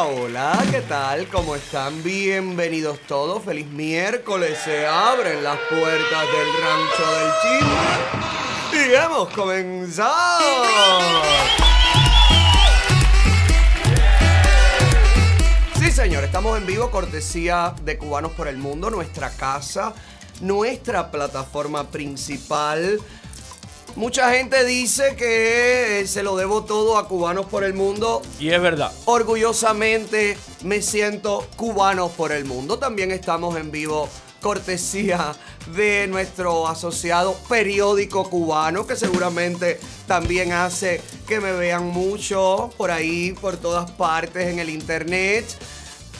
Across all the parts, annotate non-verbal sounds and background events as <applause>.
Hola, ¿qué tal? ¿Cómo están? Bienvenidos todos. Feliz miércoles. Se abren las puertas del rancho del chisme. Y hemos comenzado. Sí, señor, estamos en vivo, cortesía de Cubanos por el Mundo, nuestra casa, nuestra plataforma principal. Mucha gente dice que se lo debo todo a Cubanos por el Mundo. Y es verdad. Orgullosamente me siento Cubanos por el Mundo. También estamos en vivo cortesía de nuestro asociado periódico cubano, que seguramente también hace que me vean mucho por ahí, por todas partes en el internet.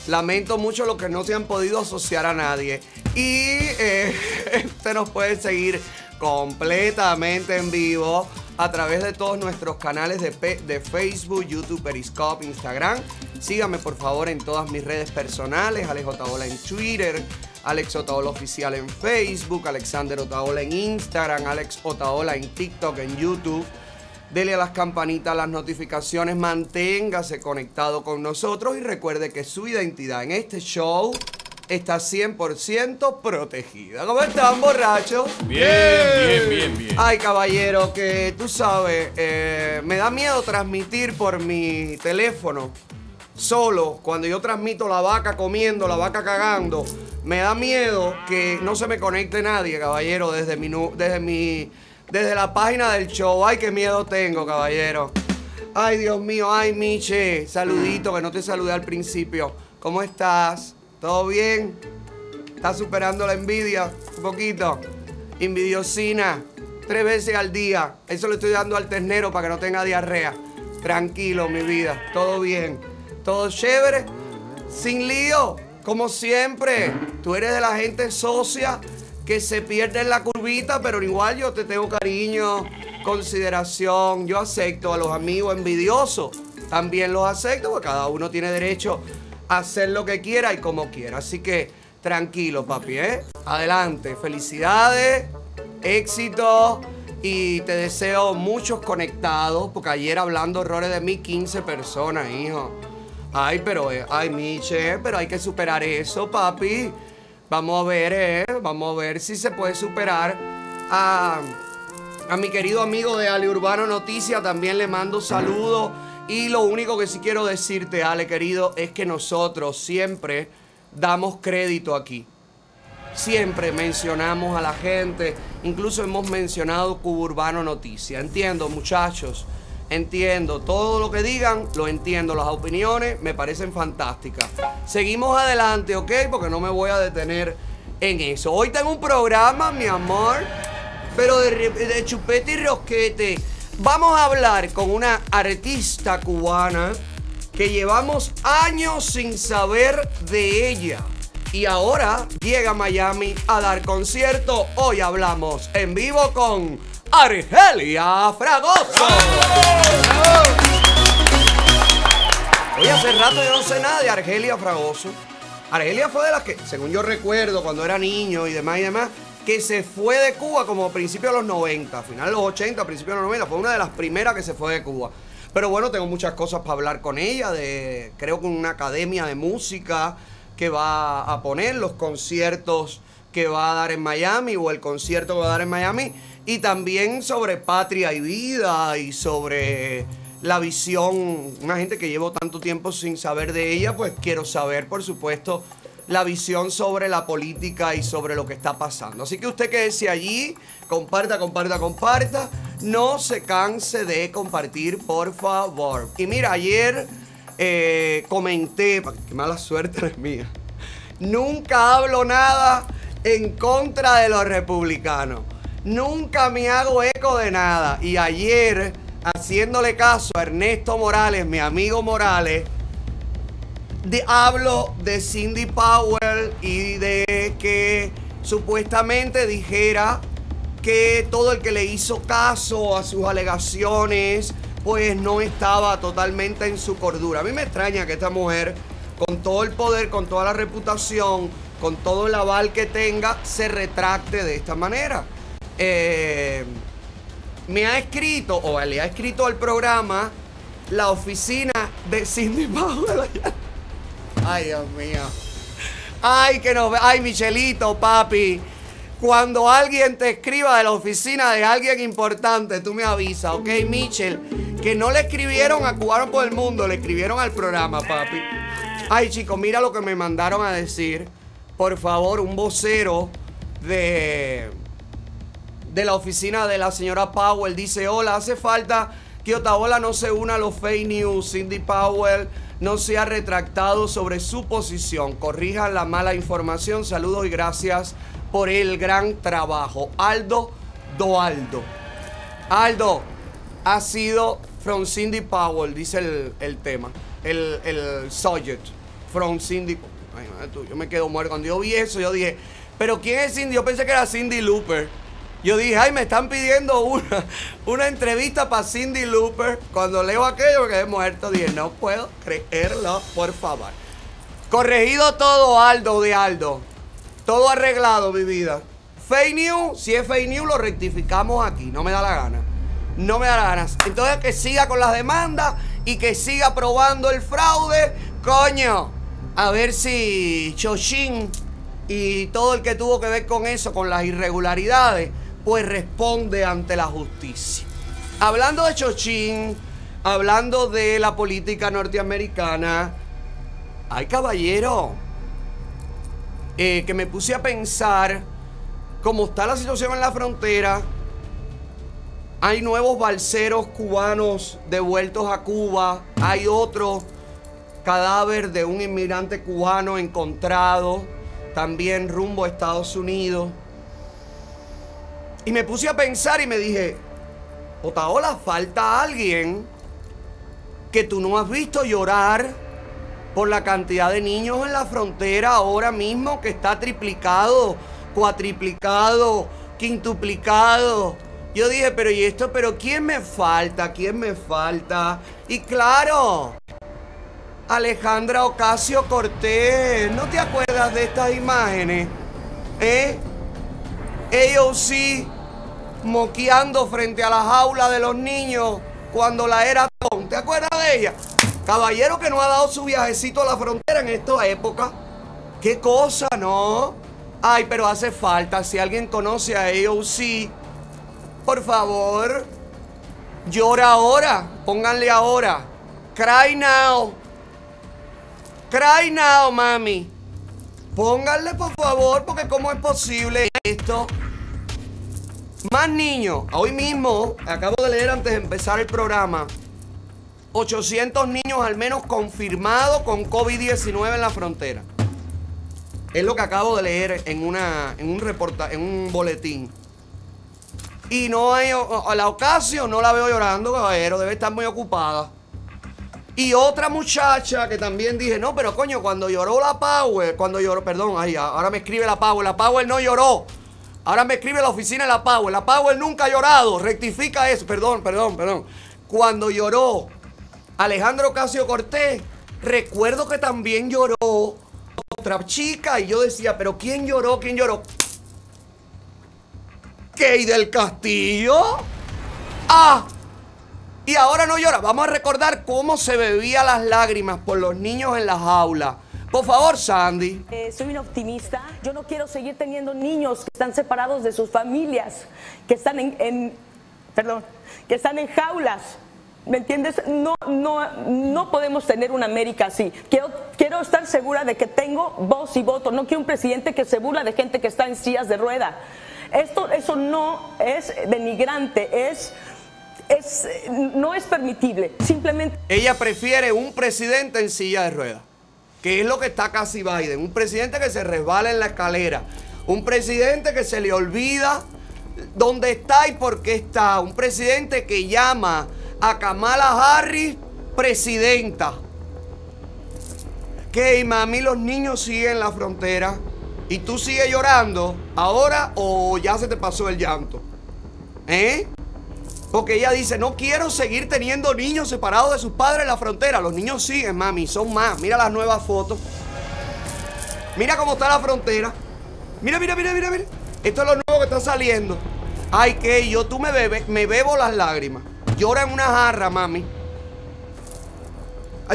Lamento mucho lo que no se han podido asociar a nadie. Y eh, <laughs> usted nos puede seguir completamente en vivo a través de todos nuestros canales de, de Facebook, YouTube, Periscope, Instagram. Síganme por favor en todas mis redes personales, Alex Otaola en Twitter, Alex Otaola Oficial en Facebook, Alexander Otaola en Instagram, Alex Otaola en TikTok, en YouTube. Dele a las campanitas, las notificaciones, manténgase conectado con nosotros y recuerde que su identidad en este show está 100% protegida. ¿Cómo están, borrachos? Bien, bien, bien, bien. Ay, caballero, que tú sabes, eh, me da miedo transmitir por mi teléfono solo cuando yo transmito la vaca comiendo, la vaca cagando. Me da miedo que no se me conecte nadie, caballero, desde mi, desde mi, desde la página del show. Ay, qué miedo tengo, caballero. Ay, Dios mío, ay, Miche, saludito, que no te saludé al principio. ¿Cómo estás? ¿Todo bien? ¿Estás superando la envidia? Un poquito. Envidiosina. Tres veces al día. Eso le estoy dando al ternero para que no tenga diarrea. Tranquilo, mi vida. Todo bien. Todo chévere. Sin lío. Como siempre. Tú eres de la gente socia que se pierde en la curvita, pero igual yo te tengo cariño, consideración. Yo acepto a los amigos envidiosos. También los acepto, porque cada uno tiene derecho hacer lo que quiera y como quiera. Así que tranquilo, papi, ¿eh? Adelante. Felicidades, éxito y te deseo muchos conectados, porque ayer hablando horrores de mí, 15 personas, hijo. Ay, pero, eh, ay, Miche, pero hay que superar eso, papi. Vamos a ver, eh, vamos a ver si se puede superar. A, a mi querido amigo de Ale Urbano Noticias también le mando saludos. Y lo único que sí quiero decirte, Ale, querido, es que nosotros siempre damos crédito aquí. Siempre mencionamos a la gente, incluso hemos mencionado Cuba Urbano Noticias. Entiendo, muchachos, entiendo. Todo lo que digan, lo entiendo. Las opiniones me parecen fantásticas. Seguimos adelante, ¿ok? Porque no me voy a detener en eso. Hoy tengo un programa, mi amor, pero de, de chupete y rosquete. Vamos a hablar con una artista cubana que llevamos años sin saber de ella. Y ahora llega a Miami a dar concierto. Hoy hablamos en vivo con Argelia Fragoso. Oye, hace rato yo no sé nada de Argelia Fragoso. Argelia fue de las que, según yo recuerdo, cuando era niño y demás y demás, que se fue de Cuba como a principios de los 90, final de los 80, principios de los 90. Fue una de las primeras que se fue de Cuba. Pero bueno, tengo muchas cosas para hablar con ella, de creo que una academia de música que va a poner, los conciertos que va a dar en Miami o el concierto que va a dar en Miami. Y también sobre patria y vida y sobre la visión, una gente que llevo tanto tiempo sin saber de ella, pues quiero saber, por supuesto, la visión sobre la política y sobre lo que está pasando. Así que usted quédese allí, comparta, comparta, comparta. No se canse de compartir, por favor. Y mira, ayer eh, comenté, qué mala suerte es mía. Nunca hablo nada en contra de los republicanos. Nunca me hago eco de nada. Y ayer, haciéndole caso a Ernesto Morales, mi amigo Morales, de- hablo de Cindy Powell y de que supuestamente dijera que todo el que le hizo caso a sus alegaciones pues no estaba totalmente en su cordura. A mí me extraña que esta mujer, con todo el poder, con toda la reputación, con todo el aval que tenga, se retracte de esta manera. Eh, me ha escrito, o le ha escrito al programa, la oficina de Cindy Powell. Ay, Dios mío. Ay, que ve. Ay, Michelito, papi. Cuando alguien te escriba de la oficina de alguien importante, tú me avisas, ¿ok, Michel? Que no le escribieron a Cubano por el Mundo, le escribieron al programa, papi. Ay, chicos, mira lo que me mandaron a decir. Por favor, un vocero de, de la oficina de la señora Powell dice, hola, hace falta que Otaola no se una a los fake news. Cindy Powell no se ha retractado sobre su posición. Corrijan la mala información. Saludos y gracias por el gran trabajo. Aldo Doaldo. Aldo, ha sido from Cindy Powell, dice el, el tema. El, el subject. From Cindy. Ay, madre tú, yo me quedo muerto. Cuando yo vi eso, yo dije, ¿pero quién es Cindy? Yo pensé que era Cindy Looper. Yo dije, ay, me están pidiendo una, una entrevista para Cindy Looper. Cuando leo aquello me quedé muerto. Dije, no puedo creerlo, por favor. Corregido todo, Aldo de Aldo. Todo arreglado, mi vida. Fake news, si es fake news, lo rectificamos aquí. No me da la gana. No me da la gana. Entonces que siga con las demandas y que siga probando el fraude. Coño. A ver si Choshin y todo el que tuvo que ver con eso, con las irregularidades, pues responde ante la justicia. Hablando de Choshin, hablando de la política norteamericana, ay caballero, eh, que me puse a pensar cómo está la situación en la frontera. Hay nuevos balseros cubanos devueltos a Cuba. Hay otro cadáver de un inmigrante cubano encontrado también rumbo a Estados Unidos. Y me puse a pensar y me dije, Otaola, falta alguien que tú no has visto llorar por la cantidad de niños en la frontera ahora mismo que está triplicado, cuatriplicado, quintuplicado. Yo dije, pero ¿y esto? ¿Pero quién me falta? ¿Quién me falta? Y claro, Alejandra Ocasio Cortés, ¿no te acuerdas de estas imágenes? ¿Eh? AOC moqueando frente a la jaula de los niños cuando la era ¿Te acuerdas de ella? Caballero que no ha dado su viajecito a la frontera en esta época. ¿Qué cosa, no? Ay, pero hace falta. Si alguien conoce a AOC, por favor, llora ahora. Pónganle ahora. Cry now. Cry now, mami. Pónganle, por favor, porque ¿cómo es posible esto? Más niños. Hoy mismo, acabo de leer antes de empezar el programa, 800 niños al menos confirmados con COVID-19 en la frontera. Es lo que acabo de leer en, una, en un reportaje, en un boletín. Y no hay, a la ocasión no la veo llorando, caballero, debe estar muy ocupada. Y otra muchacha que también dije, no, pero coño, cuando lloró la Power, cuando lloró, perdón, ay, ahora me escribe la Power, la Power no lloró. Ahora me escribe la oficina de la Power, la Power nunca ha llorado, rectifica eso, perdón, perdón, perdón. Cuando lloró Alejandro Casio Cortés, recuerdo que también lloró otra chica y yo decía, pero ¿quién lloró? ¿Quién lloró? ¿Key del Castillo? Ah, y ahora no llora. Vamos a recordar cómo se bebía las lágrimas por los niños en las aulas. Por favor, Sandy. Eh, soy una optimista. Yo no quiero seguir teniendo niños que están separados de sus familias, que están en, perdón, que están en jaulas. ¿Me entiendes? No, no, no podemos tener una América así. Quiero, quiero estar segura de que tengo voz y voto. No quiero un presidente que se burla de gente que está en sillas de rueda. Esto, eso no es denigrante, es no es permitible. Simplemente. Ella prefiere un presidente en silla de ruedas, que es lo que está casi Biden. Un presidente que se resbala en la escalera. Un presidente que se le olvida dónde está y por qué está. Un presidente que llama a Kamala Harris presidenta. Que mami, los niños siguen en la frontera y tú sigues llorando ahora o ya se te pasó el llanto. ¿Eh? Porque ella dice, no quiero seguir teniendo niños separados de sus padres en la frontera. Los niños siguen, mami, son más. Mira las nuevas fotos. Mira cómo está la frontera. Mira, mira, mira, mira, mira. Esto es lo nuevo que está saliendo. Ay, que yo, tú me bebes, me bebo las lágrimas. Llora en una jarra, mami.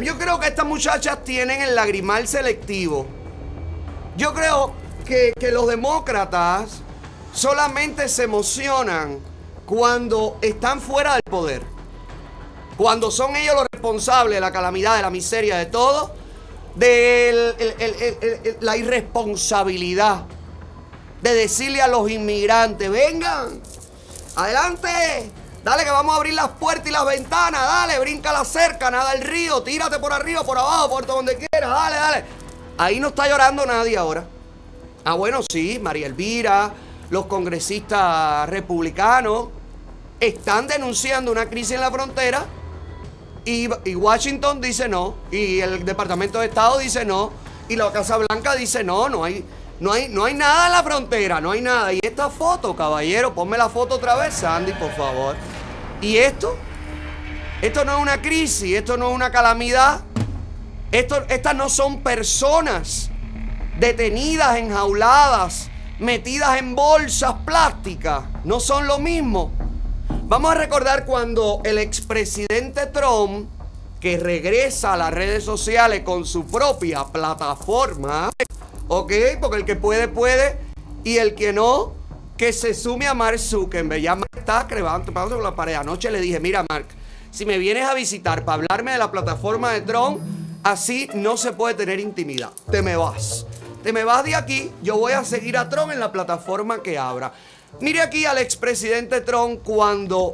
Yo creo que estas muchachas tienen el lagrimal selectivo. Yo creo que, que los demócratas solamente se emocionan cuando están fuera del poder. Cuando son ellos los responsables de la calamidad, de la miseria, de todo, de la irresponsabilidad de decirle a los inmigrantes, vengan, adelante, dale que vamos a abrir las puertas y las ventanas, dale, brinca la cerca, nada el río, tírate por arriba, por abajo, por donde quieras, dale, dale. Ahí no está llorando nadie ahora. Ah, bueno, sí, María Elvira, los congresistas republicanos están denunciando una crisis en la frontera y, Washington dice no, y el Departamento de Estado dice no, y la Casa Blanca dice no, no hay, no hay, no hay nada en la frontera, no hay nada. Y esta foto, caballero, ponme la foto otra vez, Sandy, por favor. ¿Y esto? Esto no es una crisis, esto no es una calamidad. Esto, estas no son personas detenidas, enjauladas, metidas en bolsas plásticas. No son lo mismo. Vamos a recordar cuando el expresidente Trump, que regresa a las redes sociales con su propia plataforma, ¿ok? Porque el que puede, puede, y el que no, que se sume a Mark Zuckerberg. Ya Mark está crevando la pared. Anoche le dije, mira Mark, si me vienes a visitar para hablarme de la plataforma de Trump, así no se puede tener intimidad. Te me vas. Te me vas de aquí, yo voy a seguir a Trump en la plataforma que abra. Mire aquí al expresidente Trump cuando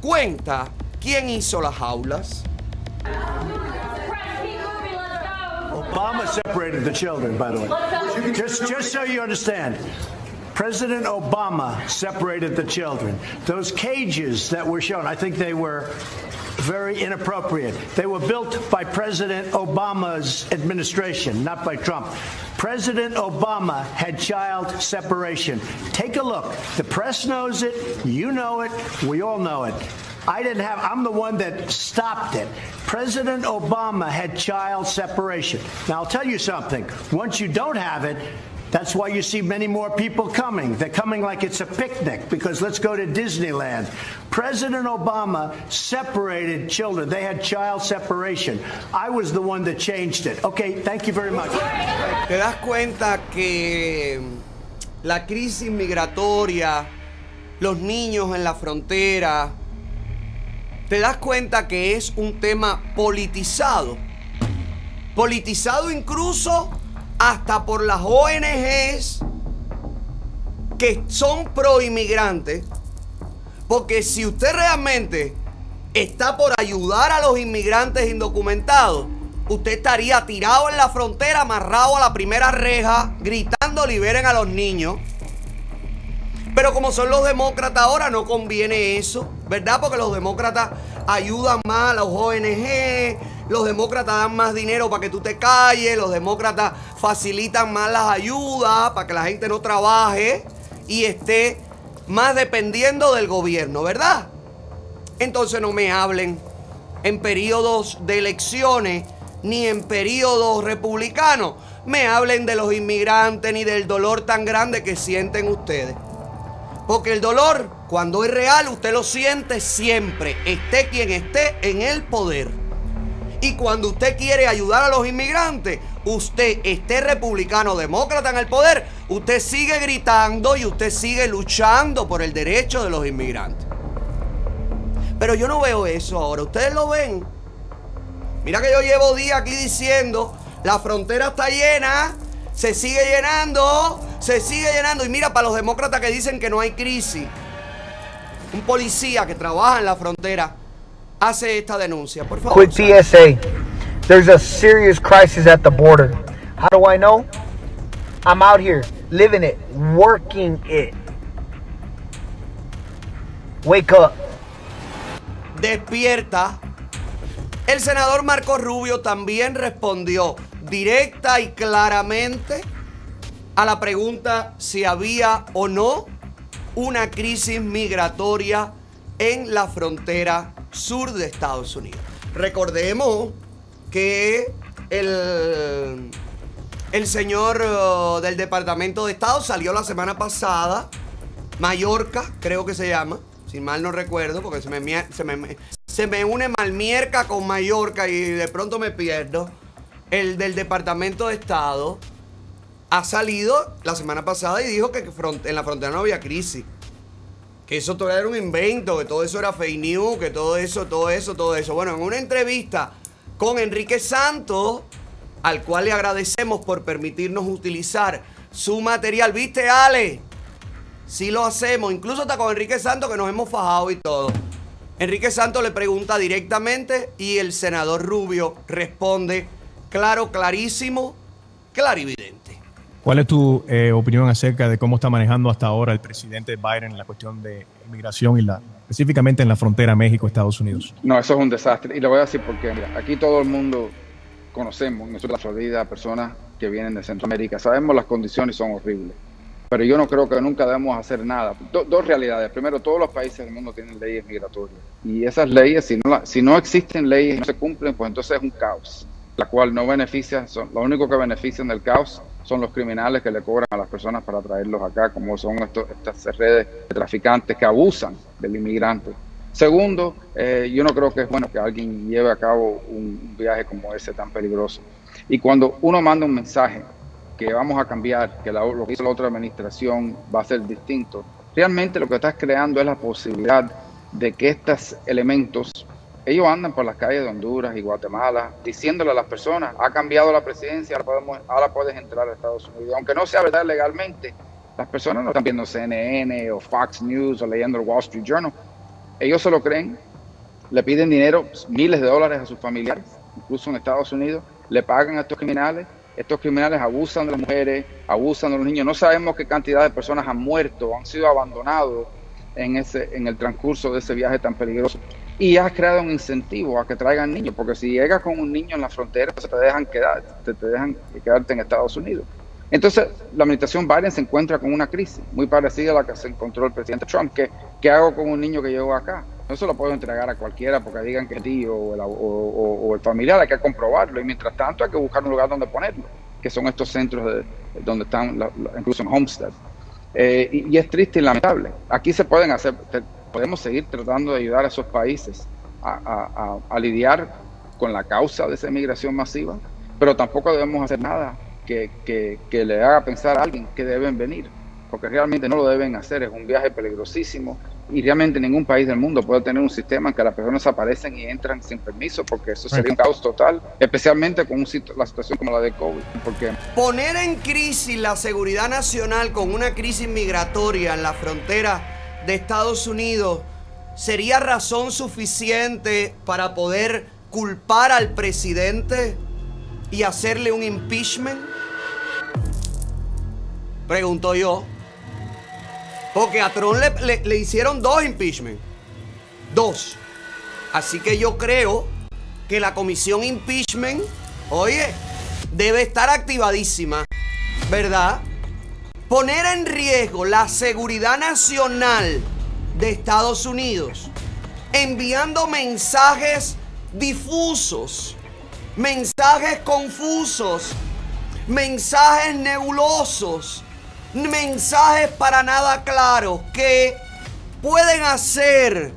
cuenta quién hizo las jaulas. Obama separated the children, by the way. Just, just so you understand. President Obama separated the children. Those cages that were shown, I think they were very inappropriate. They were built by President Obama's administration, not by Trump. President Obama had child separation. Take a look. The press knows it. You know it. We all know it. I didn't have, I'm the one that stopped it. President Obama had child separation. Now, I'll tell you something. Once you don't have it, that's why you see many more people coming. They're coming like it's a picnic because let's go to Disneyland. President Obama separated children. They had child separation. I was the one that changed it. Okay, thank you very much. ¿Te das cuenta que mm, la crisis migratoria, los niños en la frontera, te das cuenta que es un tema politizado? Politizado incluso hasta por las ONGs que son pro inmigrantes. Porque si usted realmente está por ayudar a los inmigrantes indocumentados, usted estaría tirado en la frontera, amarrado a la primera reja, gritando liberen a los niños. Pero como son los demócratas ahora, no conviene eso, ¿verdad? Porque los demócratas ayudan más a los ONG, los demócratas dan más dinero para que tú te calles, los demócratas facilitan más las ayudas para que la gente no trabaje y esté más dependiendo del gobierno, ¿verdad? Entonces no me hablen en periodos de elecciones ni en periodos republicanos. Me hablen de los inmigrantes ni del dolor tan grande que sienten ustedes. Porque el dolor, cuando es real, usted lo siente siempre, esté quien esté en el poder. Y cuando usted quiere ayudar a los inmigrantes, usted esté republicano demócrata en el poder, usted sigue gritando y usted sigue luchando por el derecho de los inmigrantes. Pero yo no veo eso ahora. ¿Ustedes lo ven? Mira que yo llevo días aquí diciendo, la frontera está llena, se sigue llenando, se sigue llenando. Y mira, para los demócratas que dicen que no hay crisis, un policía que trabaja en la frontera hace esta denuncia, por favor. Quick PSA. There's a serious crisis at the border. How do I know? I'm out here living it, working it. Wake up. Despierta. El senador Marco Rubio también respondió directa y claramente a la pregunta si había o no una crisis migratoria en la frontera sur de Estados Unidos. Recordemos que el, el señor uh, del Departamento de Estado salió la semana pasada, Mallorca, creo que se llama, si mal no recuerdo, porque se me, se me une Malmierca con Mallorca y de pronto me pierdo. El del Departamento de Estado ha salido la semana pasada y dijo que en la frontera no había crisis. Que eso todo era un invento, que todo eso era fake news, que todo eso, todo eso, todo eso. Bueno, en una entrevista con Enrique Santos, al cual le agradecemos por permitirnos utilizar su material. ¿Viste, Ale? Sí lo hacemos, incluso hasta con Enrique Santos que nos hemos fajado y todo. Enrique Santos le pregunta directamente y el senador Rubio responde claro, clarísimo, clarividente. ¿Cuál es tu eh, opinión acerca de cómo está manejando hasta ahora el presidente Biden en la cuestión de inmigración y la, específicamente en la frontera México-Estados Unidos? No, eso es un desastre. Y le voy a decir por qué. aquí todo el mundo conocemos, nosotros la Florida, personas que vienen de Centroamérica, sabemos las condiciones son horribles. Pero yo no creo que nunca debemos hacer nada. dos realidades. Primero, todos los países del mundo tienen leyes migratorias. Y esas leyes, si no, si no existen leyes y no se cumplen, pues entonces es un caos. La cual no beneficia, son, lo único que benefician del caos son los criminales que le cobran a las personas para traerlos acá, como son estas redes de traficantes que abusan del inmigrante. Segundo, eh, yo no creo que es bueno que alguien lleve a cabo un viaje como ese tan peligroso. Y cuando uno manda un mensaje que vamos a cambiar, que lo que hizo la otra administración va a ser distinto, realmente lo que estás creando es la posibilidad de que estos elementos, ellos andan por las calles de Honduras y Guatemala diciéndole a las personas, ha cambiado la presidencia, ahora, puedes entrar a Estados Unidos. Aunque no sea verdad legalmente, las personas no están viendo CNN o Fox News o leyendo el Wall Street Journal. Ellos se lo creen, le piden dinero, miles de dólares a sus familiares, incluso en Estados Unidos, le pagan a estos criminales estos criminales abusan de las mujeres, abusan de los niños. No sabemos qué cantidad de personas han muerto, han sido abandonados en, ese, en el transcurso de ese viaje tan peligroso. Y has creado un incentivo a que traigan niños, porque si llegas con un niño en la frontera, se te dejan quedar, te, dejan quedarte en Estados Unidos. Entonces, la administración Biden se encuentra con una crisis muy parecida a la que se encontró el presidente Trump. ¿Qué, qué hago con un niño que llegó acá? No se lo puedo entregar a cualquiera porque digan que es tío o el, el, familiar, hay que comprobarlo. Y mientras tanto hay que buscar un lugar donde ponerlo, que son estos centros de, donde están, incluso en Homestead. Eh, y, es triste y lamentable. Aquí se pueden hacer, podemos seguir tratando de ayudar a esos países a, lidiar con la causa de esa inmigración masiva, pero tampoco debemos hacer nada que, que le haga pensar a alguien que deben venir, porque realmente no lo deben hacer. Es un viaje peligrosísimo y realmente ningún país del mundo puede tener un sistema en que las personas aparecen y entran sin permiso, porque eso sería un caos total, especialmente con un la situación como la de COVID. Porque... Poner en crisis la seguridad nacional con una crisis migratoria en la frontera de Estados Unidos sería razón suficiente para poder culpar al presidente y hacerle un impeachment? Pregunto yo. Porque a Trump le, hicieron dos impeachment. Dos. Así que yo creo que la comisión impeachment, oye, debe estar activadísima. ¿Verdad? Poner en riesgo la seguridad nacional de Estados Unidos, enviando mensajes difusos, mensajes confusos, mensajes nebulosos mensajes para nada claros que pueden hacer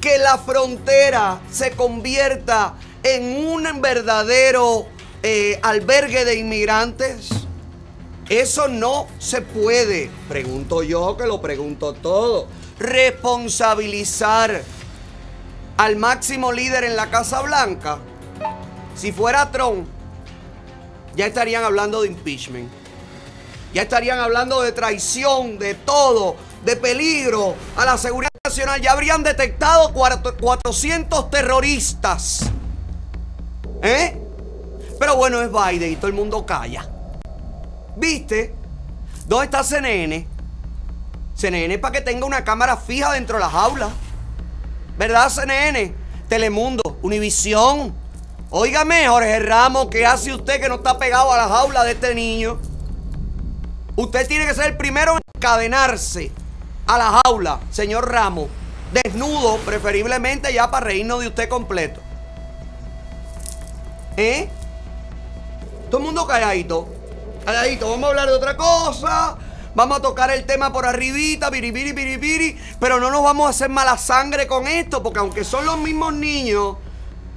que la frontera se convierta en un verdadero eh, albergue de inmigrantes? Eso no se puede, pregunto yo que lo pregunto todo, responsabilizar al máximo líder en la Casa Blanca. Si fuera Trump, ya estarían hablando de impeachment. Ya estarían hablando de traición, de todo, de peligro a la seguridad nacional. Ya habrían detectado 400 terroristas. ¿Eh? Pero bueno, es Biden y todo el mundo calla. ¿Viste? ¿Dónde está CNN? CNN para que tenga una cámara fija dentro de la jaula. ¿Verdad, CNN? Telemundo, Univisión. Óigame, Jorge Ramos, ¿qué hace usted que no está pegado a la jaula de este niño? Usted tiene que ser el primero en encadenarse a la jaula, señor Ramos. Desnudo, preferiblemente ya para reírnos de usted completo. ¿Eh? Todo el mundo calladito. Calladito, vamos a hablar de otra cosa. vamos a tocar el tema por arribita, biribiri, biribiri, pero no nos vamos a hacer mala sangre con esto, porque aunque son los mismos niños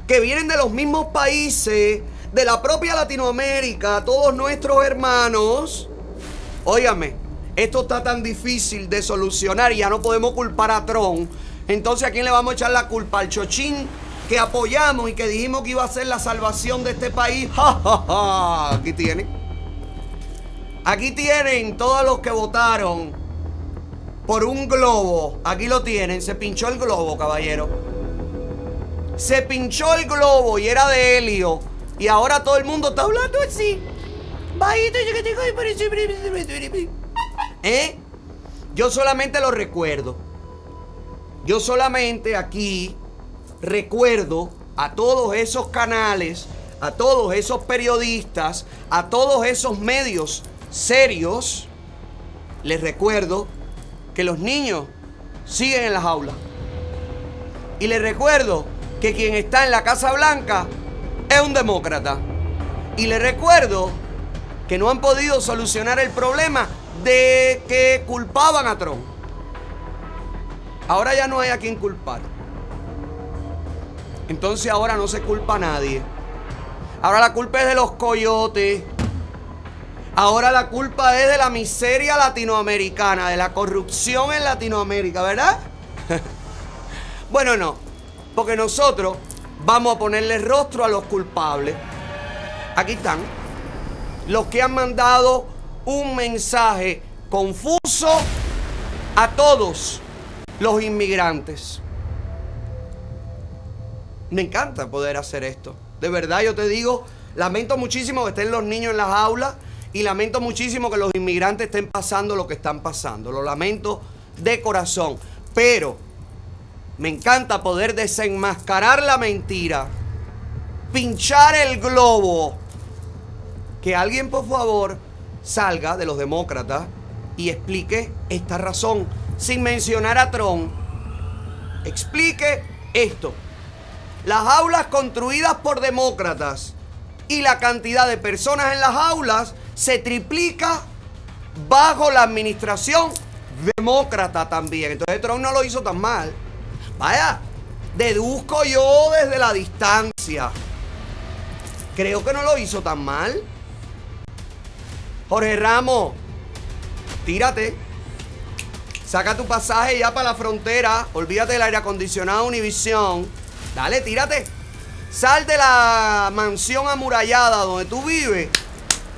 que vienen de los mismos países, de la propia Latinoamérica, todos nuestros hermanos, óigame, esto está tan difícil de solucionar y ya no podemos culpar a Tron. Entonces, ¿a quién le vamos a echar la culpa? Al chochín que apoyamos y que dijimos que iba a ser la salvación de este país. <laughs> ¡Ja, ja, ja! Aquí tienen. Aquí tienen todos los que votaron por un globo. Aquí lo tienen. Se pinchó el globo, caballero. Se pinchó el globo y era de helio. Y ahora todo el mundo está hablando así. ¿Eh? Yo solamente lo recuerdo. Yo solamente aquí recuerdo a todos esos canales, a todos esos periodistas, a todos esos medios serios, les recuerdo que los niños siguen en las aulas. Y les recuerdo que quien está en la Casa Blanca es un demócrata. Y les recuerdo que no han podido solucionar el problema de que culpaban a Trump. Ahora ya no hay a quien culpar. Entonces ahora no se culpa a nadie. Ahora la culpa es de los coyotes. Ahora la culpa es de la miseria latinoamericana, de la corrupción en Latinoamérica, ¿verdad? <laughs> bueno, no. Porque nosotros vamos a ponerle rostro a los culpables. Aquí están. Los que han mandado un mensaje confuso a todos los inmigrantes. Me encanta poder hacer esto. De verdad, yo te digo, lamento muchísimo que estén los niños en las aulas y lamento muchísimo que los inmigrantes estén pasando lo que están pasando. Lo lamento de corazón. Pero me encanta poder desenmascarar la mentira, pinchar el globo. Que alguien, por favor, salga de los demócratas y explique esta razón, sin mencionar a Trump. Explique esto. Las aulas construidas por demócratas y la cantidad de personas en las aulas se triplica bajo la administración demócrata también. Entonces Trump no lo hizo tan mal. Vaya, deduzco yo desde la distancia. Creo que no lo hizo tan mal. Jorge Ramos, tírate. Saca tu pasaje ya para la frontera. Olvídate del aire acondicionado Univisión. Dale, tírate. Sal de la mansión amurallada donde tú vives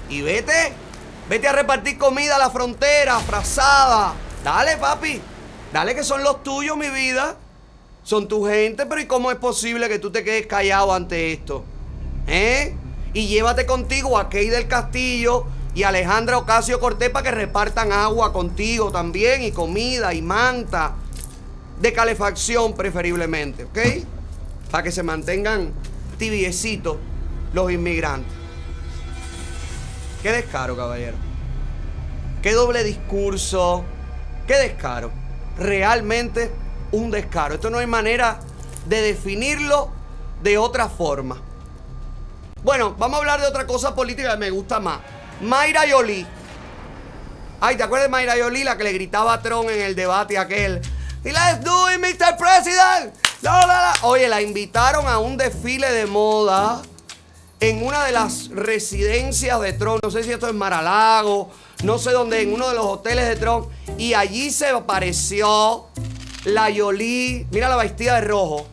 y vete. Vete a repartir comida a la frontera, frazada. Dale, papi. Dale que son los tuyos, mi vida. Son tu gente, pero ¿y cómo es posible que tú te quedes callado ante esto? ¿Eh? Y llévate contigo a Key del Castillo y Alejandra Ocasio Cortés para que repartan agua contigo también y comida y manta de calefacción preferiblemente, ¿ok? Para que se mantengan tibiecitos los inmigrantes. Qué descaro, caballero. Qué doble discurso. Qué descaro. Realmente un descaro. Esto no hay manera de definirlo de otra forma. Bueno, vamos a hablar de otra cosa política que me gusta más. Mayra Yoli. Ay, ¿te acuerdas de Mayra Yoli, la que le gritaba a Tron en el debate aquel? Y let's do it, Mr. President. Oye, la invitaron a un desfile de moda en una de las residencias de Tron. No sé si esto es Maralago, no sé dónde, en uno de los hoteles de Tron. Y allí se apareció la Yoli. Mira la vestida de rojo.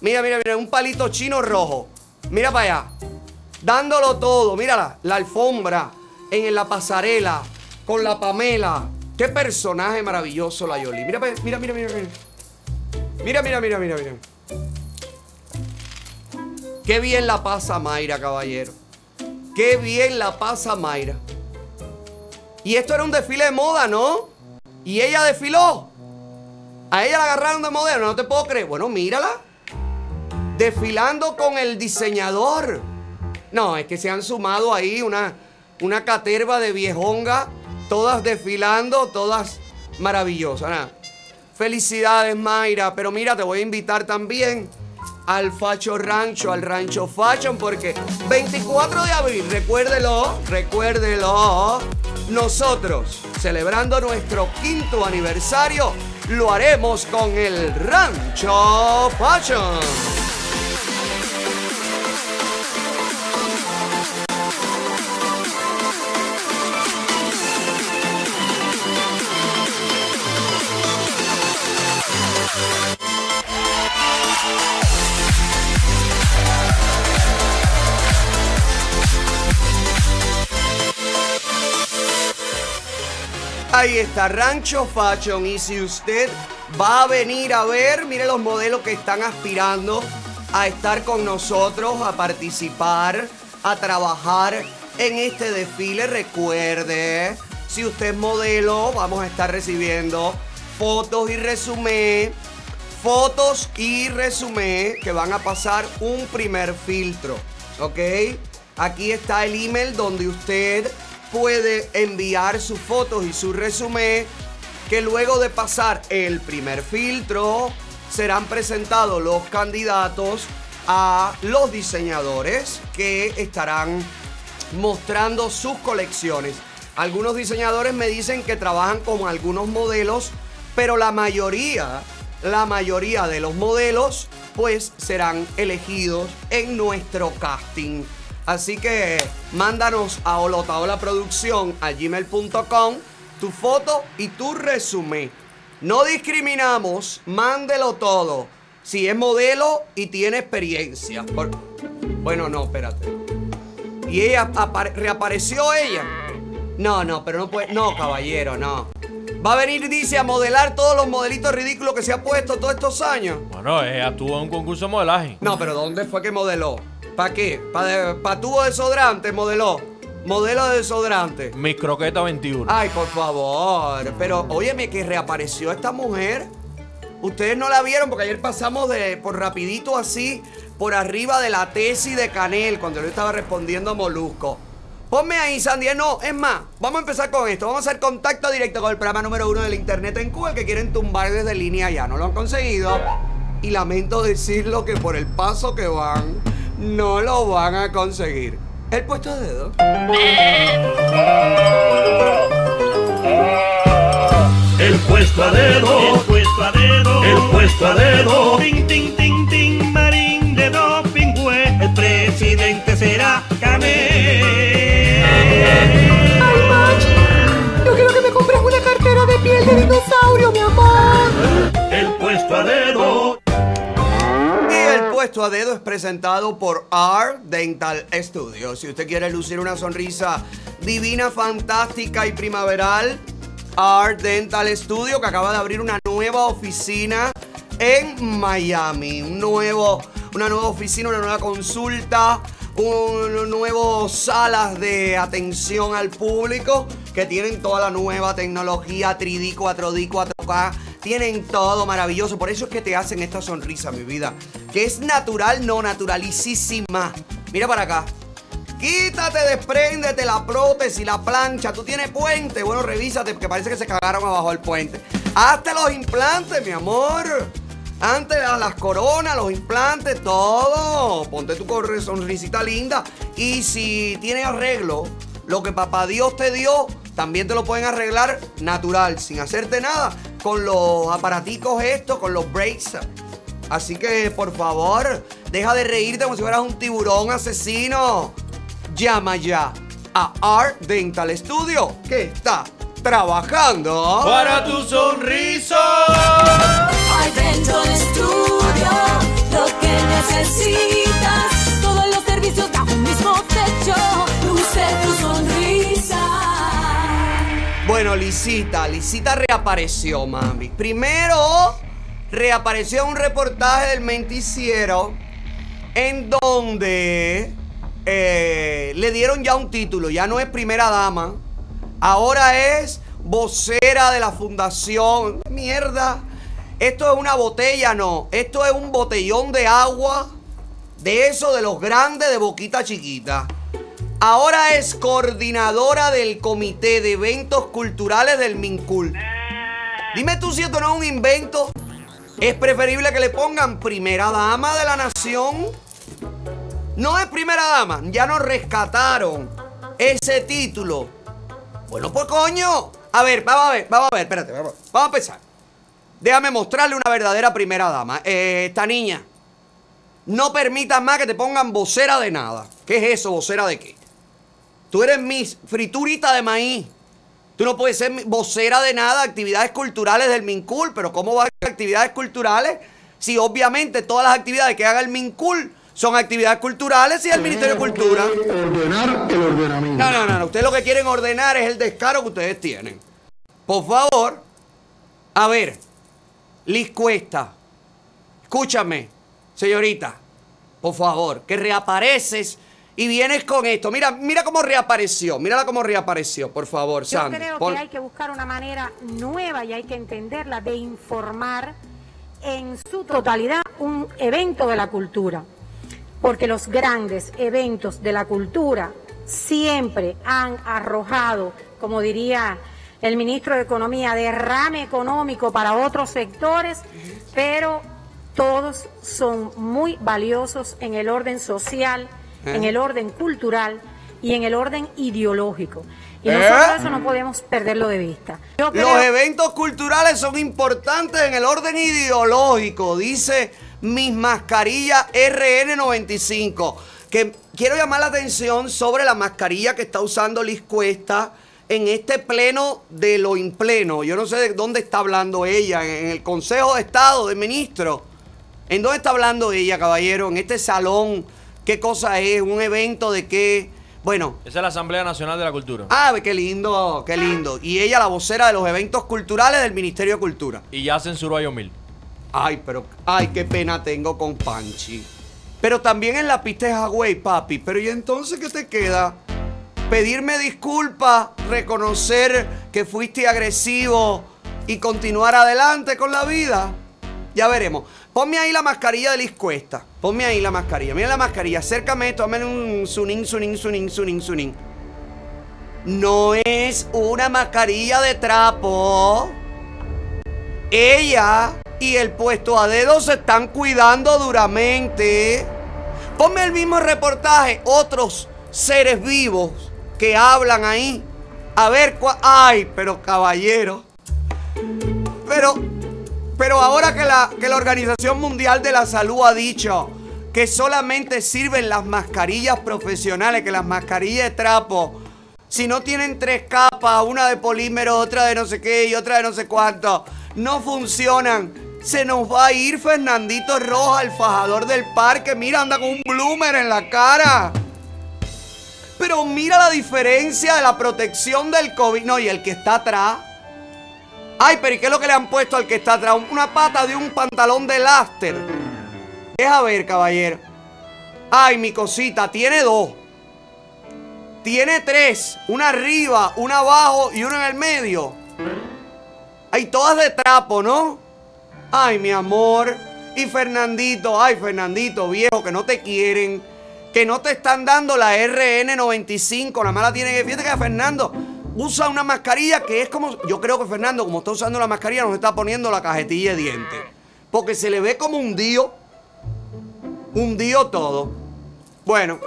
Mira, mira, mira, un palito chino rojo. Mira para allá. Dándolo todo. Mírala, la alfombra en la pasarela con la Pamela. Qué personaje maravilloso la Yoli. Mira, mira, mira, mira. Mira, mira, mira, mira, mira. Qué bien la pasa Mayra, caballero. Qué bien la pasa Mayra. Y esto era un desfile de moda, ¿no? Y ella desfiló. A ella la agarraron de modelo, no te puedo creer. Bueno, mírala. Desfilando con el diseñador. No, es que se han sumado ahí una, una caterva de viejonga, todas desfilando, todas maravillosas. Felicidades, Mayra. Pero mira, te voy a invitar también al Facho Rancho, al Rancho Fashion, porque 24 de abril, recuérdelo, recuérdelo, nosotros, celebrando nuestro quinto aniversario, lo haremos con el Rancho Fashion. Ahí está, Rancho Fashion. Y si usted va a venir a ver, mire los modelos que están aspirando a estar con nosotros, a participar, a trabajar en este desfile. Recuerde, si usted es modelo, vamos a estar recibiendo fotos y resumen. Fotos y resumen que van a pasar un primer filtro. ¿Ok? Aquí está el email donde usted puede enviar sus fotos y su resumen que luego de pasar el primer filtro serán presentados los candidatos a los diseñadores que estarán mostrando sus colecciones. Algunos diseñadores me dicen que trabajan con algunos modelos, pero la mayoría, la mayoría de los modelos pues serán elegidos en nuestro casting. Así que mándanos a Olotaola Producción a gmail.com tu foto y tu resumen. No discriminamos, mándelo todo. Si es modelo y tiene experiencia. Por- Bueno, no, espérate. ¿Y ella apare- reapareció ella? No, no, pero no puede. No, caballero, no. Va a venir, dice, a modelar todos los modelitos ridículos que se ha puesto todos estos años. Bueno, ella estuvo en un concurso de modelaje. No, pero ¿dónde fue que modeló? ¿Para qué? ¿Para tubo desodorante modeló? Modelo de desodorante. Mis croquetas 21. Ay, por favor. Pero óyeme que reapareció esta mujer. Ustedes no la vieron porque ayer pasamos de por rapidito así por arriba de la tesis de Canel cuando yo estaba respondiendo a Molusco. Ponme ahí, Sandy. No, es más, vamos a empezar con esto. Vamos a hacer contacto directo con el programa número uno del internet en Cuba, el que quieren tumbar desde línea ya. No lo han conseguido. Y lamento decirlo que por el paso que van, no lo van a conseguir. El puesto de dedo. El puesto a dedo, el puesto a dedo, el puesto a dedo. Tin, tin, tin, tin, marín de doping, güey. El presidente será Canel. Yo quiero que me compres una cartera de piel de dinosaurio, mi amor. Puesto a dedo es presentado por R Dental Studio. Si usted quiere lucir una sonrisa divina, fantástica y primaveral, R Dental Studio que acaba de abrir una nueva oficina en Miami. Un nuevo, una nueva oficina, una nueva consulta, un nuevo salas de atención al público que tienen toda la nueva tecnología 3D, 4D, 4K. Tienen todo maravilloso. Por eso es que te hacen esta sonrisa, mi vida. Que es natural, no naturalicísima. Mira para acá. Quítate, despréndete la prótesis, la plancha. Tú tienes puente. Bueno, revísate porque parece que se cagaron abajo del puente. Hazte los implantes, mi amor. Antes las, coronas, los implantes, todo. Ponte tu sonrisita linda. Y si tienes arreglo, lo que papá Dios te dio, también te lo pueden arreglar natural, sin hacerte nada, con los aparaticos estos, con los breaks. Así que, por favor, deja de reírte como si fueras un tiburón asesino. Llama ya a Art Dental Studio, que está trabajando. Para tu sonrisa. Hay dentro del estudio lo que necesitas. Todos los servicios bajo un mismo techo. Bueno, Lisita, Lisita reapareció, mami. Primero, reapareció un reportaje del Menticiero en donde eh, le dieron ya un título. Ya no es primera dama, ahora es vocera de la fundación. Mierda. Esto es una botella, no. Esto es un botellón de agua. De eso, de los grandes, de boquita chiquita. Ahora es coordinadora del Comité de Eventos Culturales del Mincul. Dime tú si esto no es un invento. Es preferible que le pongan primera dama de la nación. No es primera dama. Ya nos rescataron ese título Bueno, pues coño. A ver, vamos a ver, vamos a ver, espérate, vamos, vamos a empezar. Déjame mostrarle una verdadera primera dama. Eh, esta niña, no permitas más que te pongan vocera de nada. ¿Qué es eso, vocera de qué? Tú eres mi friturita de maíz. Tú no puedes ser vocera de nada, actividades culturales del MINCUL, pero ¿cómo va a haber actividades culturales si obviamente todas las actividades que haga el MINCUL son actividades culturales y el Ministerio de Cultura? Ordenar el ordenamiento. No, no, no, no. Ustedes lo que quieren ordenar es el descaro que ustedes tienen. Por favor, a ver, Liz Cuesta, escúchame, señorita, por favor, que reapareces y vienes con esto. Mira, mira cómo reapareció, mírala cómo reapareció, por favor, Yo Sandy. creo que hay que buscar una manera nueva y hay que entenderla de informar en su totalidad un evento de la cultura. Porque los grandes eventos de la cultura siempre han arrojado, como diría el ministro de Economía, derrame económico para otros sectores, pero todos son muy valiosos en el orden social, ¿Eh? en el orden cultural y en el orden ideológico. Y ¿Eh? nosotros eso no podemos perderlo de vista. Yo Los eventos culturales son importantes en el orden ideológico, dice Mis Mascarillas RN95. Que quiero llamar la atención sobre la mascarilla que está usando Liz Cuesta en este pleno de lo impleno. Yo no sé de dónde está hablando ella, en el Consejo de Estado de Ministros. ¿En dónde está hablando ella, caballero? En este salón. ¿Qué cosa es? ¿Un evento de qué? Bueno, Esa es la Asamblea Nacional de la Cultura. Ah, qué lindo, qué lindo. Y ella la vocera de los eventos culturales del Ministerio de Cultura. Y ya censuró a Yomil. Ay, pero, ay, qué pena tengo con Panchi. Pero también en la pista de Hawái, papi. Pero ¿y entonces qué te queda? Pedirme disculpas, reconocer que fuiste agresivo y continuar adelante con la vida. Ya veremos. Ponme ahí la mascarilla de Liz Cuesta. Ponme ahí la mascarilla. Mira la mascarilla. Acércame. Dame un sunin, sunin, sunin, sunin, sunin. No es una mascarilla de trapo. Ella y el puesto a dedo se están cuidando duramente. Ponme el mismo reportaje. Otros seres vivos que hablan ahí. A ver cuál. Ay, pero caballero. Pero, pero ahora que la, que la Organización Mundial de la Salud ha dicho que solamente sirven las mascarillas profesionales, que las mascarillas de trapo, si no tienen tres capas, una de polímero, otra de no sé qué y otra de no sé cuánto, no funcionan. Se nos va a ir Fernandito Roja, el fajador del parque. Mira, anda con un bloomer en la cara. Pero mira la diferencia de la protección del COVID. No, y el que está atrás. Ay, pero ¿y qué es lo que le han puesto al que está atrás? Una pata de un pantalón de láster. Deja ver, caballero. Ay, mi cosita, tiene dos. Tiene tres. Una arriba, una abajo y una en el medio. Ay, todas de trapo, ¿no? Ay, mi amor. Y Fernandito, ay, Fernandito, viejo, que no te quieren. Que no te están dando la RN95. Nada más la tienen. Fíjate que Fernando usa una mascarilla que es como. Yo creo que Fernando, como está usando la mascarilla, nos está poniendo la cajetilla de dientes. Porque se le ve como un dio. Hundido todo. Bueno,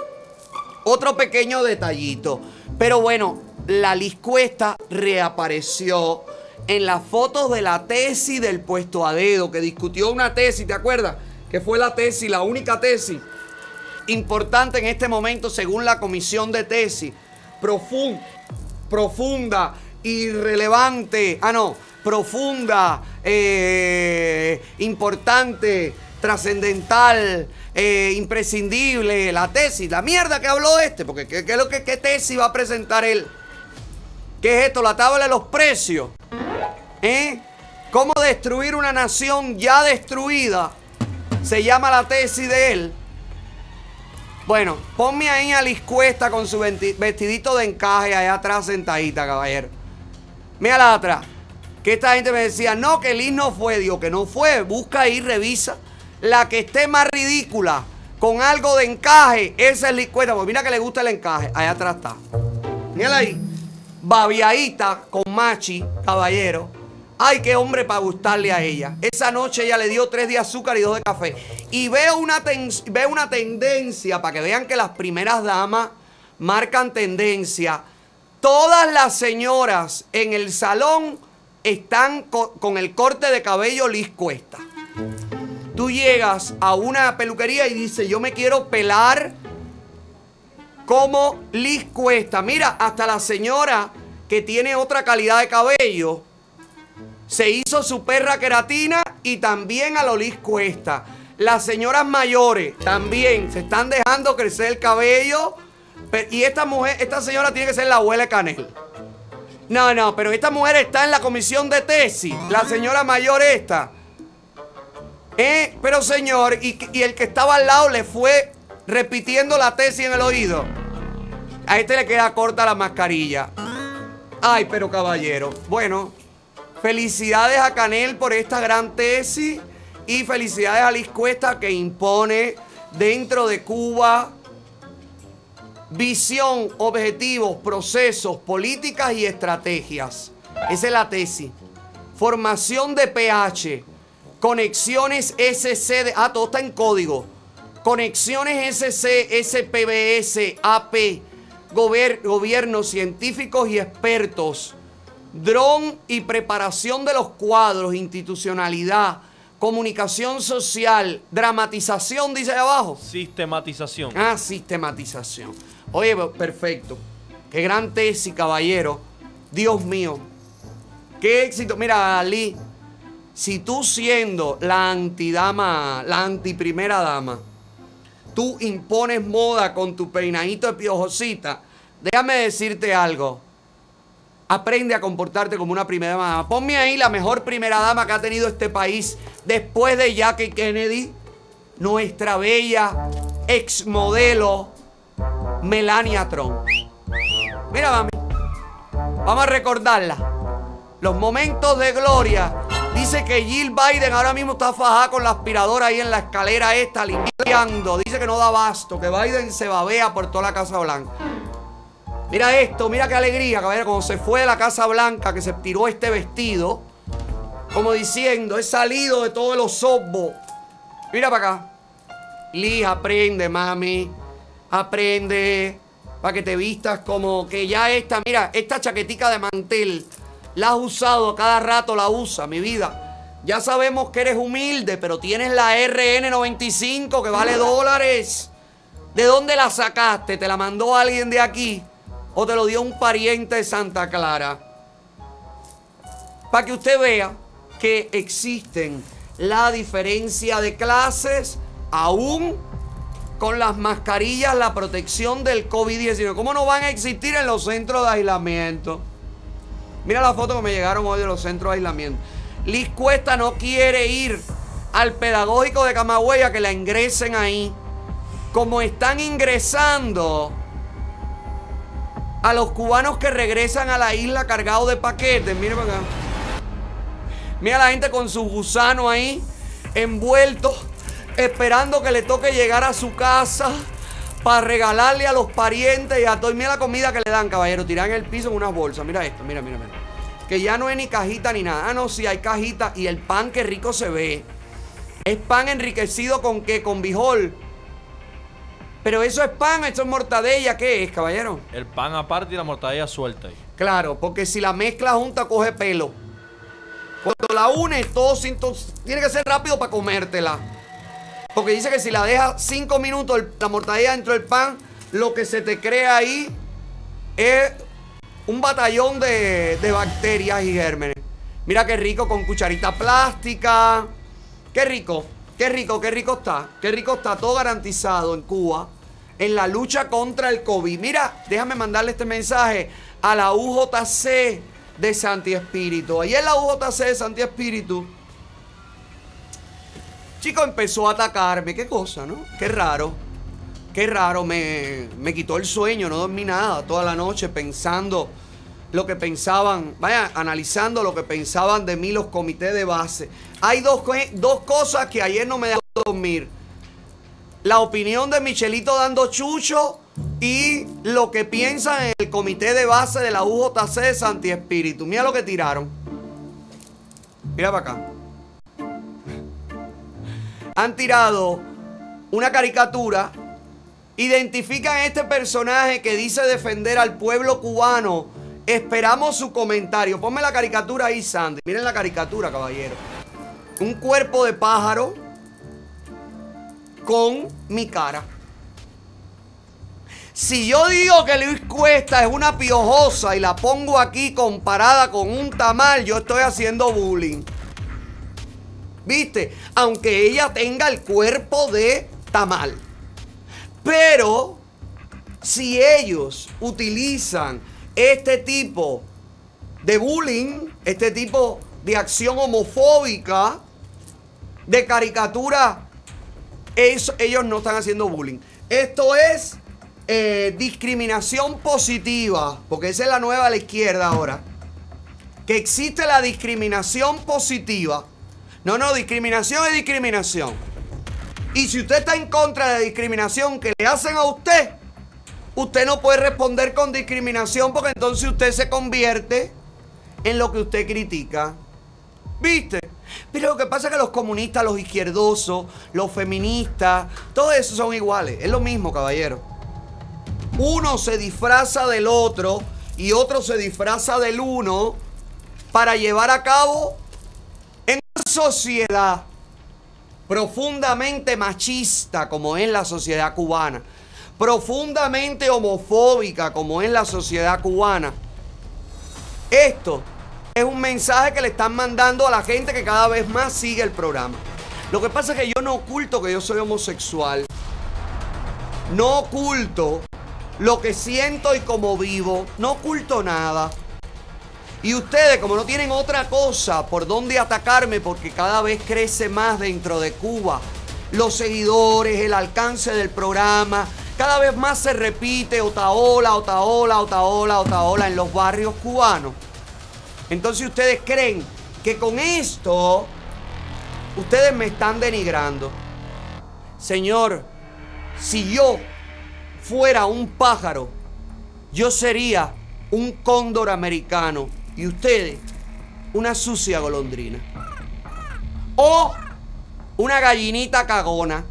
otro pequeño detallito. Pero bueno, la Liz Cuesta reapareció en las fotos de la tesis del puesto a dedo, que discutió una tesis, ¿te acuerdas? Que fue la tesis, la única tesis importante en este momento según la comisión de tesis. Profun- profunda, irrelevante, ah no, profunda, eh, importante, trascendental, eh, imprescindible, la tesis, la mierda que habló este, porque ¿qué, es qué tesis va a presentar él? ¿Qué es esto? La tabla de los precios. ¿Eh? ¿Cómo destruir una nación ya destruida? Se llama la tesis de él. Bueno, ponme ahí a Liz Cuesta con su vestidito de encaje allá atrás sentadita, caballero. Mírala atrás. Que esta gente me decía, no, que Liz no fue. Digo, que no fue. Busca ahí, revisa. La que esté más ridícula, con algo de encaje, esa es Liz Cuesta. Pues mira que le gusta el encaje. Allá atrás está. Mírala ahí. Babiadita con machi, caballero. Ay, qué hombre para gustarle a ella. Esa noche ella le dio tres de azúcar y dos de café. Y veo una, ten- veo una tendencia, para que vean que las primeras damas marcan tendencia. Todas las señoras en el salón están co- con el corte de cabello Liz Cuesta. Tú llegas a una peluquería y dices, yo me quiero pelar como Liz Cuesta. Mira, hasta la señora que tiene otra calidad de cabello se hizo su perra queratina y también a lo Liz Cuesta. Las señoras mayores también se están dejando crecer el cabello. Y esta mujer, esta señora tiene que ser la abuela de Canel. No, no, pero esta mujer está en la comisión de tesis. La señora mayor esta. Eh, pero señor, y, y el que estaba al lado le fue repitiendo la tesis en el oído. A este le queda corta la mascarilla. Ay, pero caballero. Bueno, felicidades a Canel por esta gran tesis y felicidades a Liz Cuesta que impone dentro de Cuba visión, objetivos, procesos, políticas y estrategias. Esa es la tesis. Formación de pH, conexiones SC, de, ah, todo está en código. Conexiones SC, SPBS, AP, gober- gobiernos científicos y expertos, dron y preparación de los cuadros, institucionalidad, comunicación social, dramatización, dice ahí abajo. Sistematización. Ah, sistematización. Oye, pe- perfecto. Qué gran tesis, caballero. Dios mío. Qué éxito. Mira, Ali, si tú siendo la antidama, la antiprimera dama, tú impones moda con tu peinadito de piojosita, déjame decirte algo. Aprende a comportarte como una primera dama. Ponme ahí la mejor primera dama que ha tenido este país después de Jackie Kennedy, nuestra bella exmodelo Melania Trump. Mira, mami. Vamos a recordarla. Los momentos de gloria. Dice que Jill Biden ahora mismo está fajada con la aspiradora ahí en la escalera esta, limpiando. Dice que no da basto, que Biden se babea por toda la Casa Blanca. Mira esto, mira qué alegría, caballero. Cuando se fue de la Casa Blanca, que se tiró este vestido, como diciendo, he salido de todos los sobos. Mira para acá. Liz, aprende, mami. Aprende. Para que te vistas como que ya esta, mira, esta chaquetica de mantel, la has usado, cada rato la usa, mi vida. Ya sabemos que eres humilde, pero tienes la RN95 que vale dólares. ¿De dónde la sacaste? ¿Te la mandó alguien de aquí? ¿O te lo dio un pariente de Santa Clara? Para que usted vea que existen la diferencia de clases aún con las mascarillas, la protección del COVID-19. ¿Cómo no van a existir en los centros de aislamiento? Mira la foto que me llegaron hoy de los centros de aislamiento. Liz Cuesta no quiere ir al pedagógico de Camagüey a que la ingresen ahí. Como están ingresando a los cubanos que regresan a la isla cargados de paquetes. Miren acá. Mira la gente con su gusano ahí, envuelto, esperando que le toque llegar a su casa para regalarle a los parientes y a todo. Y Mira la comida que le dan, caballero. Tiran el piso en unas bolsas. Mira esto, mira, mira, mira. Que ya no es ni cajita ni nada. Ah, no, sí, hay cajita. Y el pan, que rico se ve. Es pan enriquecido con qué? Con bijol. Pero eso es pan, eso es mortadella. ¿Qué es, caballero? El pan aparte y la mortadella suelta ahí. Claro, porque si la mezcla junta coge pelo. Cuando la unes, todo tiene que ser rápido para comértela. Porque dice que si la dejas cinco minutos el- la mortadella dentro del pan, lo que se te crea ahí es un batallón de, de bacterias y gérmenes. Mira qué rico con cucharita plástica. Qué rico, qué rico, qué rico está. Qué rico está todo garantizado en Cuba en la lucha contra el COVID. Mira, déjame mandarle este mensaje a la UJC de Santi Espíritu. Ayer la UJC de Santi Espíritu, chico, empezó a atacarme. Qué cosa, ¿no? Qué raro. Qué raro. Me, me quitó el sueño. No dormí nada toda la noche pensando lo que pensaban, vaya, analizando lo que pensaban de mí los comités de base. Hay dos, dos cosas que ayer no me dejaron dormir la opinión de Michelito dando chucho y lo que piensan en el comité de base de la UJC de Santi Espíritu. Mira lo que tiraron. Mira para acá. Han tirado una caricatura identifican a este personaje que dice defender al pueblo cubano, esperamos su comentario. Ponme la caricatura ahí, Sandy. Miren la caricatura, caballero. Un cuerpo de pájaro con mi cara. Si yo digo que Luis Cuesta es una piojosa y la pongo aquí comparada con un tamal, yo estoy haciendo bullying. ¿Viste? Aunque ella tenga el cuerpo de tamal. Pero si ellos utilizan este tipo de bullying, este tipo de acción homofóbica, de caricatura, eso- ellos no están haciendo bullying. Esto es eh, discriminación positiva, porque esa es la nueva a la izquierda ahora. Que existe la discriminación positiva. No, no, discriminación es discriminación. Y si usted está en contra de la discriminación que le hacen a usted, usted no puede responder con discriminación porque entonces usted se convierte en lo que usted critica. ¿Viste? Pero lo que pasa es que los comunistas, los izquierdosos, los feministas, todos esos son iguales. Es lo mismo, caballero. Uno se disfraza del otro y otro se disfraza del uno para llevar a cabo en una sociedad profundamente machista como es la sociedad cubana, profundamente homofóbica como es la sociedad cubana. Esto es un mensaje que le están mandando a la gente que cada vez más sigue el programa. Lo que pasa es que yo no oculto que yo soy homosexual. No oculto lo que siento y como vivo. No oculto nada. Y ustedes, como no tienen otra cosa por donde atacarme, porque cada vez crece más dentro de Cuba, los seguidores, el alcance del programa, cada vez más se repite otaola, otaola, otaola, otaola en los barrios cubanos. Entonces ustedes creen que con esto ustedes me están denigrando. Señor, si yo fuera un pájaro, yo sería un cóndor americano y ustedes una sucia golondrina. O una gallinita cagona.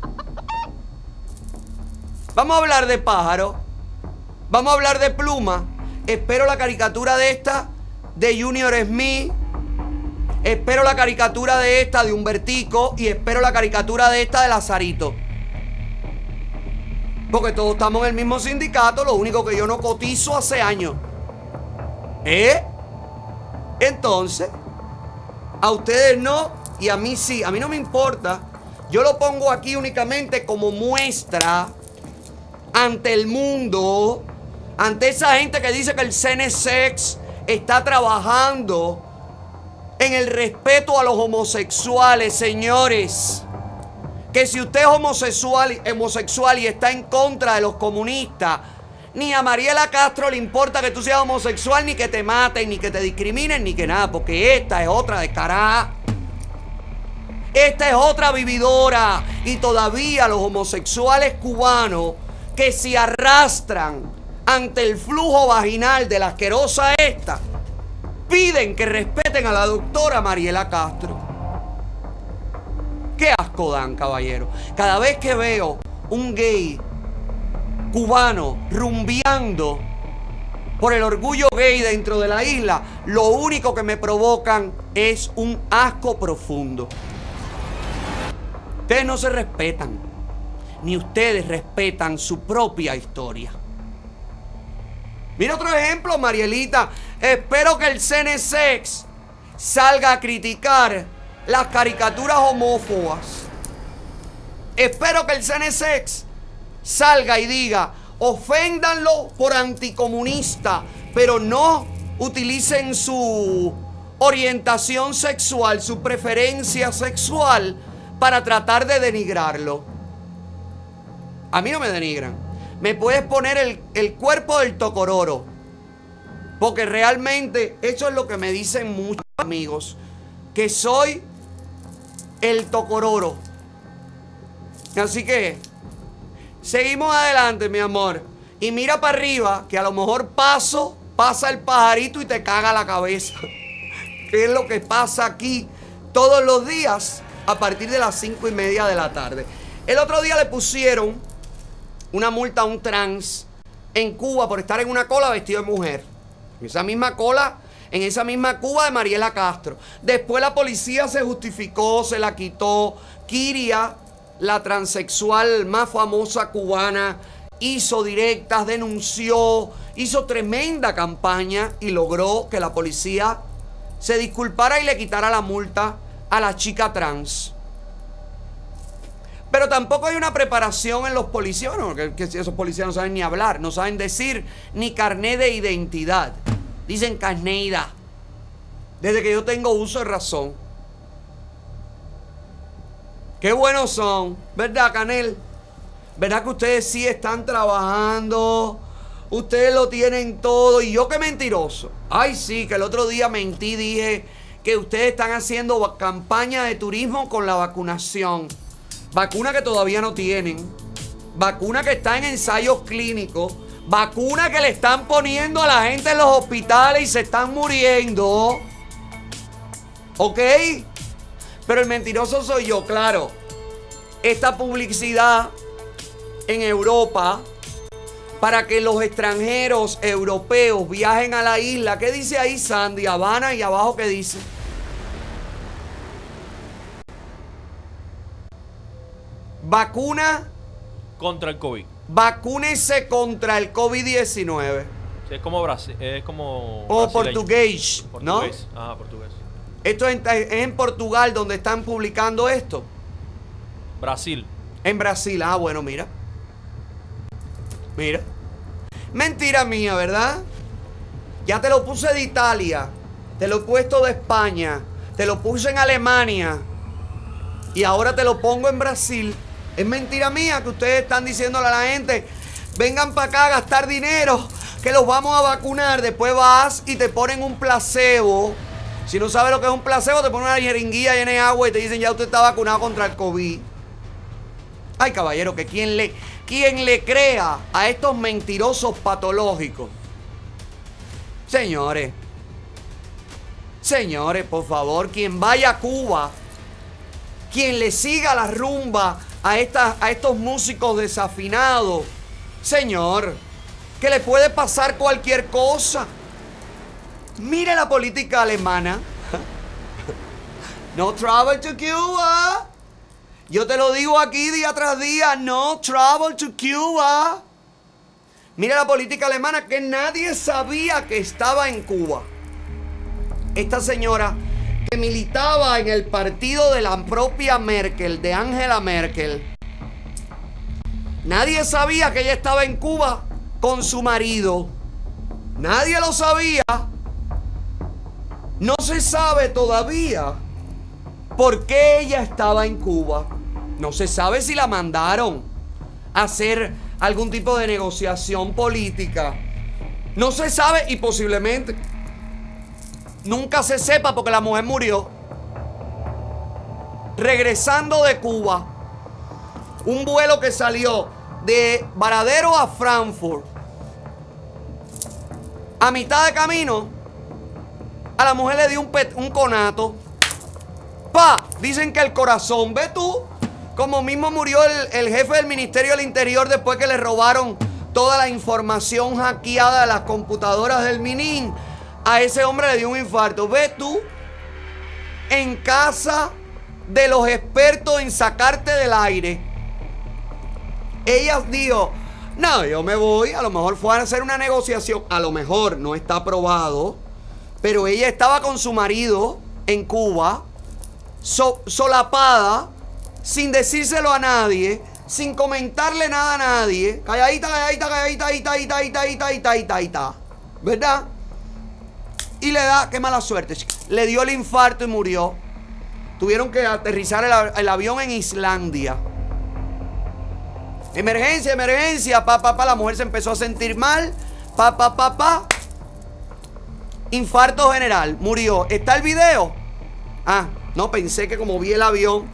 Vamos a hablar de pájaro. Vamos a hablar de pluma. Espero la caricatura de esta de Junior Smith. Espero la caricatura de esta de Humbertico. Y espero la caricatura de esta de Lazarito. Porque todos estamos en el mismo sindicato. Lo único que yo no cotizo hace años. ¿Eh? Entonces, a ustedes no y a mí sí. A mí no me importa. Yo lo pongo aquí únicamente como muestra ante el mundo, ante esa gente que dice que el CNSEX está trabajando en el respeto a los homosexuales, señores. Que si usted es homosexual, y está en contra de los comunistas, ni a Mariela Castro le importa que tú seas homosexual, ni que te maten, ni que te discriminen, ni que nada, porque esta es otra descarada. Esta es otra vividora. Y todavía los homosexuales cubanos que se arrastran ante el flujo vaginal de la asquerosa esta, piden que respeten a la doctora Mariela Castro. Qué asco dan, caballero. Cada vez que veo un gay cubano rumbeando por el orgullo gay dentro de la isla, lo único que me provocan es un asco profundo. Ustedes no se respetan, ni ustedes respetan su propia historia. Mira otro ejemplo, Marielita. Espero que el CNSEX salga a criticar las caricaturas homófobas. Espero que el CNSEX salga y diga, oféndanlo por anticomunista, pero no utilicen su orientación sexual, su preferencia sexual para tratar de denigrarlo. A mí no me denigran. Me puedes poner el, el cuerpo del tocororo. Porque realmente eso es lo que me dicen muchos amigos. Que soy el tocororo. Así que seguimos adelante, mi amor. Y mira para arriba, que a lo mejor paso, pasa el pajarito y te caga la cabeza. <laughs> ¿Qué es lo que pasa aquí todos los días a partir de las cinco y media de la tarde? El otro día le pusieron una multa a un trans en Cuba por estar en una cola vestido de mujer. En esa misma cola, en esa misma Cuba de Mariela Castro. Después la policía se justificó, se la quitó. Kiria, la transexual más famosa cubana, hizo directas, denunció, hizo tremenda campaña y logró que la policía se disculpara y le quitara la multa a la chica trans. Pero tampoco hay una preparación en los policías, bueno, que, que esos policías no saben ni hablar, no saben decir ni carné de identidad. Dicen carneida. Desde que yo tengo uso de razón. Qué buenos son, ¿verdad, Canel? ¿Verdad que ustedes sí están trabajando? Ustedes lo tienen todo. Y yo qué mentiroso. Ay, sí, que el otro día mentí, dije que ustedes están haciendo campaña de turismo con la vacunación. Vacuna que todavía no tienen. Vacuna que está en ensayos clínicos. Vacuna que le están poniendo a la gente en los hospitales y se están muriendo. ¿Ok? Pero el mentiroso soy yo, claro. Esta publicidad en Europa para que los extranjeros europeos viajen a la isla. ¿Qué dice ahí Sandy? Habana y abajo qué dice? Vacuna, Contra el COVID. vacúnese contra el COVID-19. Sí, es como Brasil. Es como. O portugués, ¿no? Portugués. Ah, portugués. Esto es en, es en Portugal donde están publicando esto. Brasil. En Brasil, ah, bueno, mira. Mira. Mentira mía, ¿verdad? Ya te lo puse de Italia, te lo he puesto de España, te lo puse en Alemania y ahora te lo pongo en Brasil. Es mentira mía que ustedes están diciéndole a la gente, vengan para acá a gastar dinero, que los vamos a vacunar. Después vas y te ponen un placebo. Si no sabes lo que es un placebo, te ponen una jeringuilla llena de agua y te dicen ya usted está vacunado contra el COVID. Ay, caballero, que quien le, quien le crea a estos mentirosos patológicos. Señores, señores, por favor, quien vaya a Cuba, quien le siga la rumba a, estas- a estos músicos desafinados, señor, que le puede pasar cualquier cosa. Mire la política alemana. <laughs> No travel to Cuba. Yo te lo digo aquí día tras día, no travel to Cuba. Mira la política alemana que nadie sabía que estaba en Cuba. Esta señora que militaba en el partido de la propia Merkel, de Angela Merkel. Nadie sabía que ella estaba en Cuba con su marido. Nadie lo sabía. No se sabe todavía por qué ella estaba en Cuba. No se sabe si la mandaron a hacer algún tipo de negociación política. No se sabe y posiblemente nunca se sepa porque la mujer murió. Regresando de Cuba, un vuelo que salió de Varadero a Frankfurt. A mitad de camino, a la mujer le dio un, un conato. Pa, dicen que el corazón, ve tú, como mismo murió el, el jefe del Ministerio del Interior después que le robaron toda la información hackeada de las computadoras del Minin. A ese hombre le dio un infarto. Ve tú, en casa de los expertos en sacarte del aire. Ella dijo, no, yo me voy, a lo mejor fue a hacer una negociación, a lo mejor no está aprobado, pero ella estaba con su marido en Cuba, so- solapada, sin decírselo a nadie, sin comentarle nada a nadie, calladita, calladita, calladita, calladita, calladita, calladita, calladita, calladita, ¿verdad? Le da, qué mala suerte, le dio el infarto y murió. Tuvieron que aterrizar el avión en Islandia. Emergencia, emergencia, pa, pa, pa. La mujer se empezó a sentir mal. Pa, pa, pa, pa. Infarto general, murió. ¿Está el video? Ah, no, pensé que como vi el avión.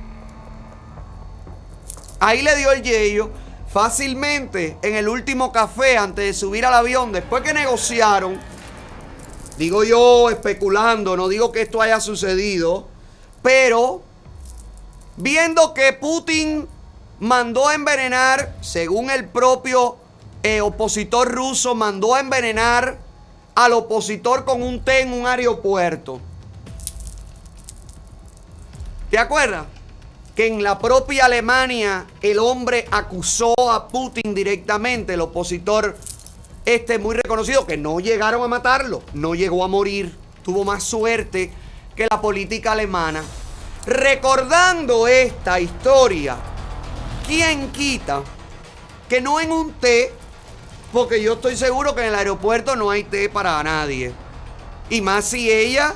Ahí le dio el yello. Fácilmente, en el último café, antes de subir al avión, después que negociaron, digo yo especulando, no digo que esto haya sucedido, pero viendo que Putin mandó a envenenar, según el propio eh, opositor ruso, mandó a envenenar al opositor con un té en un aeropuerto. ¿Te acuerdas? Que en la propia Alemania el hombre acusó a Putin directamente, el opositor este muy reconocido, que no llegaron a matarlo, no llegó a morir, tuvo más suerte que la política alemana. Recordando esta historia, ¿quién quita que no en un té, porque yo estoy seguro que en el aeropuerto no hay té para nadie, y más si ella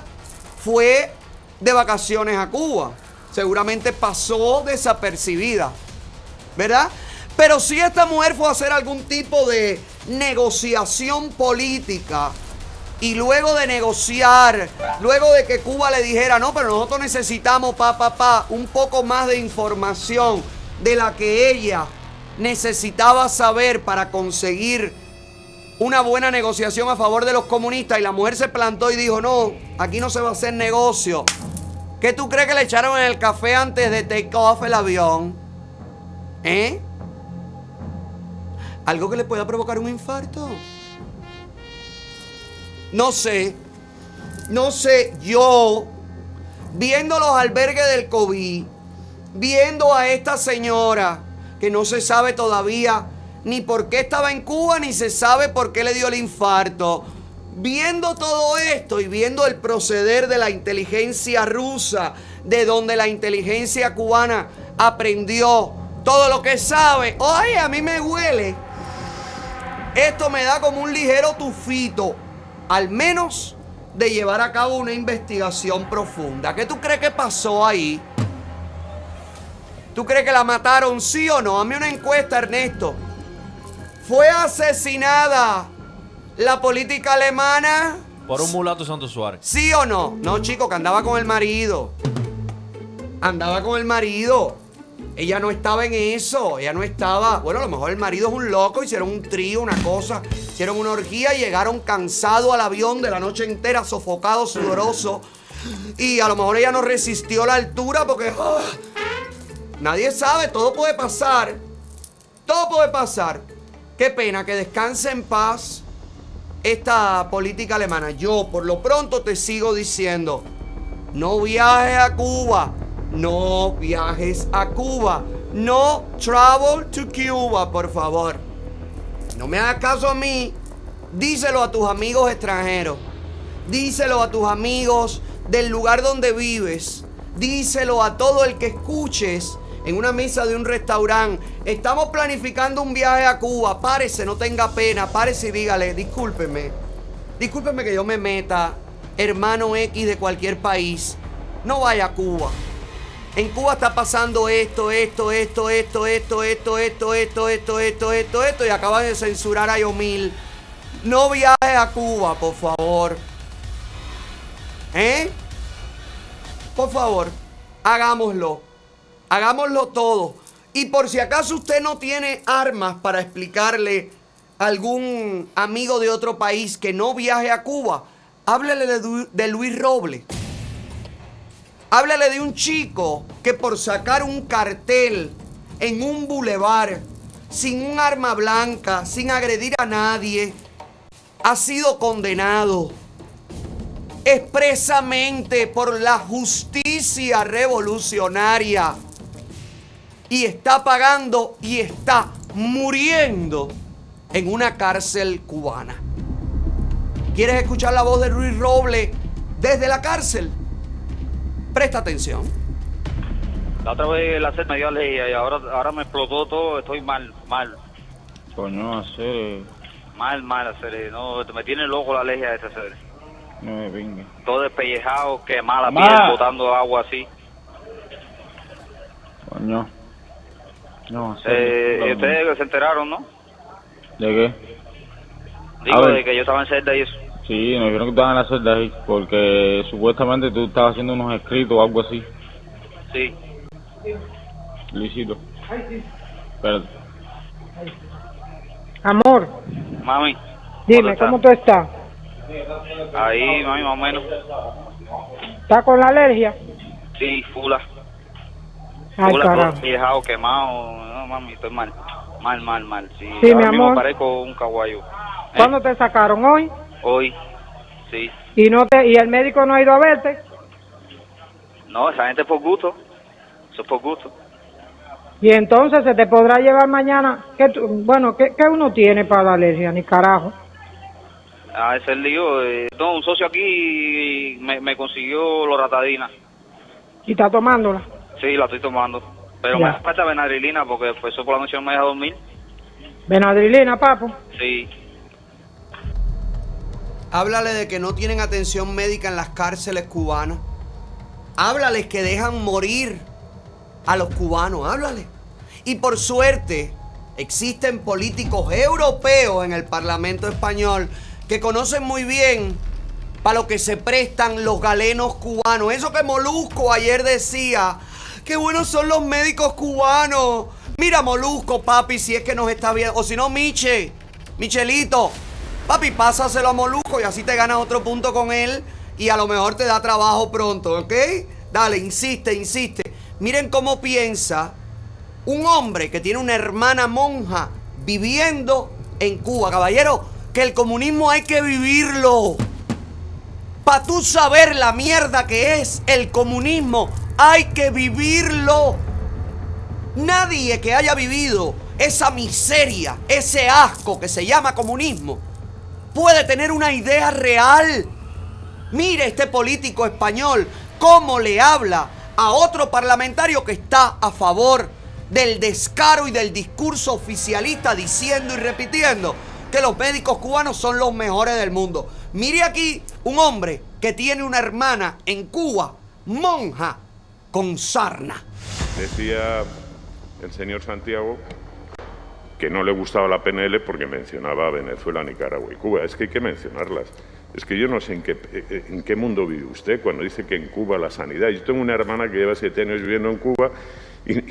fue de vacaciones a Cuba, seguramente pasó desapercibida, ¿verdad? Pero si esta mujer fue a hacer algún tipo de negociación política y luego de negociar, luego de que Cuba le dijera, no, pero nosotros necesitamos, pa, pa, pa, un poco más de información de la que ella necesitaba saber para conseguir una buena negociación a favor de los comunistas y la mujer se plantó y dijo, no, aquí no se va a hacer negocio. ¿Qué tú crees que le echaron en el café antes de take off el avión? ¿Eh? ¿Algo que le pueda provocar un infarto? No sé. No sé. Yo, viendo los albergues del COVID, viendo a esta señora que no se sabe todavía ni por qué estaba en Cuba, ni se sabe por qué le dio el infarto. Viendo todo esto y viendo el proceder de la inteligencia rusa, de donde la inteligencia cubana aprendió todo lo que sabe, oye, a mí me huele. Esto me da como un ligero tufito, al menos de llevar a cabo una investigación profunda. ¿Qué tú crees que pasó ahí? ¿Tú crees que la mataron sí o no? Hazme una encuesta, Ernesto. ¿Fue asesinada la política alemana? Por un mulato Santo Suárez. ¿Sí o no? No, chico, que andaba con el marido. Andaba con el marido. Ella no estaba en eso. Ella no estaba. Bueno, a lo mejor el marido es un loco. Hicieron un trío, una cosa. Hicieron una orgía y llegaron cansados al avión de la noche entera, sofocado, sudoroso. Y a lo mejor ella no resistió la altura porque. ¡ah! Nadie sabe, todo puede pasar. Todo puede pasar. Qué pena que descanse en paz esta política alemana. Yo por lo pronto te sigo diciendo, no viajes a Cuba, no viajes a Cuba, no travel to Cuba, por favor. No me hagas caso a mí, díselo a tus amigos extranjeros, díselo a tus amigos del lugar donde vives, díselo a todo el que escuches en una mesa de un restaurante. Estamos planificando un viaje a Cuba. Párese, no tenga pena. Párese y dígale, discúlpeme. Discúlpeme que yo me meta, hermano X de cualquier país. No vaya a Cuba. En Cuba está pasando esto, esto, esto, esto, esto, esto, esto, esto, esto, esto, esto, esto, y acaban de censurar a Yomil. No viaje a Cuba, por favor. ¿Eh? Por favor, hagámoslo. Hagámoslo todo. Y por si acaso usted no tiene armas para explicarle a algún amigo de otro país que no viaje a Cuba, háblele de, de Luis Robles. Háblele de un chico que por sacar un cartel en un bulevar, sin un arma blanca, sin agredir a nadie, ha sido condenado expresamente por la justicia revolucionaria y está pagando y está muriendo en una cárcel cubana. ¿Quieres escuchar la voz de Luis Roble desde la cárcel? Presta atención. La otra vez la sed me dio alergia y ahora, ahora me explotó todo, estoy mal, mal, Coño, hacer. mal, mal, hacer, no, me tiene loco la alergia de ese hacer. No me venga. Todo despellejado, quemada la piel, botando agua así. Coño. No, hacer. Eh, ustedes se enteraron, ¿no? ¿De qué? Digo, de que yo estaba en celda y eso. Sí, nos vieron que estaban en la celda ahí, porque supuestamente tú estabas haciendo unos escritos o algo así. Sí. Luisito. Espérate. Amor, Mami. dime, ¿cómo tú estás? Ahí, mami, más o menos. ¿Estás con la alergia? Sí, fula. Ay, todo viejado, quemado. No, mami, estoy mal. Mal, mal, mal. Sí, Sí, ahora mi mismo amor. parezco un caguayo. ¿Cuándo te sacaron hoy? Hoy, sí. Y no te y el médico no ha ido a verte. No, esa gente es por gusto. Eso es por gusto. Y entonces se te podrá llevar mañana. ¿Qué tú- bueno, ¿qué, qué uno tiene para la alergia? Ni carajo. Ah, ese es el lío. eh, no, un socio aquí me, me consiguió loratadina. Y está tomándola. Sí, la estoy tomando. Pero Ya. me falta benadrilina porque pues, eso por la noche no me deja dormir. Benadrilina, papo. Sí. Háblale de que no tienen atención médica en las cárceles cubanas. Háblales que dejan morir a los cubanos. Háblale. Y por suerte, existen políticos europeos en el Parlamento español que conocen muy bien para lo que se prestan los galenos cubanos. Eso que Molusco ayer decía, qué buenos son los médicos cubanos. Mira Molusco, papi, si es que nos está viendo. O si no, Miche, Michelito, papi, pásaselo a Molusco y así te ganas otro punto con él y a lo mejor te da trabajo pronto, ¿ok? Dale, insiste, insiste. Miren cómo piensa un hombre que tiene una hermana monja viviendo en Cuba. Caballero, que el comunismo hay que vivirlo. Para tú saber la mierda que es el comunismo, hay que vivirlo. Nadie que haya vivido esa miseria, ese asco que se llama comunismo, puede tener una idea real. Mire este político español cómo le habla a otro parlamentario que está a favor del descaro y del discurso oficialista diciendo y repitiendo que los médicos cubanos son los mejores del mundo. Mire aquí un hombre que tiene una hermana en Cuba, monja, con sarna. Decía el señor Santiago que no le gustaba la PNL porque mencionaba a Venezuela, Nicaragua y Cuba. Es que hay que mencionarlas. Es que yo no sé en qué, eh, en qué mundo vive usted cuando dice que en Cuba la sanidad. Yo tengo una hermana que lleva siete años viviendo en Cuba y,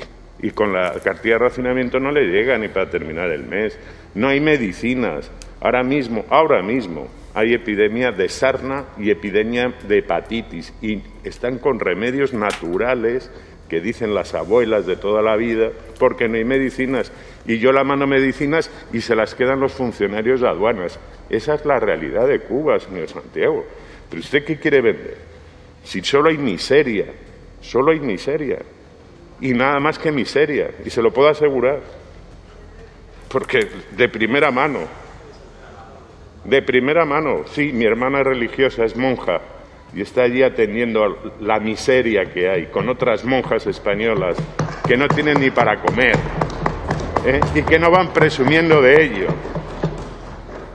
y con la cartilla de racionamiento no le llega ni para terminar el mes. No hay medicinas. Ahora mismo, ahora mismo, hay epidemia de sarna y epidemia de hepatitis y están con remedios naturales que dicen las abuelas de toda la vida, porque no hay medicinas. Y yo la mano medicinas y se las quedan los funcionarios de aduanas. Esa es la realidad de Cuba, señor Santiago. ¿Pero usted qué quiere vender? Si solo hay miseria, solo hay miseria. Y nada más que miseria. Y se lo puedo asegurar. Porque de primera mano, de primera mano, sí, mi hermana religiosa es monja y está allí atendiendo la miseria que hay con otras monjas españolas que no tienen ni para comer ¿eh? y que no van presumiendo de ello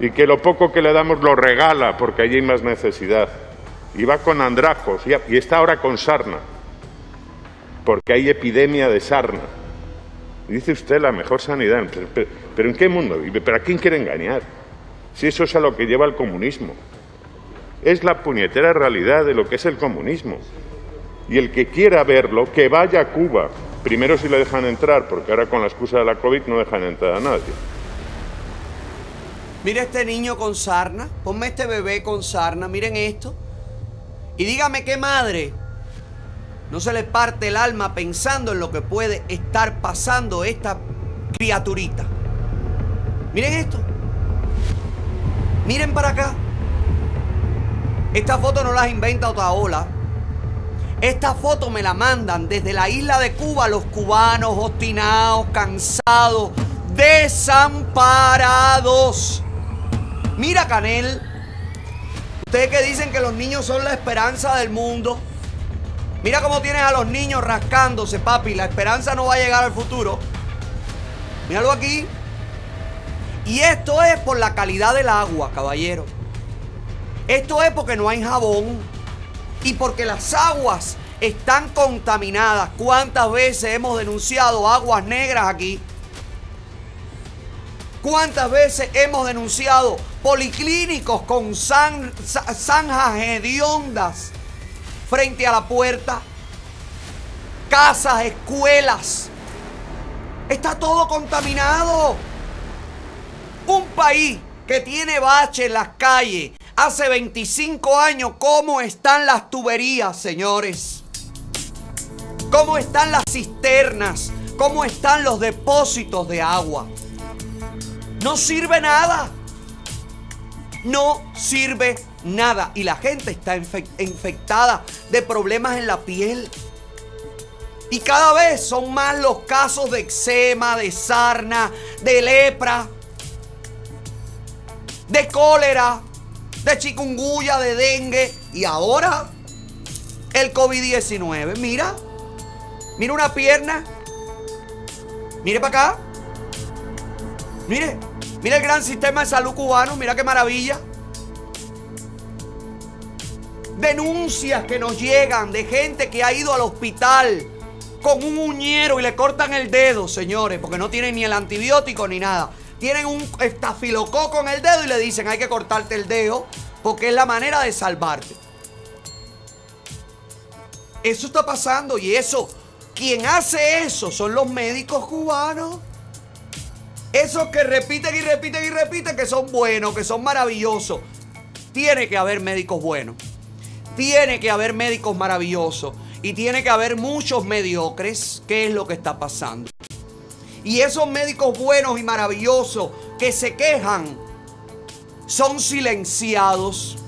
y que lo poco que le damos lo regala porque allí hay más necesidad y va con andrajos y, está ahora con sarna porque hay epidemia de sarna. Dice usted la mejor sanidad, pero ¿en qué mundo vive? ¿Pero a quién quiere engañar? Si eso es a lo que lleva el comunismo. Es la puñetera realidad de lo que es el comunismo. Y el que quiera verlo, que vaya a Cuba. Primero si le dejan entrar, porque ahora con la excusa de la COVID no dejan entrar a nadie. Mire este niño con sarna. Ponme este bebé con sarna. Miren esto. Y dígame qué madre no se le parte el alma pensando en lo que puede estar pasando esta criaturita. Miren esto. Miren para acá. Esta foto no las inventa Otaola. Esta foto me la mandan desde la isla de Cuba los cubanos obstinados, cansados, desamparados. Mira, Canel. Ustedes que dicen que los niños son la esperanza del mundo. Mira cómo tienes a los niños rascándose, papi. La esperanza no va a llegar al futuro. Míralo aquí. Y esto es por la calidad del agua, caballero. Esto es porque no hay jabón. Y porque las aguas están contaminadas. ¿Cuántas veces hemos denunciado aguas negras aquí? ¿Cuántas veces hemos denunciado policlínicos con zan- za- zanjas hediondas frente a la puerta? Casas, escuelas. Está todo contaminado. Un país que tiene bache en las calles hace 25 años, ¿cómo están las tuberías, señores? ¿Cómo están las cisternas? ¿Cómo están los depósitos de agua? No sirve nada. No sirve nada. Y la gente está infe- infectada de problemas en la piel. Y cada vez son más los casos de eczema, de sarna, de lepra, de cólera, de chikungunya, de dengue. Y ahora el COVID-19. Mira, mira una pierna. Mire para acá. Mire, mire el gran sistema de salud cubano. Mira qué maravilla. Denuncias que nos llegan de gente que ha ido al hospital con un uñero y le cortan el dedo, señores, porque no tienen ni el antibiótico ni nada. Tienen un estafilococo en el dedo y le dicen hay que cortarte el dedo porque es la manera de salvarte. Eso está pasando y eso, quien hace eso son los médicos cubanos. Esos que repiten y repiten y repiten que son buenos, que son maravillosos. Tiene que haber médicos buenos. Tiene que haber médicos maravillosos. Y tiene que haber muchos mediocres. ¿Qué es lo que está pasando? Y esos médicos buenos y maravillosos que se quejan son silenciados.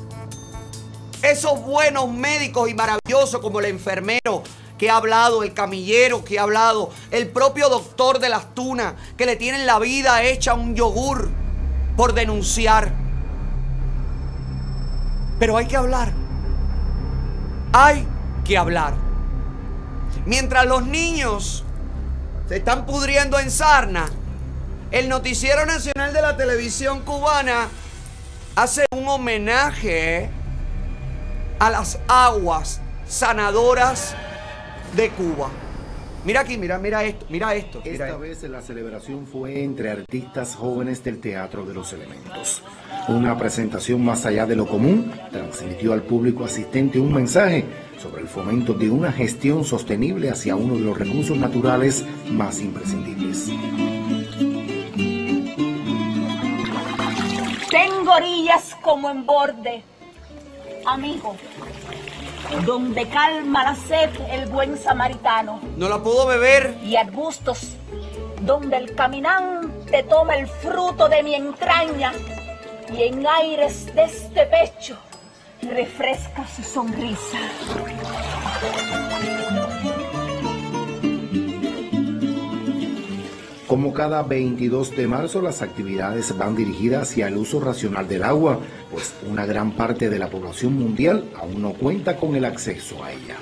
Esos buenos médicos y maravillosos como el enfermero que ha hablado, el camillero que ha hablado, el propio doctor de las tunas que le tienen la vida hecha un yogur por denunciar. Pero hay que hablar. Hay que hablar. Mientras los niños están pudriendo en sarna, el Noticiero Nacional de la Televisión Cubana hace un homenaje a las aguas sanadoras de Cuba. Mira aquí, mira, mira esto, mira esto. mira Esta esto. vez la celebración fue entre artistas jóvenes del Teatro de los Elementos. Una presentación más allá de lo común transmitió al público asistente un mensaje sobre el fomento de una gestión sostenible hacia uno de los recursos naturales más imprescindibles. Tengo orillas como en borde, amigo, donde calma la sed el buen samaritano. No la puedo beber. Y arbustos, donde el caminante toma el fruto de mi entraña y en aires de este pecho refresca su sonrisa. Como cada 22 de marzo, las actividades van dirigidas hacia el uso racional del agua, pues una gran parte de la población mundial aún no cuenta con el acceso a ella.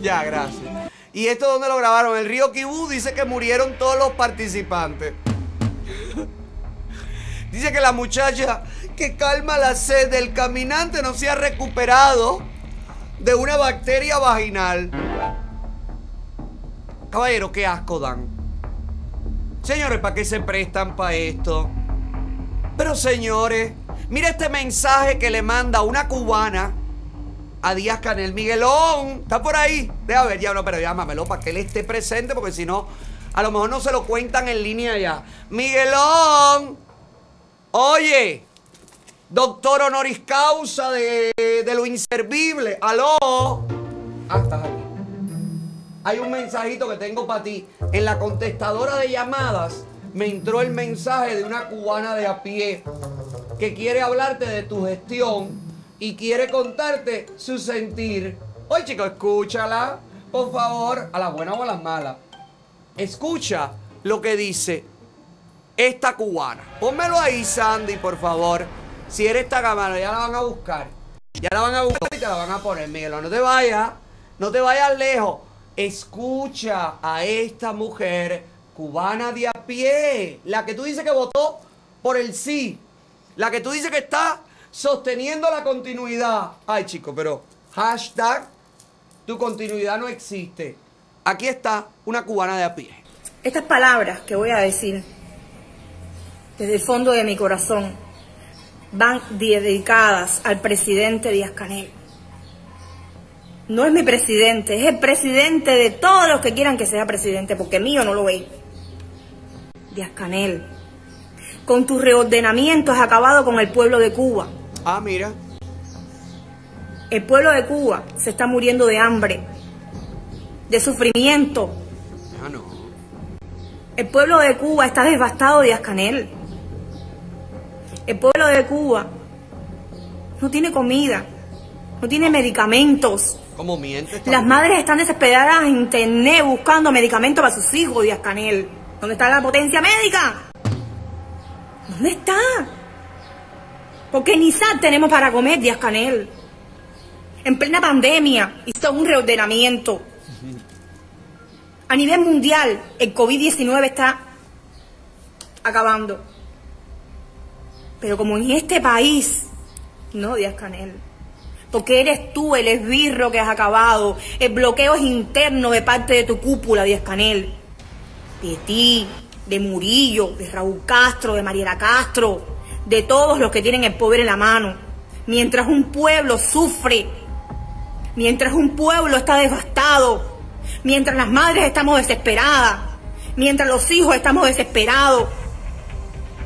Ya, gracias. ¿Y esto dónde lo grabaron? El río Kibú dice que murieron todos los participantes. <laughs> dice que la muchacha que calma la sed del caminante no se ha recuperado de una bacteria vaginal. Caballero, qué asco dan. Señores, ¿para qué se prestan para esto? Pero señores, mira este mensaje que le manda una cubana a Díaz Canel. Miguelón, ¿está por ahí? Deja ver, ya no, pero llámamelo para que él esté presente, porque si no, a lo mejor no se lo cuentan en línea ya. Miguelón, oye, doctor honoris causa de, de lo inservible. Aló. Ah, estás aquí. Hay un mensajito que tengo para ti. En la contestadora de llamadas me entró el mensaje de una cubana de a pie que quiere hablarte de tu gestión y quiere contarte su sentir. Oye, chicos, escúchala, por favor, a las buenas o a las malas. Escucha lo que dice esta cubana. Pónmelo ahí, Sandy, por favor. Si eres cámara, ya la van a buscar. Ya la van a buscar y te la van a poner, Miguel. No te vayas, no te vayas lejos. Escucha a esta mujer cubana de a pie. La que tú dices que votó por el sí. La que tú dices que está sosteniendo la continuidad. Ay, chico, pero hashtag tu continuidad no existe. Aquí está una cubana de a pie. Estas palabras que voy a decir desde el fondo de mi corazón van dedicadas al presidente Díaz Canel. No es mi presidente, es el presidente de todos los que quieran que sea presidente, porque mío no lo es. Díaz Canel, con tu reordenamiento has acabado con el pueblo de Cuba. Ah, mira. El pueblo de Cuba se está muriendo de hambre. de sufrimiento. Ah, no. El pueblo de Cuba está devastado, Díaz Canel. El pueblo de Cuba no tiene comida, no tiene medicamentos. ¿Cómo mientes? Las madres están desesperadas en internet buscando medicamentos para sus hijos, Díaz Canel. ¿Dónde está la potencia médica? ¿Dónde está? Porque ni sal tenemos para comer, Díaz Canel. En plena pandemia hizo un reordenamiento. A nivel mundial, el COVID-19 está acabando. Pero como en este país, no, Díaz Canel. Porque eres tú el esbirro que has acabado. El bloqueo es interno de parte de tu cúpula, Díaz Canel. De ti, de Murillo, de Raúl Castro, de Mariela Castro, de todos los que tienen el poder en la mano. Mientras un pueblo sufre, mientras un pueblo está devastado, mientras las madres estamos desesperadas, mientras los hijos estamos desesperados,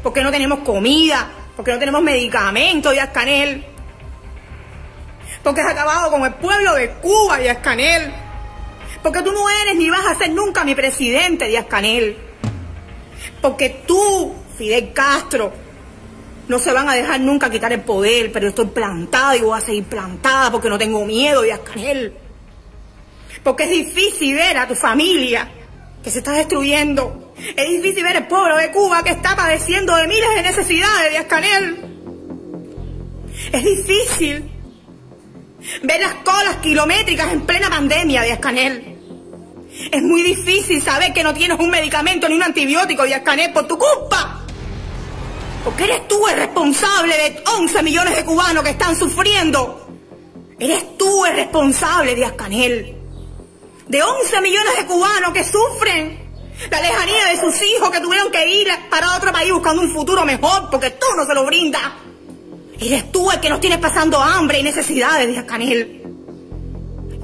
porque no tenemos comida, porque no tenemos medicamentos, Díaz Canel, porque has acabado con el pueblo de Cuba, Díaz Canel, porque tú no eres ni vas a ser nunca mi presidente, Díaz Canel, porque tú, Fidel Castro, no se van a dejar nunca quitar el poder, pero estoy plantada y voy a seguir plantada porque no tengo miedo, Díaz Canel. Porque es difícil ver a tu familia que se está destruyendo. Es difícil ver el pueblo de Cuba que está padeciendo de miles de necesidades, Díaz Canel. Es difícil ver las colas kilométricas en plena pandemia, Díaz Canel. Es muy difícil saber que no tienes un medicamento ni un antibiótico, Díaz Canel, por tu culpa. Porque eres tú el responsable de 11 millones de cubanos que están sufriendo. Eres tú el responsable, Díaz Canel. De 11 millones de cubanos que sufren la lejanía de sus hijos que tuvieron que ir para otro país buscando un futuro mejor porque tú no se lo brindas. Eres tú el que nos tiene pasando hambre y necesidades, Díaz Canel.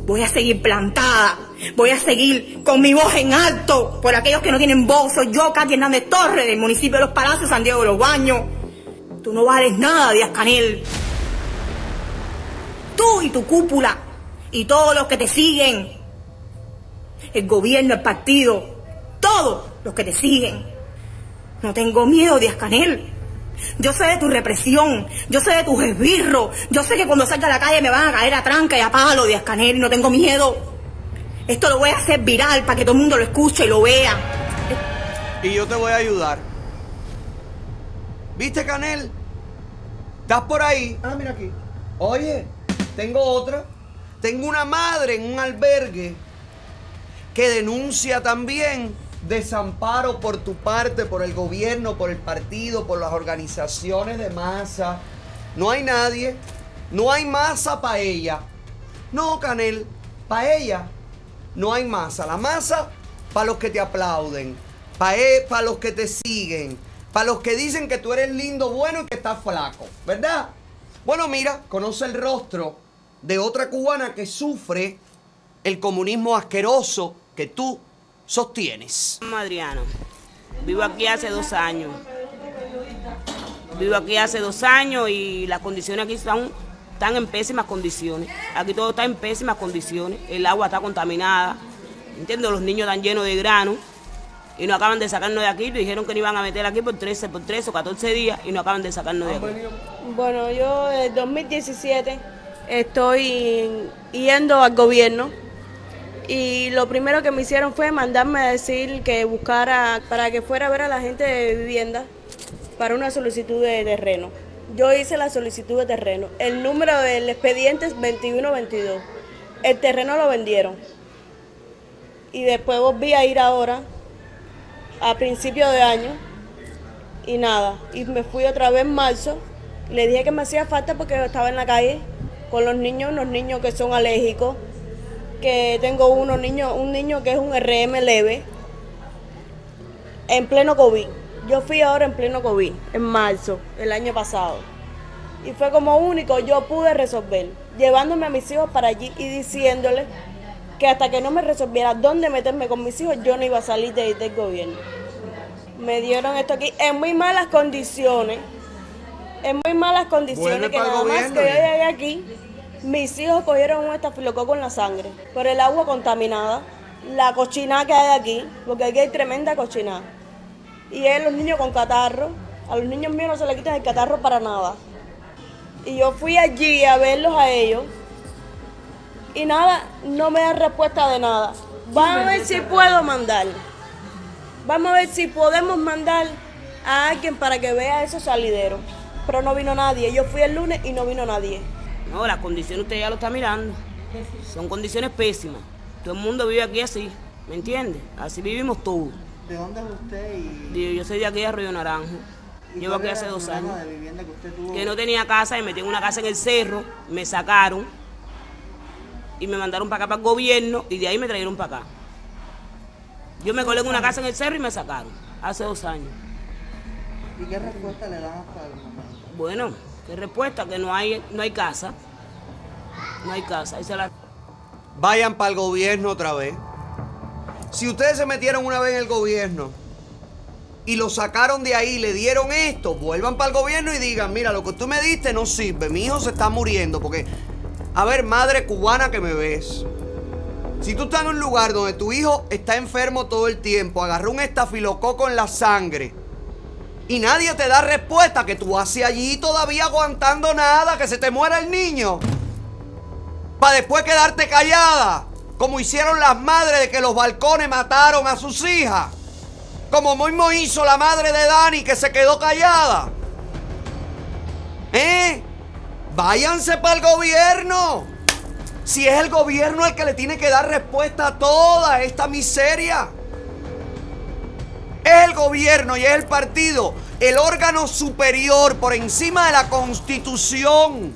Voy a seguir plantada. Voy a seguir con mi voz en alto por aquellos que no tienen voz. Soy yo, Katy Hernández Torres, del municipio de Los Palacios, San Diego de los Baños. Tú no vales nada, Díaz Canel. Tú y tu cúpula y todos los que te siguen. El gobierno, el partido, todos los que te siguen. No tengo miedo, Díaz Canel. Yo sé de tu represión, yo sé de tus esbirros, yo sé que cuando salga a la calle me van a caer a tranca y a palo, Díaz Canel, y no tengo miedo. Esto lo voy a hacer viral para que todo el mundo lo escuche y lo vea. Y yo te voy a ayudar. ¿Viste, Canel? ¿Estás por ahí? Ah, mira aquí. Oye, tengo otra. Tengo una madre en un albergue que denuncia también desamparo por tu parte, por el gobierno, por el partido, por las organizaciones de masa. No hay nadie. No hay masa para ella. No, Canel, para ella no hay masa. La masa para los que te aplauden, para los que te siguen, para los que dicen que tú eres lindo, bueno y que estás flaco, ¿verdad? Bueno, mira, conoce el rostro de otra cubana que sufre el comunismo asqueroso que tú sostienes. Adriano, vivo aquí hace dos años. Vivo aquí hace dos años y las condiciones aquí están, están en pésimas condiciones. Aquí todo está en pésimas condiciones. El agua está contaminada. ¿Entiendes? Los niños están llenos de grano y no acaban de sacarnos de aquí. Dijeron que no iban a meter aquí por 13, por 13 o 14 días y no acaban de sacarnos de aquí. Bueno, yo en 2017 estoy yendo al gobierno y lo primero que me hicieron fue mandarme a decir que buscara para que fuera a ver a la gente de vivienda para una solicitud de terreno. Yo hice la solicitud de terreno. El número del expediente es 2122. El terreno lo vendieron. Y después volví a ir ahora, a principio de año, y nada. Y me fui otra vez en marzo. Le dije que me hacía falta porque estaba en la calle con los niños, unos niños que son alérgicos que tengo unos niños, un niño que es un RM leve, en pleno COVID. Yo fui ahora en pleno COVID, en marzo, el año pasado. Y fue como único, yo pude resolver, llevándome a mis hijos para allí y diciéndoles que hasta que no me resolviera dónde meterme con mis hijos, yo no iba a salir de, del gobierno. Me dieron esto aquí en muy malas condiciones, en muy malas condiciones, Vuelve que nada más que yo llegué aquí, mis hijos cogieron un estafilococo en la sangre por el agua contaminada. la cochina que hay aquí, porque aquí hay tremenda cochina. Y es los niños con catarro. A los niños míos no se les quita el catarro para nada. Y yo fui allí a verlos a ellos. Y nada, no me dan respuesta de nada. Vamos a ver si puedo mandar. Vamos a ver si podemos mandar a alguien para que vea esos salideros. Pero no vino nadie. Yo fui el lunes y no vino nadie. No, las condiciones usted ya lo está mirando. Son condiciones pésimas. Todo el mundo vive aquí así, ¿me entiende? Así vivimos todos. ¿De dónde es usted y Digo, Yo soy de aquí de Arroyo Naranjo. ¿Y Llevo aquí hace dos años. de vivienda que usted tuvo? Que no tenía casa y me metí en una casa en el cerro, me sacaron y me mandaron para acá para el gobierno y de ahí me trajeron para acá. Yo me colé en una casa en el cerro y me sacaron hace dos años. ¿Y qué respuesta le dan hasta el momento? Bueno, qué respuesta, que no hay, no hay casa. No hay casa. Esa es la... Vayan para el gobierno otra vez. Si ustedes se metieron una vez en el gobierno y lo sacaron de ahí, le dieron esto, vuelvan para el gobierno y digan, mira, lo que tú me diste no sirve, mi hijo se está muriendo, porque, a ver, madre cubana que me ves, si tú estás en un lugar donde tu hijo está enfermo todo el tiempo, agarró un estafilococo en la sangre, y nadie te da respuesta, que tú haces allí todavía aguantando nada, que se te muera el niño, para después quedarte callada, como hicieron las madres de que los balcones mataron a sus hijas. Como mismo hizo la madre de Dani que se quedó callada. ¿Eh? Váyanse para el gobierno. Si es el gobierno el que le tiene que dar respuesta a toda esta miseria. Es el gobierno y es el partido, el órgano superior por encima de la constitución.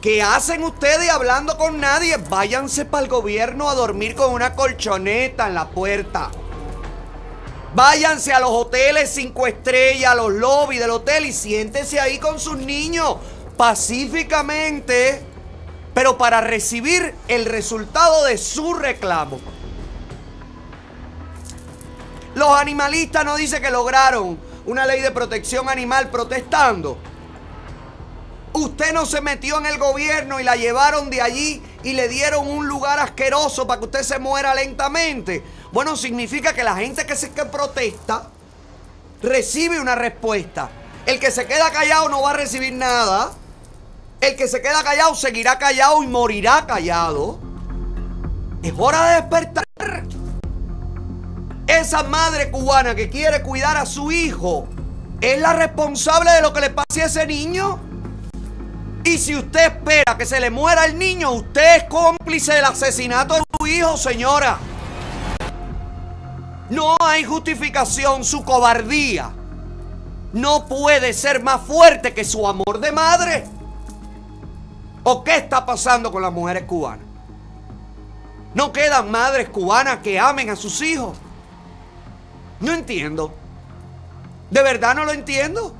¿Qué hacen ustedes hablando con nadie? Váyanse para el gobierno a dormir con una colchoneta en la puerta. Váyanse a los hoteles cinco estrellas, a los lobbies del hotel y siéntense ahí con sus niños pacíficamente, pero para recibir el resultado de su reclamo. Los animalistas no dicen que lograron una ley de protección animal protestando. Usted no se metió en el gobierno y la llevaron de allí y le dieron un lugar asqueroso para que usted se muera lentamente. Bueno, significa que la gente que se que protesta recibe una respuesta. El que se queda callado no va a recibir nada. El que se queda callado seguirá callado y morirá callado. Es hora de despertar. Esa madre cubana que quiere cuidar a su hijo es la responsable de lo que le pase a ese niño. Y si usted espera que se le muera el niño, usted es cómplice del asesinato de su hijo, señora. No hay justificación, su cobardía no puede ser más fuerte que su amor de madre. ¿O qué está pasando con las mujeres cubanas? ¿No quedan madres cubanas que amen a sus hijos? No entiendo. De verdad no lo entiendo.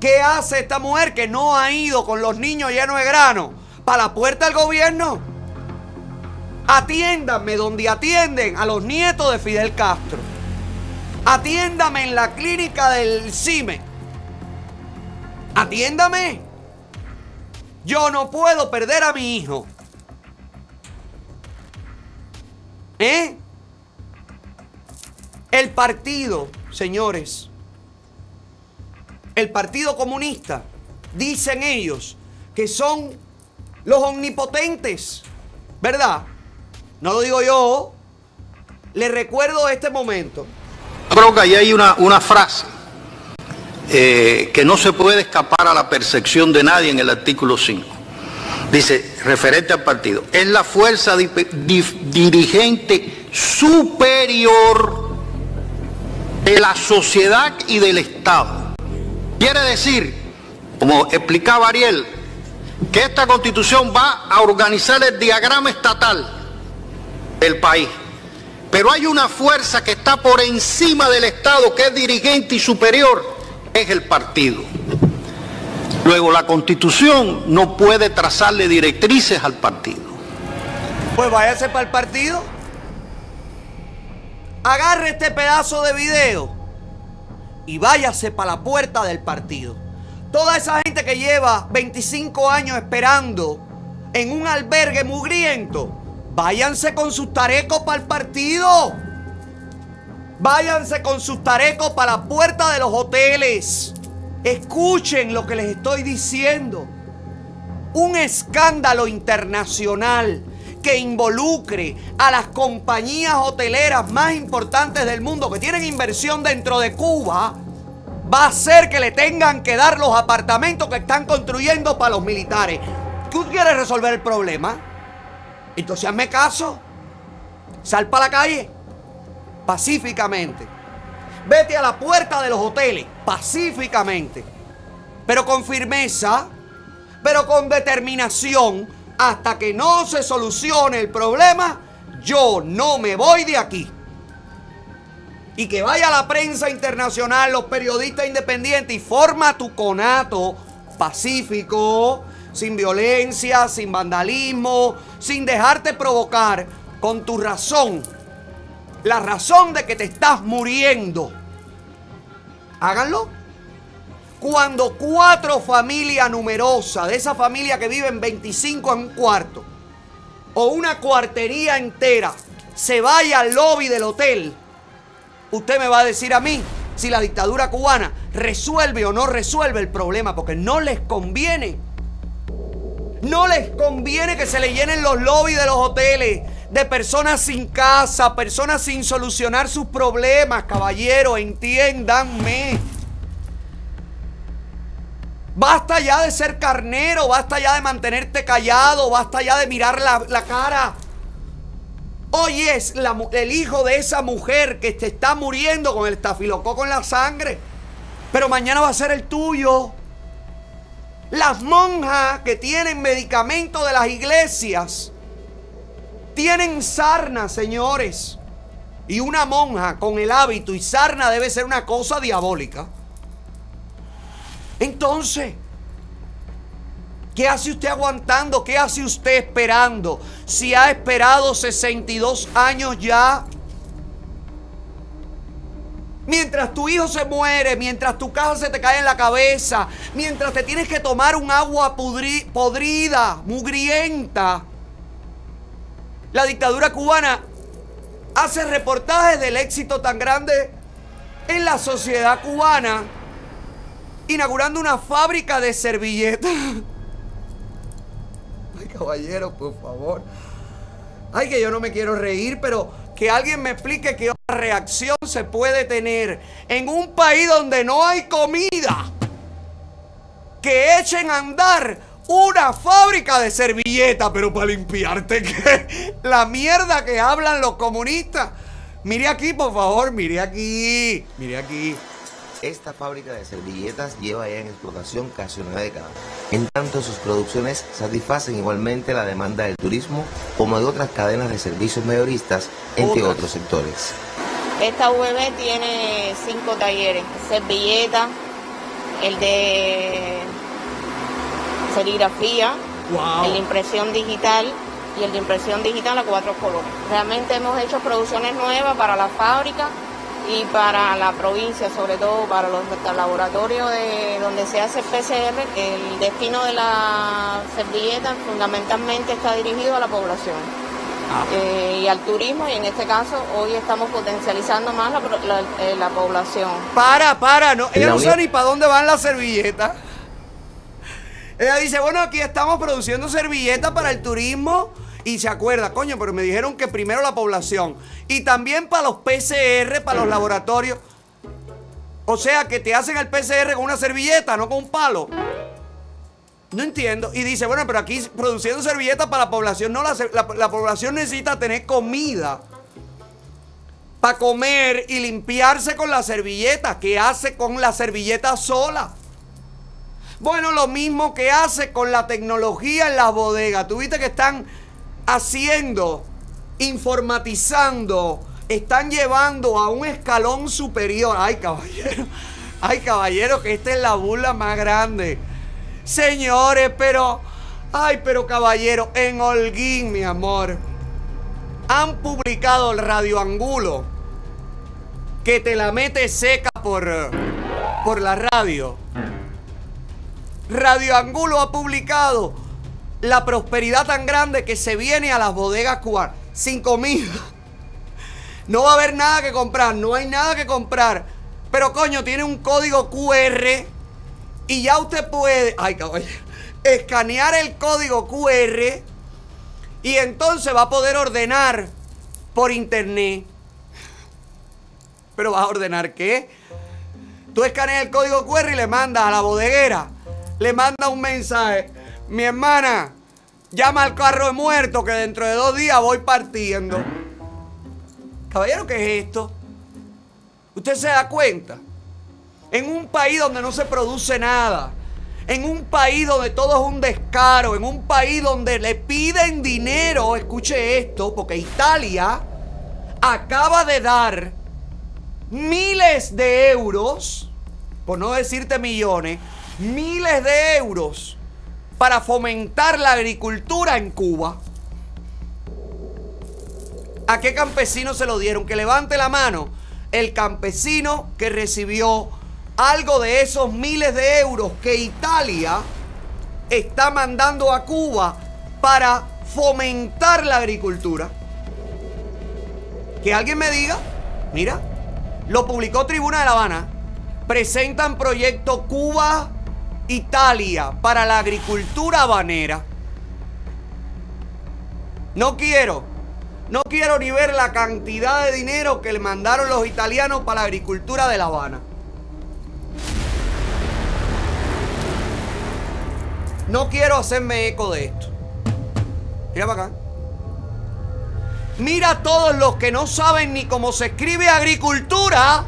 ¿Qué hace esta mujer que no ha ido con los niños llenos de grano para la puerta del gobierno? Atiéndame donde atienden a los nietos de Fidel Castro. Atiéndame en la clínica del CIME. Atiéndame. Yo no puedo perder a mi hijo. ¿Eh? El partido, señores, el Partido Comunista, dicen ellos que son los omnipotentes, ¿verdad? No lo digo yo. Les recuerdo este momento. Creo que ahí hay una, una frase eh, que no se puede escapar a la percepción de nadie en el artículo 5. Dice, referente al partido, es la fuerza di- di- dirigente superior de la sociedad y del Estado. Quiere decir, como explicaba Ariel, que esta constitución va a organizar el diagrama estatal del país. Pero hay una fuerza que está por encima del Estado, que es dirigente y superior, es el partido. Luego, la constitución no puede trazarle directrices al partido. Pues váyase para el partido. Agarre este pedazo de video y váyase para la puerta del partido. Toda esa gente que lleva 25 años esperando en un albergue mugriento, váyanse con sus tarecos para el partido. Váyanse con sus tarecos para la puerta de los hoteles. Escuchen lo que les estoy diciendo. Un escándalo internacional que involucre a las compañías hoteleras más importantes del mundo que tienen inversión dentro de Cuba va a hacer que le tengan que dar los apartamentos que están construyendo para los militares. ¿Tú quieres resolver el problema? Entonces hazme caso. Sal para la calle pacíficamente. Vete a la puerta de los hoteles pacíficamente. Pero con firmeza, pero con determinación, hasta que no se solucione el problema, yo no me voy de aquí. Y que vaya la prensa internacional, los periodistas independientes y forma tu conato pacífico, sin violencia, sin vandalismo, sin dejarte provocar con tu razón, la razón de que te estás muriendo. Háganlo. Cuando cuatro familias numerosas, de esa familia que viven 25 en un cuarto, o una cuartería entera, se vaya al lobby del hotel, usted me va a decir a mí si la dictadura cubana resuelve o no resuelve el problema, porque no les conviene. No les conviene que se le llenen los lobbies de los hoteles de personas sin casa, personas sin solucionar sus problemas, caballero, entiéndanme. Basta ya de ser carnero, basta ya de mantenerte callado, basta ya de mirar la, la cara. Hoy es el hijo de esa mujer que te está muriendo con el estafilococo en la sangre. Pero mañana va a ser el tuyo. Las monjas que tienen medicamento de las iglesias tienen sarna, señores. Y una monja con el hábito y sarna debe ser una cosa diabólica. Entonces, ¿qué hace usted aguantando? ¿Qué hace usted esperando? Si ha esperado 62 años ya. Mientras tu hijo se muere, mientras tu casa se te cae en la cabeza, mientras te tienes que tomar un agua podrida, mugrienta. La dictadura cubana hace reportajes del éxito tan grande en la sociedad cubana, inaugurando una fábrica de servilletas. <laughs> Ay, caballero, por favor. Ay, que yo no me quiero reír, pero que alguien me explique qué otra reacción se puede tener en un país donde no hay comida. Que echen a andar una fábrica de servilletas, pero para limpiarte <laughs> la mierda que hablan los comunistas. Mire aquí, por favor, mire aquí, mire aquí. Esta fábrica de servilletas lleva ya en explotación casi una década. En tanto, sus producciones satisfacen igualmente la demanda del turismo como de otras cadenas de servicios mayoristas, entre otros sectores. Esta VB tiene cinco talleres, servilleta, el de serigrafía, Wow. el de impresión digital y el de impresión digital a cuatro colores. Realmente hemos hecho producciones nuevas para la fábrica y para la provincia, sobre todo para los laboratorios de donde se hace el PCR. El destino de la servilleta fundamentalmente está dirigido a la población. eh, y al turismo y en este caso hoy estamos potencializando más la, pro- la- eh, la población. Para, para, no, ella La no sabe ni para dónde van las servilletas. Ella dice, bueno, aquí estamos produciendo servilletas para el turismo. Y se acuerda, coño, pero me dijeron que primero la población. Y también para los PCR, para los laboratorios. O sea, que te hacen el PCR con una servilleta, no con un palo. No entiendo. Y dice, bueno, pero aquí produciendo servilletas para la población. No, la, la- la población necesita tener comida para comer y limpiarse con la servilleta. ¿Qué hace con la servilleta sola? Bueno, lo mismo que hace con la tecnología en las bodegas. Tuviste que están haciendo, informatizando, están llevando a un escalón superior. Ay, caballero. Ay, caballero, que esta es la burla más grande. Señores, pero... Ay, pero caballero, en Holguín, mi amor. Han publicado el Radio Angulo. Que te la mete seca por, por la radio. Radio Angulo ha publicado la prosperidad tan grande que se viene a las bodegas cubanas. Sin comida. No va a haber nada que comprar, no hay nada que comprar. Pero coño, tiene un código QR y ya usted puede, ay caballo, escanear el código QR y entonces va a poder ordenar por internet. Pero vas a ordenar qué? Tú escaneas el código QR y le mandas a la bodeguera. Le manda un mensaje. Mi hermana, llama al carro de muerto que dentro de dos días voy partiendo. Caballero, ¿qué es esto? ¿Usted se da cuenta? En un país donde no se produce nada. En un país donde todo es un descaro. En un país donde le piden dinero. Escuche esto, porque Italia acaba de dar miles de euros, por no decirte millones, miles de euros para fomentar la agricultura en Cuba. ¿A qué campesino se lo dieron? Que levante la mano el campesino que recibió algo de esos miles de euros que Italia está mandando a Cuba para fomentar la agricultura. Que alguien me diga, mira, lo publicó Tribuna de La Habana, presentan proyecto Cuba-Italia para la agricultura habanera. No quiero, no quiero ni ver la cantidad de dinero que le mandaron los italianos para la agricultura de La Habana. No quiero hacerme eco de esto. Mira para acá. Mira a todos los que no saben ni cómo se escribe agricultura,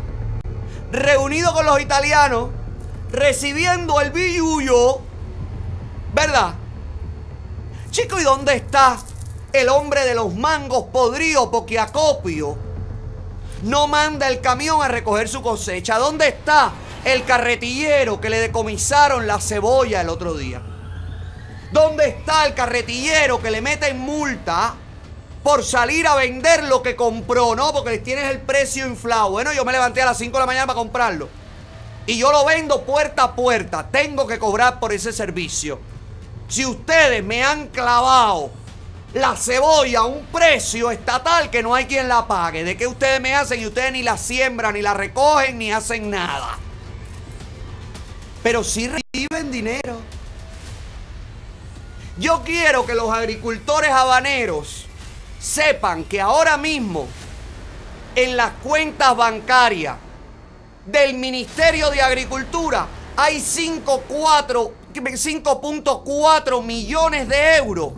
reunidos con los italianos, recibiendo el billuyo, ¿verdad? Chico, ¿y dónde está el hombre de los mangos podridos porque acopio no manda el camión a recoger su cosecha? ¿Dónde está el carretillero que le decomisaron la cebolla el otro día? ¿Dónde está el carretillero que le mete en multa por salir a vender lo que compró? No, porque tienes el precio inflado. Bueno, yo me levanté a las 5 de la mañana para comprarlo. Y yo lo vendo puerta a puerta. Tengo que cobrar por ese servicio. Si ustedes me han clavado la cebolla a un precio estatal que no hay quien la pague, ¿de qué ustedes me hacen? Y ustedes ni la siembran, ni la recogen, ni hacen nada. Pero sí reciben dinero. Yo quiero que los agricultores habaneros sepan que ahora mismo en las cuentas bancarias del Ministerio de Agricultura hay 5.4 millones de euros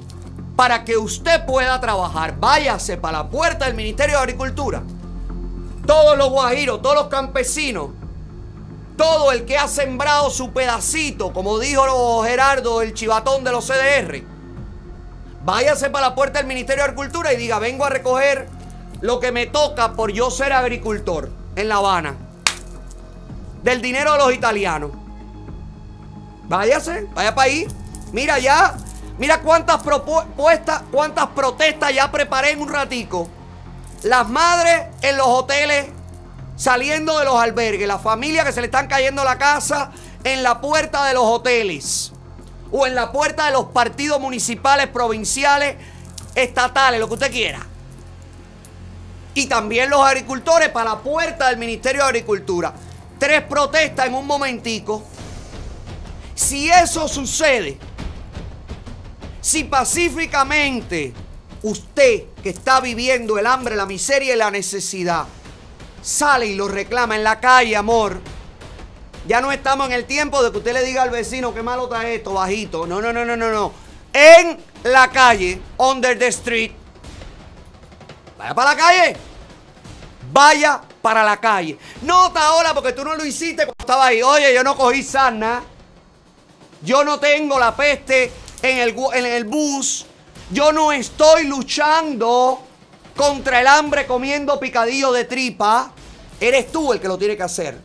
para que usted pueda trabajar. Váyase para la puerta del Ministerio de Agricultura. Todos los guajiros, todos los campesinos, todo el que ha sembrado su pedacito, como dijo Gerardo, el chivatón de los CDR, váyase para la puerta del Ministerio de Agricultura y diga, vengo a recoger lo que me toca por yo ser agricultor en La Habana. Del dinero de los italianos. Váyase, vaya para ahí. Mira ya, mira cuántas propuestas, cuántas protestas ya preparé en un ratico. Las madres en los hoteles saliendo de los albergues, las familias que se le están cayendo la casa en la puerta de los hoteles o en la puerta de los partidos municipales, provinciales, estatales, lo que usted quiera. Y también los agricultores para la puerta del Ministerio de Agricultura. Tres protestas en un momentico. Si eso sucede, si pacíficamente usted que está viviendo el hambre, la miseria y la necesidad, sale y lo reclama en la calle, amor. Ya no estamos en el tiempo de que usted le diga al vecino qué malo está esto, bajito. No, no, no, no, no, no. En la calle, under the street. Vaya para la calle. Vaya para la calle. No ahora porque tú no lo hiciste cuando estaba ahí. Oye, yo no cogí sana. Yo no tengo la peste en el, en el bus. Yo no estoy luchando contra el hambre comiendo picadillo de tripa. Eres tú el que lo tiene que hacer.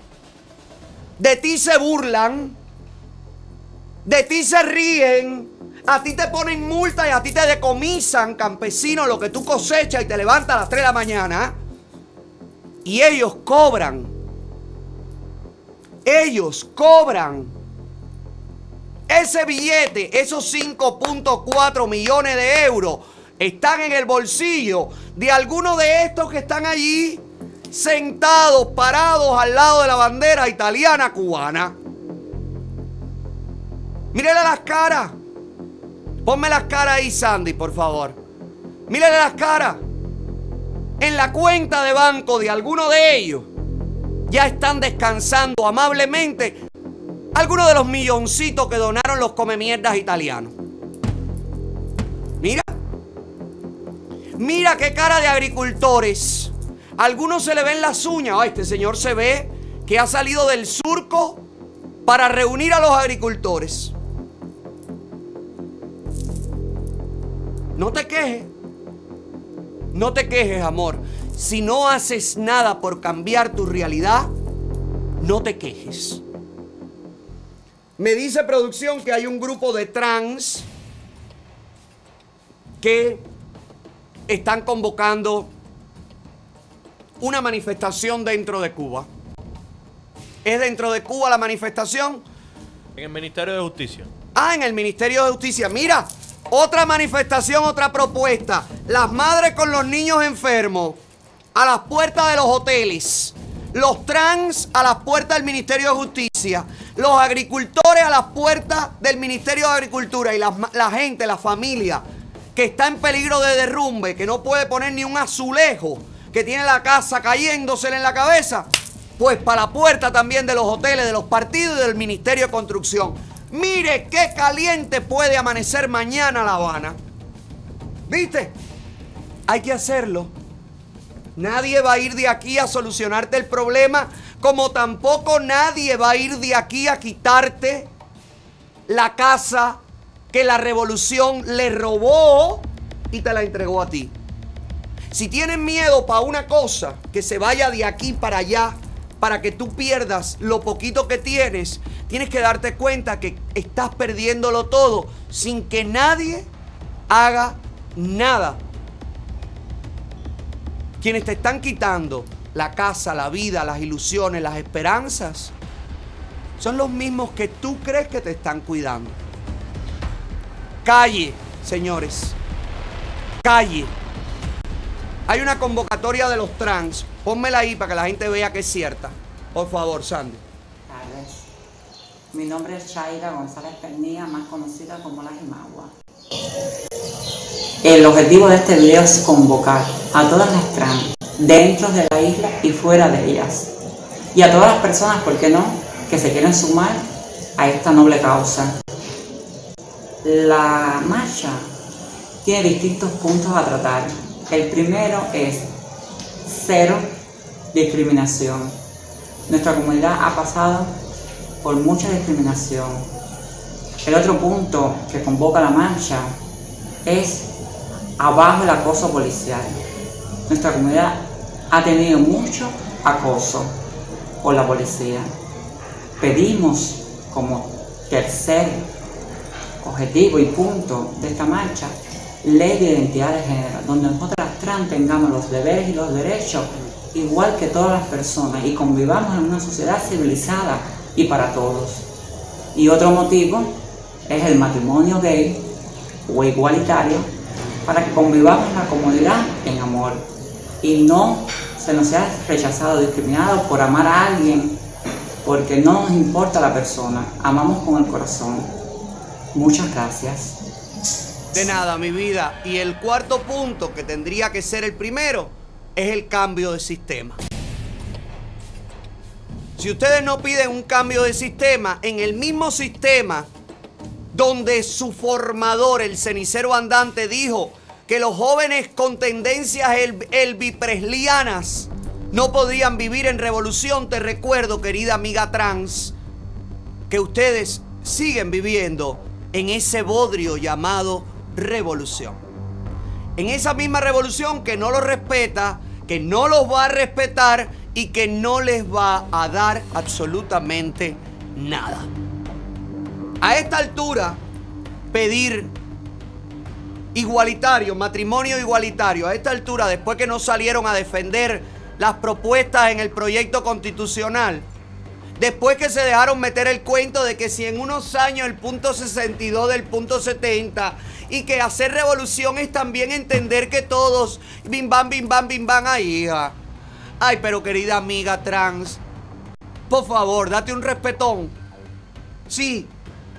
De ti se burlan. De ti se ríen. A ti te ponen multa y a ti te decomisan, campesino, lo que tú cosechas y te levantas a las 3 de la mañana. Y ellos cobran. Ellos cobran. Ese billete, esos 5.4 millones de euros, están en el bolsillo de algunos de estos que están allí sentados, parados al lado de la bandera italiana cubana. Mírele las caras. Ponme las caras ahí, Sandy, por favor. Mírele las caras. En la cuenta de banco de alguno de ellos ya están descansando amablemente algunos de los milloncitos que donaron los comemierdas italianos. Mira. Mira qué cara de agricultores. Algunos se le ven las uñas. Ay, este señor se ve que ha salido del surco para reunir a los agricultores. No te quejes. No te quejes, amor. Si no haces nada por cambiar tu realidad, no te quejes. Me dice producción que hay un grupo de trans que están convocando una manifestación dentro de Cuba. ¿Es dentro de Cuba la manifestación? En el Ministerio de Justicia. Ah, en el Ministerio de Justicia. Mira, otra manifestación, otra propuesta. Las madres con los niños enfermos a las puertas de los hoteles. Los trans a las puertas del Ministerio de Justicia. Los agricultores a las puertas del Ministerio de Agricultura. Y la, gente, la familia que está en peligro de derrumbe, que no puede poner ni un azulejo, que tiene la casa cayéndosele en la cabeza, pues para la puerta también de los hoteles, de los partidos y del Ministerio de Construcción. Mire qué caliente puede amanecer mañana La Habana. ¿Viste? Hay que hacerlo. Nadie va a ir de aquí a solucionarte el problema, como tampoco nadie va a ir de aquí a quitarte la casa que la revolución le robó y te la entregó a ti. Si tienes miedo para una cosa, que se vaya de aquí para allá, para que tú pierdas lo poquito que tienes, tienes que darte cuenta que estás perdiéndolo todo sin que nadie haga nada. Quienes te están quitando la casa, la vida, las ilusiones, las esperanzas, son los mismos que tú crees que te están cuidando. Calle, señores. Calle. Hay una convocatoria de los trans. Pónmela ahí para que la gente vea que es cierta. Por favor, Sandy. tardes. Mi nombre es Shaira González Pernilla, más conocida como La Jimagua. El objetivo de este video es convocar a todas las trans dentro de la isla y fuera de ellas. Y a todas las personas, ¿por qué no?, que se quieren sumar a esta noble causa. La marcha tiene distintos puntos a tratar. El primero es cero discriminación. Nuestra comunidad ha pasado por mucha discriminación. El otro punto que convoca la marcha es abajo el acoso policial. Nuestra comunidad ha tenido mucho acoso por la policía. Pedimos como tercer objetivo y punto de esta marcha ley de identidad de género, donde nosotras trans tengamos los deberes y los derechos igual que todas las personas y convivamos en una sociedad civilizada y para todos. Y otro motivo es el matrimonio gay o igualitario para que convivamos en la comunidad en amor y no se nos sea rechazado discriminado por amar a alguien porque no nos importa la persona, amamos con el corazón. Muchas gracias. De nada, mi vida. Y el cuarto punto, que tendría que ser el primero, es el cambio de sistema. Si ustedes no piden un cambio de sistema, en el mismo sistema donde su formador, el cenicero andante, dijo que los jóvenes con tendencias el- elvipreslianas no podían vivir en revolución, te recuerdo, querida amiga trans, que ustedes siguen viviendo en ese bodrio llamado revolución. En esa misma revolución que no los respeta, que no los va a respetar y que no les va a dar absolutamente nada. A esta altura, pedir igualitario, matrimonio igualitario, a esta altura, después que no salieron a defender las propuestas en el proyecto constitucional, Después que se dejaron meter el cuento de que si en unos años el punto 62 del punto 70 y que hacer revolución es también entender que todos, bim bam, bim bam, bim bam, ay hija. Ay, pero querida amiga trans, por favor, date un respetón. Sí,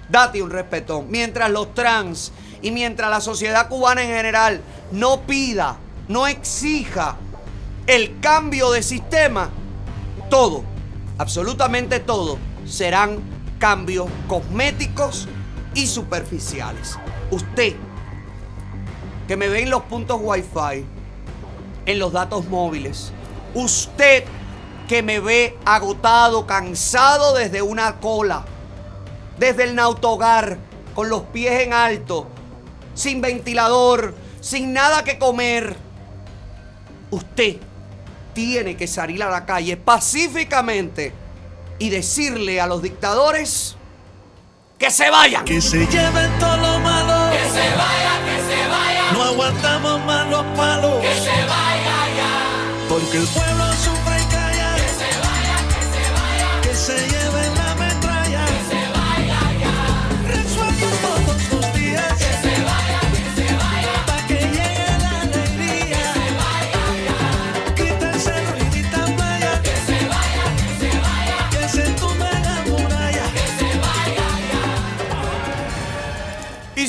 date un respetón. Mientras los trans y mientras la sociedad cubana en general no pida, no exija el cambio de sistema, todo, absolutamente todo, serán cambios cosméticos y superficiales. Usted, que me ve en los puntos wifi, en los datos móviles, usted que me ve agotado, cansado desde una cola, desde el nautogar, con los pies en alto, sin ventilador, sin nada que comer, usted tiene que salir a la calle pacíficamente y decirle a los dictadores que se vayan. Que se lleven todo lo malo. Que se vaya, que se vaya. No aguantamos más los palos. Que se vaya ya. Porque el pueblo sufre y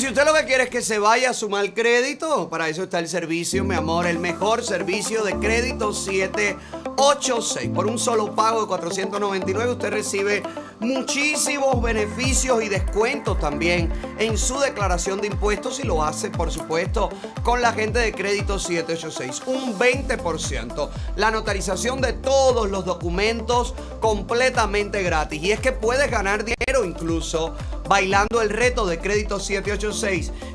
si usted lo que quiere es que se vaya a sumar crédito, para eso está el servicio, mi amor, el mejor servicio de crédito 786. Por un solo pago de 499 usted recibe muchísimos beneficios y descuentos también en su declaración de impuestos y lo hace, por supuesto, con la gente de crédito 786. Un 20%. La notarización de todos los documentos completamente gratis. Y es que puedes ganar dinero incluso bailando el reto de crédito 786.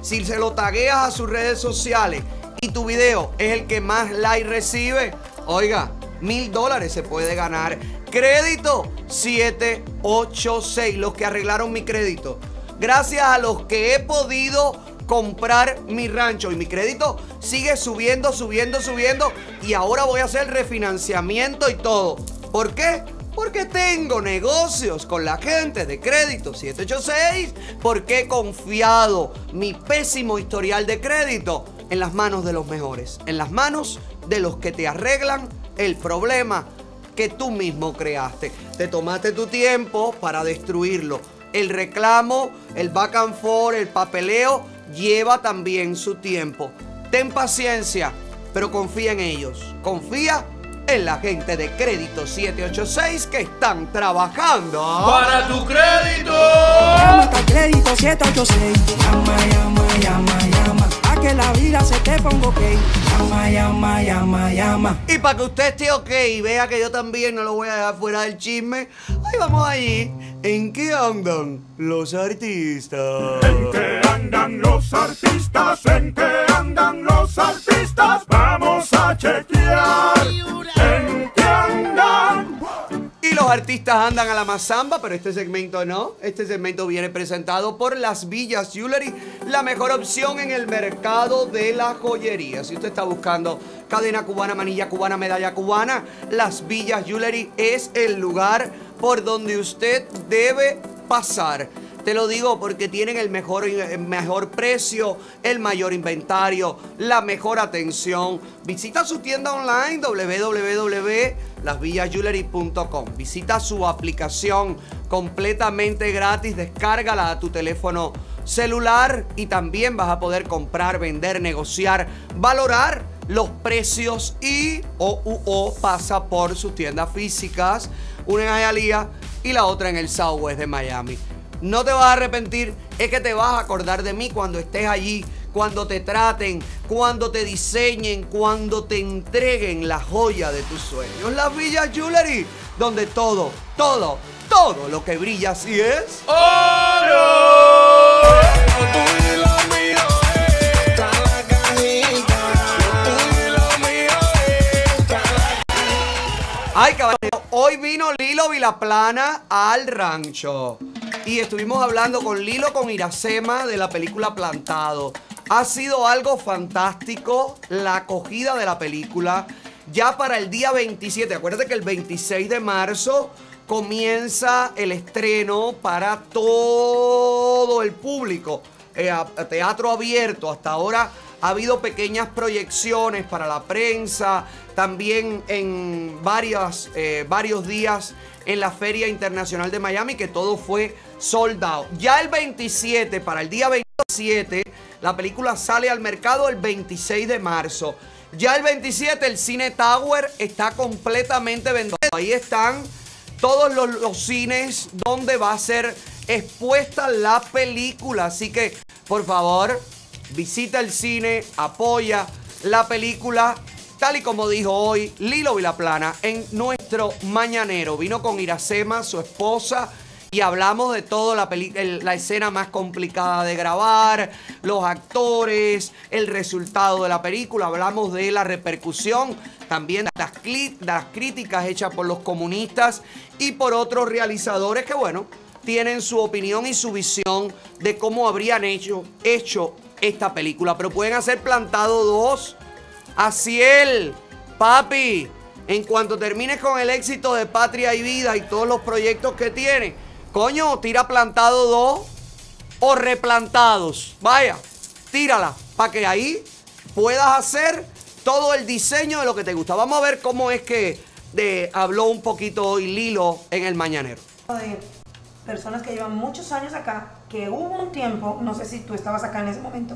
Si se lo tagueas a sus redes sociales y tu video es el que más like recibe, oiga, mil dólares se puede ganar. Crédito 786, los que arreglaron mi crédito. Gracias a los que he podido comprar mi rancho y mi crédito sigue subiendo, subiendo, subiendo y ahora voy a hacer refinanciamiento y todo. ¿Por qué? Porque tengo negocios con la gente de crédito 786, porque he confiado mi pésimo historial de crédito en las manos de los mejores, en las manos de los que te arreglan el problema que tú mismo creaste. Te tomaste tu tiempo para destruirlo. El reclamo, el back and forth, el papeleo lleva también su tiempo. Ten paciencia, pero confía en ellos. Confía en la gente de Crédito 786 que están trabajando. Para tu crédito. Llama crédito 786. Llama, llama, llama, llama. Que la vida se te ponga ok. Llama, llama, llama, llama. Y para que usted esté ok y vea que yo también no lo voy a dejar fuera del chisme, ahí vamos allí. ¿En qué andan los artistas? ¿En qué andan los artistas? ¿En qué andan los artistas? Vamos a chequear. ¿En qué andan? Y los artistas andan a la mazamba, pero este segmento no. Este segmento viene presentado por Las Villas Jewelry, la mejor opción en el mercado de la joyería. Si usted está buscando cadena cubana, manilla cubana, medalla cubana, Las Villas Jewelry es el lugar por donde usted debe pasar. Te lo digo porque tienen el mejor, mejor precio, el mayor inventario, la mejor atención. Visita su tienda online www.lasvillasjewelry.com. Visita su aplicación completamente gratis, descárgala a tu teléfono celular y también vas a poder comprar, vender, negociar, valorar los precios y o pasa por sus tiendas físicas, una en Hialeah y la otra en el Southwest de Miami. No te vas a arrepentir, es que te vas a acordar de mí cuando estés allí, cuando te traten, cuando te diseñen, cuando te entreguen la joya de tus sueños. Las Villas Jewelry, donde todo, todo, todo lo que brilla así es Ay, caballero, hoy vino Lilo Vilaplana al rancho. Y estuvimos hablando con Lilo con Iracema de la película Plantado. Ha sido algo fantástico la acogida de la película. Ya para el día 27, acuérdate que el 26 de marzo comienza el estreno para todo el público. Eh, teatro abierto. Hasta ahora ha habido pequeñas proyecciones para la prensa, también en varias, eh, varios días en la Feria Internacional de Miami, que todo fue sold out. Ya el 27, para el día 27, la película sale al mercado el 26 de marzo. Ya el 27, el Cine Tower está completamente vendido. Ahí están todos los cines donde va a ser expuesta la película. Así que, por favor, visita el cine, apoya la película. Tal y como dijo hoy Lilo Vilaplana en nuestro mañanero. Vino con Iracema, su esposa, y hablamos de todo, la, la escena más complicada de grabar, los actores, el resultado de la película. Hablamos de la repercusión, también de las, las críticas hechas por los comunistas y por otros realizadores que, bueno, tienen su opinión y su visión de cómo habrían hecho, hecho esta película. Pero pueden hacer plantado dos. Asiel, papi, en cuanto termines con el éxito de Patria y Vida y todos los proyectos que tiene, coño, tira plantado dos o replantados. Vaya, tírala para que ahí puedas hacer todo el diseño de lo que te gusta. Vamos a ver cómo es que habló un poquito hoy Lilo en el Mañanero. de personas que llevan muchos años acá, que hubo un tiempo, no sé si tú estabas acá en ese momento,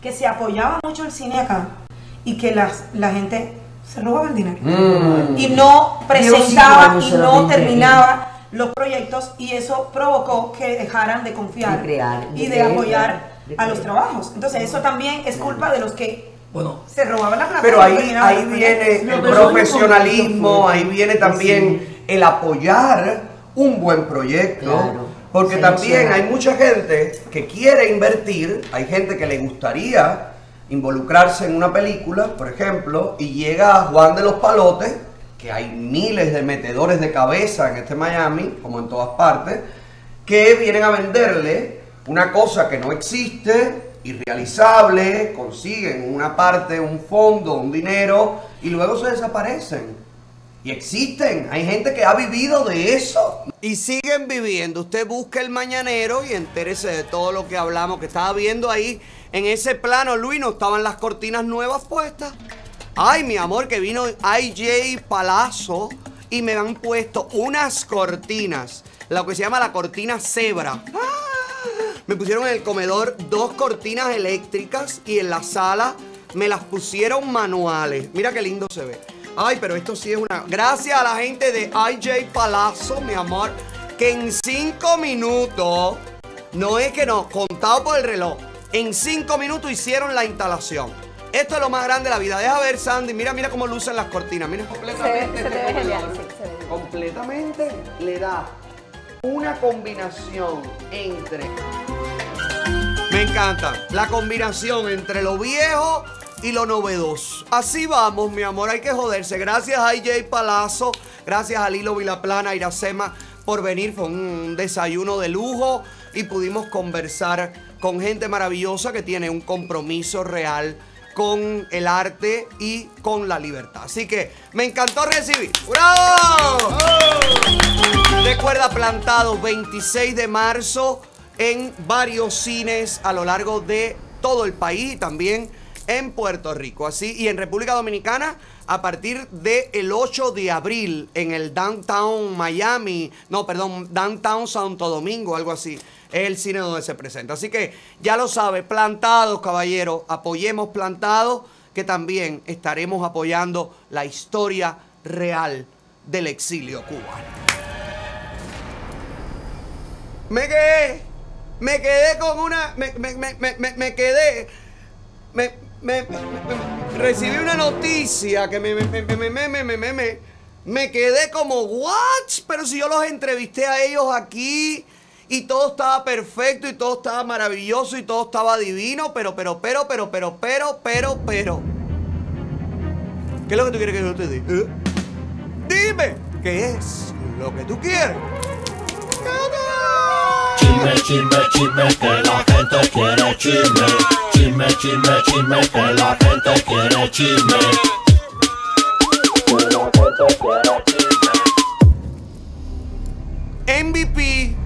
que se apoyaba mucho el cine acá y que las, la gente se robaba el dinero Mm. y no presentaba no y no terminaba los proyectos y eso provocó que dejaran de confiar De crear, de y de creer, apoyar de a los trabajos. Entonces eso también es culpa de los que Bueno, se robaban la plata. Pero ahí, ahí viene el profesionalismo, ahí viene también el apoyar un buen proyecto. Claro. Porque también hay mucha gente que quiere invertir, hay gente que le gustaría involucrarse en una película, por ejemplo, y llega Juan de los Palotes, que hay miles de metedores de cabeza en este Miami, como en todas partes, que vienen a venderle una cosa que no existe, irrealizable, consiguen una parte, un fondo, un dinero, y luego se desaparecen. Y existen, hay gente que ha vivido de eso. Y siguen viviendo. Usted busca el mañanero y entérese de todo lo que hablamos, que estaba viendo ahí en ese plano, Luis, no estaban las cortinas nuevas puestas. Ay, mi amor, que vino IJ Palazzo y me han puesto unas cortinas, lo que se llama la cortina cebra. Me pusieron en el comedor dos cortinas eléctricas y en la sala me las pusieron manuales. Mira qué lindo se ve. Ay, pero esto sí es una... Gracias a la gente de IJ Palazzo, mi amor, que en cinco minutos, no es que no, contado por el reloj, en cinco minutos hicieron la instalación. Esto es lo más grande de la vida. Deja ver, Sandy. Mira, mira cómo lucen las cortinas. Mira completamente. Se se te ve genial, sí, se ve. Completamente le da una combinación entre. Me encanta. La combinación entre lo viejo y lo novedoso. Así vamos, mi amor. Hay que joderse. Gracias a IJ Palazzo. Gracias a Lilo Vilaplana, Iracema, por venir. Fue un desayuno de lujo y pudimos conversar con gente maravillosa que tiene un compromiso real con el arte y con la libertad. Así que me encantó recibir. ¡Bravo! Recuerda plantado 26 de marzo en varios cines a lo largo de todo el país y también en Puerto Rico. Así y en República Dominicana a partir del 8 de abril en el Downtown Miami, no, perdón, Downtown Santo Domingo, algo así es el cine donde se presenta. Así que ya lo sabe, plantados, caballeros, apoyemos plantados, que también estaremos apoyando la historia real del exilio cubano. Me quedé, me quedé con una, me, me, me, me quedé, me, recibí una noticia que me, me, me quedé como, ¿what? Pero si yo los entrevisté a ellos aquí y todo estaba perfecto y todo estaba maravilloso y todo estaba divino, pero, pero, pero, pero, pero, pero, pero, pero. ¿Qué es lo que tú quieres que yo te diga? ¿Eh? Dime, ¿qué es lo que tú quieres? Chisme, chisme, chisme, que la gente quiere chisme. Chisme, chisme, chisme, que la gente quiere chisme. Que la gente quiere chisme. MVP,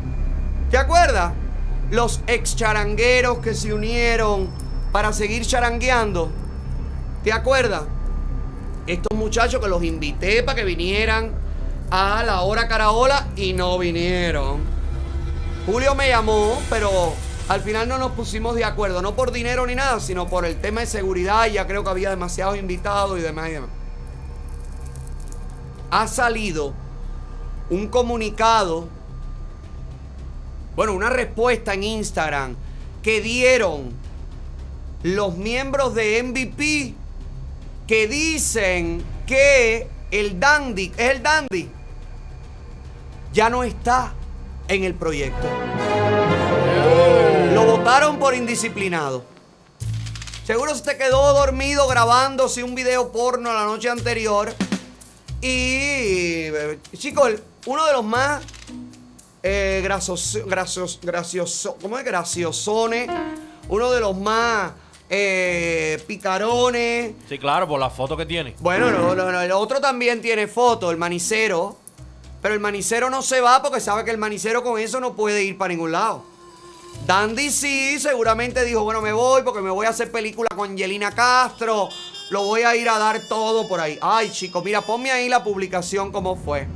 ¿te acuerdas? Los ex charangueros que se unieron para seguir charangueando. ¿Te acuerdas? Estos muchachos que los invité para que vinieran a la hora caraola y no vinieron. Julio me llamó, pero al final no nos pusimos de acuerdo, no por dinero ni nada, sino por el tema de seguridad. Ya creo que había demasiados invitados y demás y demás. Ha salido un comunicado, bueno, una respuesta en Instagram que dieron los miembros de MVP que dicen que el Dandy, es el Dandy, ya no está en el proyecto. Lo votaron por indisciplinado. Seguro se te quedó dormido grabándose un video porno la noche anterior. Y, eh, chicos, uno de los más eh, grasos, grasos, gracioso, ¿cómo es? Graciosones. Uno de los más eh, picarones. Sí, claro, por la foto que tiene. Bueno, no, no, no, el otro también tiene foto, el manicero. Pero el manicero no se va porque sabe que el manicero con eso no puede ir para ningún lado. Dandy sí, seguramente dijo, bueno, me voy porque me voy a hacer película con Angelina Castro. Lo voy a ir a dar todo por ahí. Ay, chicos, mira, ponme ahí la publicación cómo fue.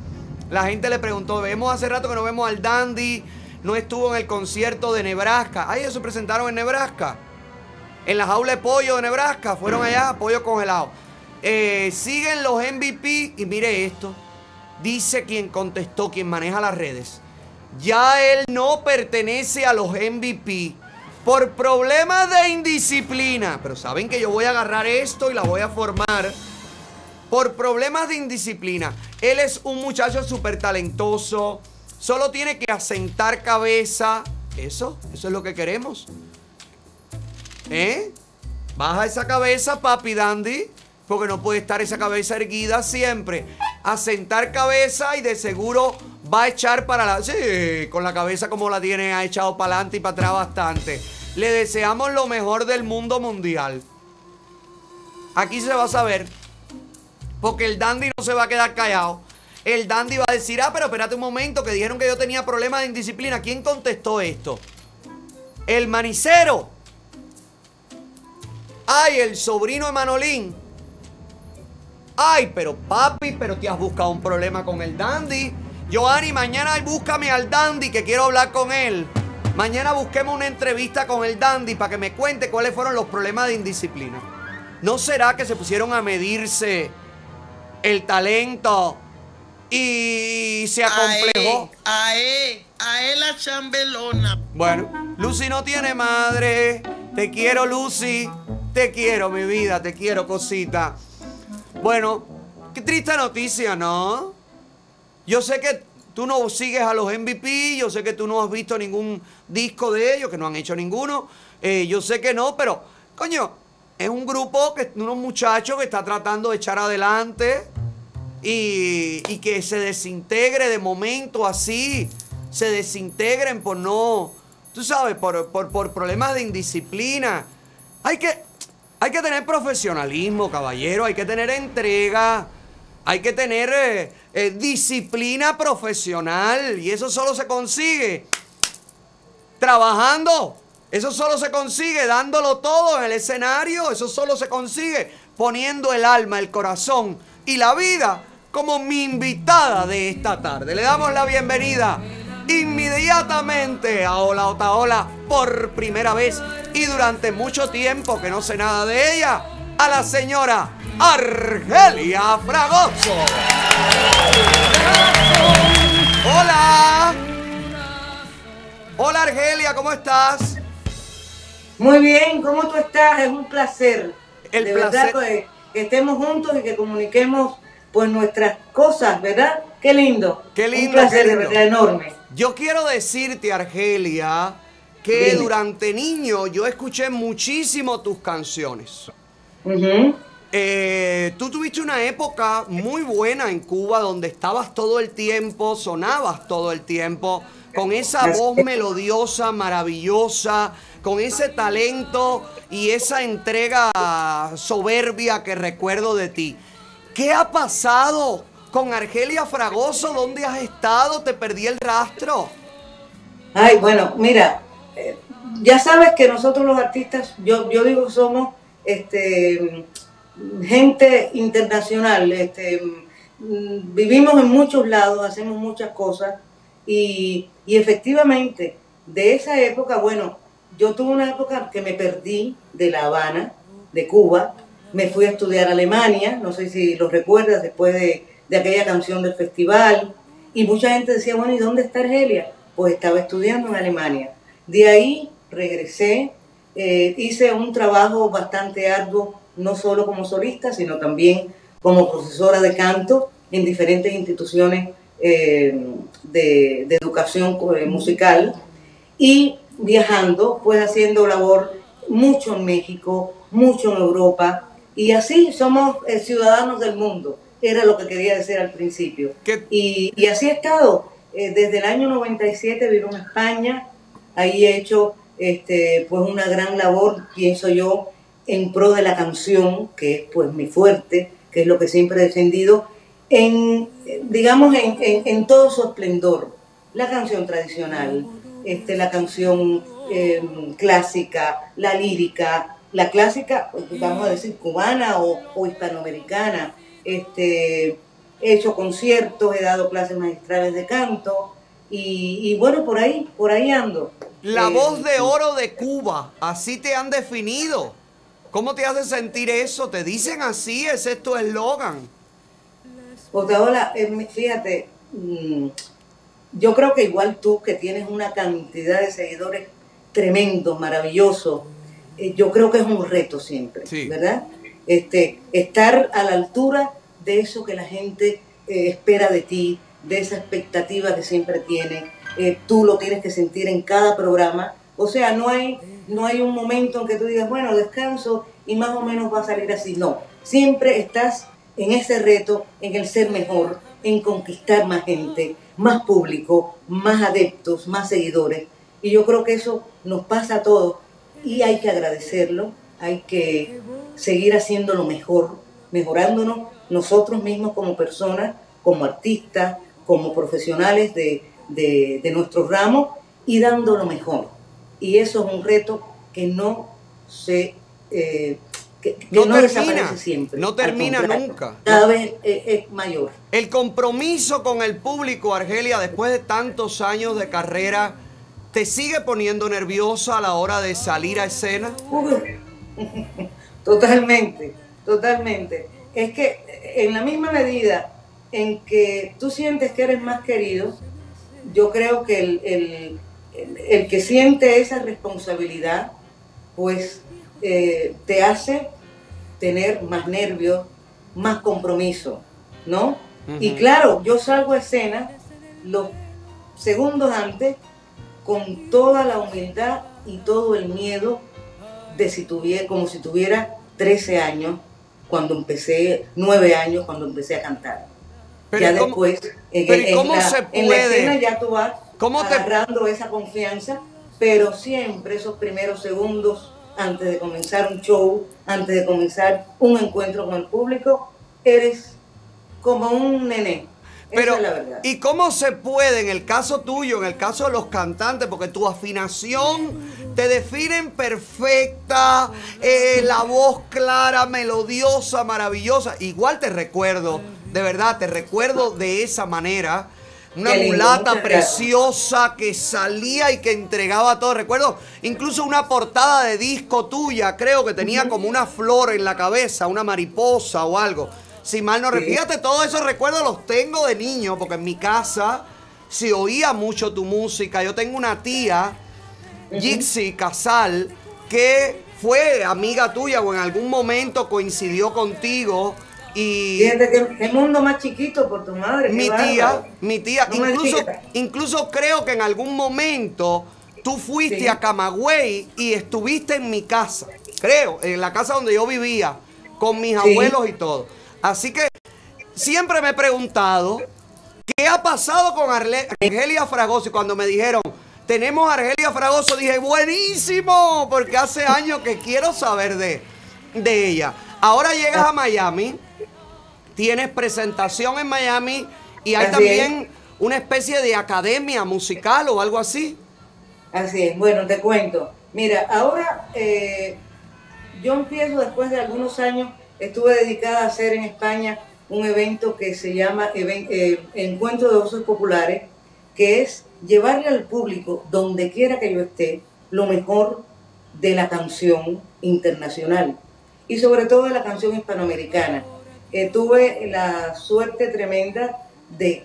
La gente le preguntó, vemos hace rato que no vemos al Dandy. No estuvo en el concierto de Nebraska. Ay, ellos se presentaron en Nebraska. En la jaula de pollo de Nebraska. Fueron allá, pollo congelado. Eh, siguen los MVP y mire esto. Dice quien contestó, quien maneja las redes. Ya él no pertenece a los MVP por problemas de indisciplina. Pero saben que yo voy a agarrar esto y la voy a formar. Por problemas de indisciplina. Él es un muchacho súper talentoso. Solo tiene que asentar cabeza. Eso, eso es lo que queremos. ¿Eh? Baja esa cabeza, papi Dandy. Porque no puede estar esa cabeza erguida siempre. Asentar cabeza y de seguro va a echar para la. Sí, con la cabeza como la tiene, ha echado para adelante y para atrás bastante. Le deseamos lo mejor del mundo mundial. Aquí se va a saber. Porque el dandy no se va a quedar callado. El dandy va a decir, ah, pero espérate un momento, que dijeron que yo tenía problemas de indisciplina. ¿Quién contestó esto? El manicero. Ay, el sobrino de Manolín. Ay, pero papi, pero te has buscado un problema con el dandy. Joanny, mañana búscame al dandy que quiero hablar con él. Mañana busquemos una entrevista con el dandy para que me cuente cuáles fueron los problemas de indisciplina. ¿No será que se pusieron a medirse el talento y se acomplejó? A él, a él la chambelona. Bueno, Lucy no tiene madre. Te quiero, Lucy. Te quiero, mi vida. Te quiero, cosita. Bueno, qué triste noticia, ¿no? Yo sé que tú no sigues a los MVP. Yo sé que tú no has visto ningún disco de ellos, que no han hecho ninguno. Eh, yo sé que no, pero, coño, es un grupo, que unos muchachos que está tratando de echar adelante y, que se desintegre de momento así. Se desintegren por no, tú sabes, por, por, por problemas de indisciplina. Hay que, hay que tener profesionalismo, caballero. Hay que tener entrega. Hay que tener eh, eh, disciplina profesional. Y eso solo se consigue trabajando. Eso solo se consigue dándolo todo en el escenario. Eso solo se consigue poniendo el alma, el corazón y la vida como mi invitada de esta tarde. Le damos la bienvenida inmediatamente a Hola Otaola por primera vez y durante mucho tiempo que no sé nada de ella, a la señora Argelia Fragoso. Hola. Hola Argelia, ¿cómo estás? Muy bien, ¿cómo tú estás? Es un placer. El de placer- verdad que, que estemos juntos y que comuniquemos pues nuestras cosas, ¿verdad? Qué lindo. Qué lindo, Un placer de verdad enorme. Yo quiero decirte, Argelia, que Dime. durante niño yo escuché muchísimo tus canciones. Ujú. Eh, tú tuviste una época muy buena en Cuba donde estabas todo el tiempo, sonabas todo el tiempo, con esa voz melodiosa, maravillosa, con ese talento y esa entrega soberbia que recuerdo de ti. ¿Qué ha pasado con Argelia Fragoso, ¿dónde has estado? Te perdí el rastro. Ay, bueno, mira, eh, ya sabes que nosotros los artistas, yo, yo digo somos este, gente internacional, este, mm, vivimos en muchos lados, hacemos muchas cosas y, efectivamente de esa época, bueno, yo tuve una época que me perdí de La Habana, de Cuba, me fui a estudiar a Alemania, no sé si lo recuerdas, después de, de aquella canción del festival, y mucha gente decía, bueno, ¿y dónde está Argelia? Pues estaba estudiando en Alemania. De ahí regresé, eh, hice un trabajo bastante arduo, no solo como solista, sino también como profesora de canto en diferentes instituciones eh, de, de educación eh, musical. Y viajando, pues haciendo labor mucho en México, mucho en Europa, y así somos eh, ciudadanos del mundo, era lo que quería decir al principio. Y, y así he estado, eh, desde el año 97 vivo en España, ahí he hecho este, pues una gran labor, pienso yo, en pro de la canción, que es pues mi fuerte, que es lo que siempre he defendido, en, digamos, en, en- en todo su esplendor. La canción tradicional, este, la canción eh, clásica, la lírica, la clásica, vamos a decir, cubana o, o hispanoamericana. Este, he hecho conciertos, he dado clases magistrales de canto y, y bueno, por ahí, por ahí ando. La Eh, voz de oro de Cuba, así te han definido. ¿Cómo te hace sentir eso? ¿Te dicen así? ¿Ese es tu eslogan? Porque ahora, eh, fíjate, mm, yo creo que igual tú que tienes una cantidad de seguidores tremendos, maravillosos, eh, yo creo que es un reto siempre, ¿verdad? Este, estar a la altura de eso que la gente eh, espera de ti, de esa expectativa que siempre tiene. Eh, tú lo tienes que sentir en cada programa. O sea, no hay, no hay un momento en que tú digas, bueno, descanso y más o menos va a salir así. No, siempre estás en ese reto, en el ser mejor, en conquistar más gente, más público, más adeptos, más seguidores. Y yo creo que eso nos pasa a todos y hay que agradecerlo, hay que seguir haciéndolo mejor, mejorándonos nosotros mismos como personas, como artistas, como profesionales de, de, de nuestro ramo y dando lo mejor. Y eso es un reto que no se... eh, que, que No no, termina, desaparece siempre. no termina nunca. Cada vez es, es mayor. El compromiso con el público, Argelia, después de tantos años de carrera, ¿te sigue poniendo nerviosa a la hora de salir a escena? <laughs> Totalmente, totalmente. Es que en la misma medida en que tú sientes que eres más querido, yo creo que el, el- el- que siente esa responsabilidad, pues eh, te hace tener más nervios, más compromiso, ¿no? Y claro, yo salgo a escena los segundos antes con toda la humildad y todo el miedo de si tuviera, como si tuviera 13 años cuando empecé, 9 años cuando empecé a cantar. Pero ya ¿y cómo- después, en, pero ¿y en cómo la, se en la escena ya tú vas ¿Cómo te- agarrando esa confianza, pero siempre esos primeros segundos antes de comenzar un show, antes de comenzar un encuentro con el público, eres como un nené. Pero, Esa es la verdad. ¿y cómo se puede en el caso tuyo, en el caso de los cantantes, porque tu afinación te definen perfecta, eh, la voz clara, melodiosa, maravillosa? Igual te recuerdo, de verdad, te recuerdo de esa manera. Una Qué mulata preciosa que salía y que entregaba todo. Recuerdo incluso una portada de disco tuya, creo que tenía como una flor en la cabeza, una mariposa o algo. Si mal no Sí. Fíjate, todos esos recuerdos los tengo de niño, porque en mi casa se oía mucho tu música. Yo tengo una tía, Jixi Casal, que fue amiga tuya o en algún momento coincidió contigo. Y Fíjate que el mundo más chiquito por tu madre. qué mi tía, mi tía, No incluso, incluso creo que en algún momento tú fuiste Sí. a Camagüey y estuviste en mi casa, creo, en la casa donde yo vivía, con mis Sí. abuelos y todo. Así que siempre me he preguntado, ¿qué ha pasado con Arle- Argelia Fragoso? Y cuando me dijeron, tenemos a Argelia Fragoso, dije, buenísimo, porque hace años que quiero saber de, de ella. Ahora llegas a Miami, tienes presentación en Miami y hay Así también una especie de academia musical o algo así. Así es, bueno, te cuento. Mira, ahora eh, yo empiezo después de algunos años, estuve dedicada a hacer en España un evento que se llama eh, Encuentro de Voces Populares, que es llevarle al público, donde quiera que yo esté, lo mejor de la canción internacional y sobre todo de la canción hispanoamericana. Eh, tuve la suerte tremenda de,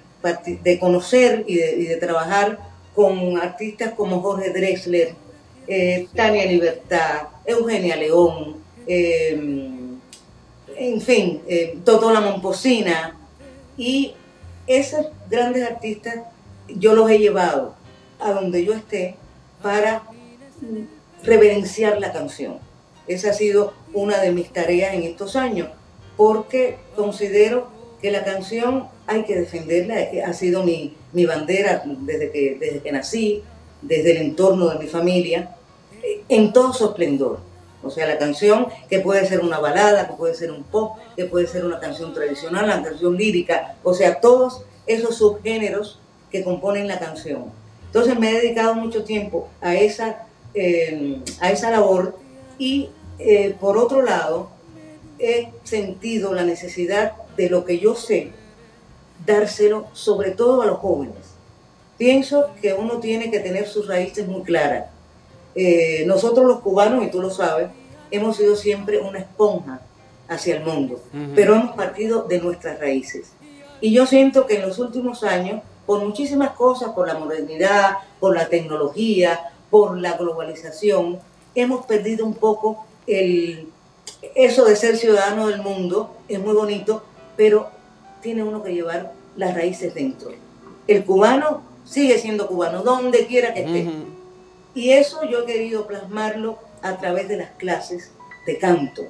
de conocer y de, trabajar con artistas como Jorge Drexler, eh, Tania Libertad, Eugenia León, eh, en fin, eh, Totola Momposina. Y esos grandes artistas yo los he llevado a donde yo esté para reverenciar la canción. Esa ha sido una de mis tareas en estos años, porque considero que la canción hay que defenderla, ha sido mi, mi bandera desde que, desde que nací, desde el entorno de mi familia, eh, en todo su esplendor. O sea, la canción que puede ser una balada, que puede ser un pop, que puede ser una canción tradicional, una canción lírica, o sea, todos esos subgéneros que componen la canción. Entonces me he dedicado mucho tiempo a esa, eh, a esa labor y eh, por otro lado he sentido la necesidad de lo que yo sé, dárselo sobre todo a los jóvenes. Pienso que uno tiene que tener sus raíces muy claras. Eh, nosotros los cubanos, y tú lo sabes, hemos sido siempre una esponja hacia el mundo, pero hemos partido de nuestras raíces. Y yo siento que en los últimos años, por muchísimas cosas, por la modernidad, por la tecnología, por la globalización, hemos perdido un poco el, eso de ser ciudadano del mundo, es muy bonito, pero tiene uno que llevar las raíces dentro. El cubano sigue siendo cubano, donde quiera que esté. Y eso yo he querido plasmarlo a través de las clases de canto,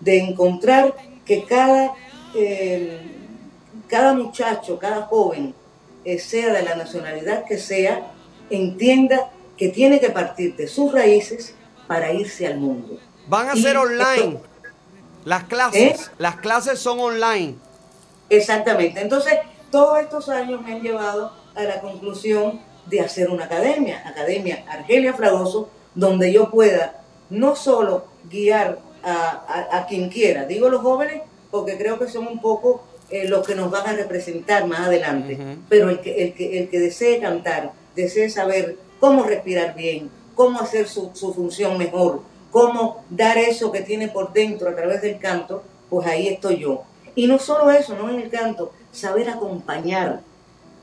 de encontrar que cada, eh, cada muchacho, cada joven, eh, sea de la nacionalidad que sea, entienda que tiene que partir de sus raíces para irse al mundo. Van a Y ser online. esto- Las clases, ¿Eh? las clases son online. Exactamente. Entonces, todos estos años me han llevado a la conclusión de hacer una academia, Academia Argelia Fragoso, donde yo pueda no solo guiar a, a- a quien quiera, digo los jóvenes, porque creo que son un poco eh, los que nos van a representar más adelante, pero el que, el, que, el que desee cantar, desee saber cómo respirar bien, cómo hacer su, su función mejor, cómo dar eso que tiene por dentro a través del canto, pues ahí estoy yo. Y no solo eso, no en el canto, saber acompañar.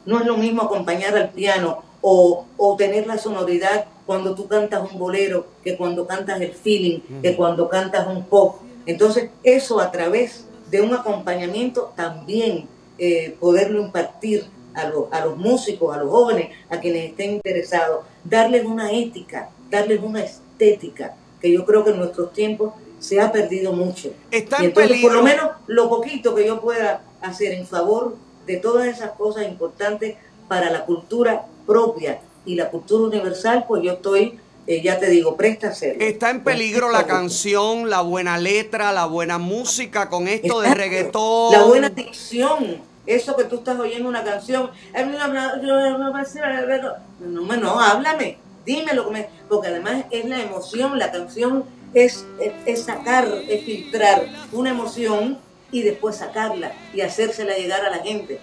No es lo mismo acompañar al piano o, o tener la sonoridad cuando tú cantas un bolero que cuando cantas el feeling, que cuando cantas un pop. Entonces, eso a través de un acompañamiento también eh, poderlo impartir a los, a los músicos, a los jóvenes, a quienes estén interesados, darles una ética, darles una estética, que yo creo que en nuestros tiempos se ha perdido mucho. Está y en entonces, por lo peligro. menos lo poquito que yo pueda hacer en favor de todas esas cosas importantes para la cultura propia y la cultura universal, pues yo estoy, eh, ya te digo, presta a hacerlo. Está en peligro la canción, la buena letra, la buena música con esto de Exacto. reggaetón. La buena dicción, eso que tú estás oyendo una canción, no, no, no, háblame, dime lo que me, porque además es la emoción, la canción es, es, es sacar, es filtrar una emoción y después sacarla y hacérsela llegar a la gente.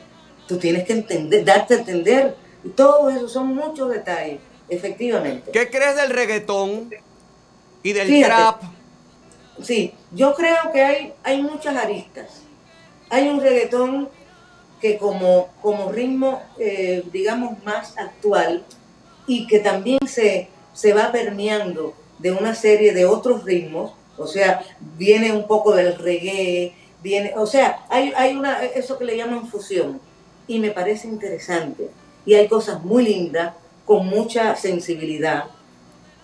Tú tienes que entender, darte a entender, y todo eso son muchos detalles, efectivamente. ¿Qué crees del reggaetón y del Fíjate. trap? Sí, yo creo que hay, hay muchas aristas. Hay un reggaetón que como, como ritmo, eh, digamos, más actual y que también se, se va permeando de una serie de otros ritmos, o sea, viene un poco del reggae, viene, o sea, hay, hay una, eso que le llaman fusión y me parece interesante. Y hay cosas muy lindas, con mucha sensibilidad,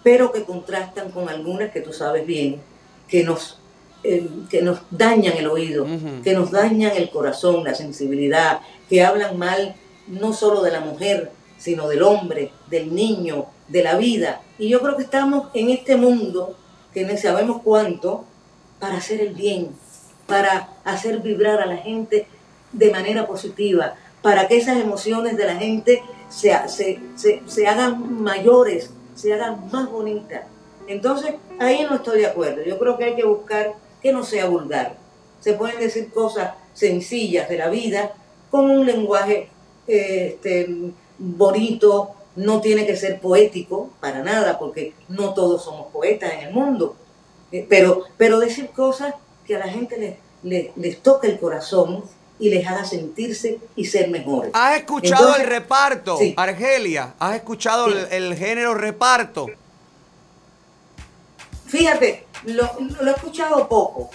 pero que contrastan con algunas que tú sabes bien, que nos, eh, que nos dañan el oído, que nos dañan el corazón, la sensibilidad, que hablan mal no solo de la mujer, sino del hombre, del niño, de la vida. Y yo creo que estamos en este mundo, que no sabemos cuánto, para hacer el bien. para hacer vibrar a la gente de manera positiva, para que esas emociones de la gente se, se, se, se hagan mayores, se hagan más bonitas. Entonces, ahí no estoy de acuerdo. Yo creo que hay que buscar que no sea vulgar. Se pueden decir cosas sencillas de la vida con un lenguaje eh, este, bonito, no tiene que ser poético para nada, porque no todos somos poetas en el mundo. Eh, pero, pero decir cosas que a la gente les, les, el corazón y les haga sentirse y ser mejores. ¿Has escuchado Entonces, el reparto, sí. Argelia? ¿Has escuchado el, el género reparto? Fíjate, lo, lo he escuchado poco,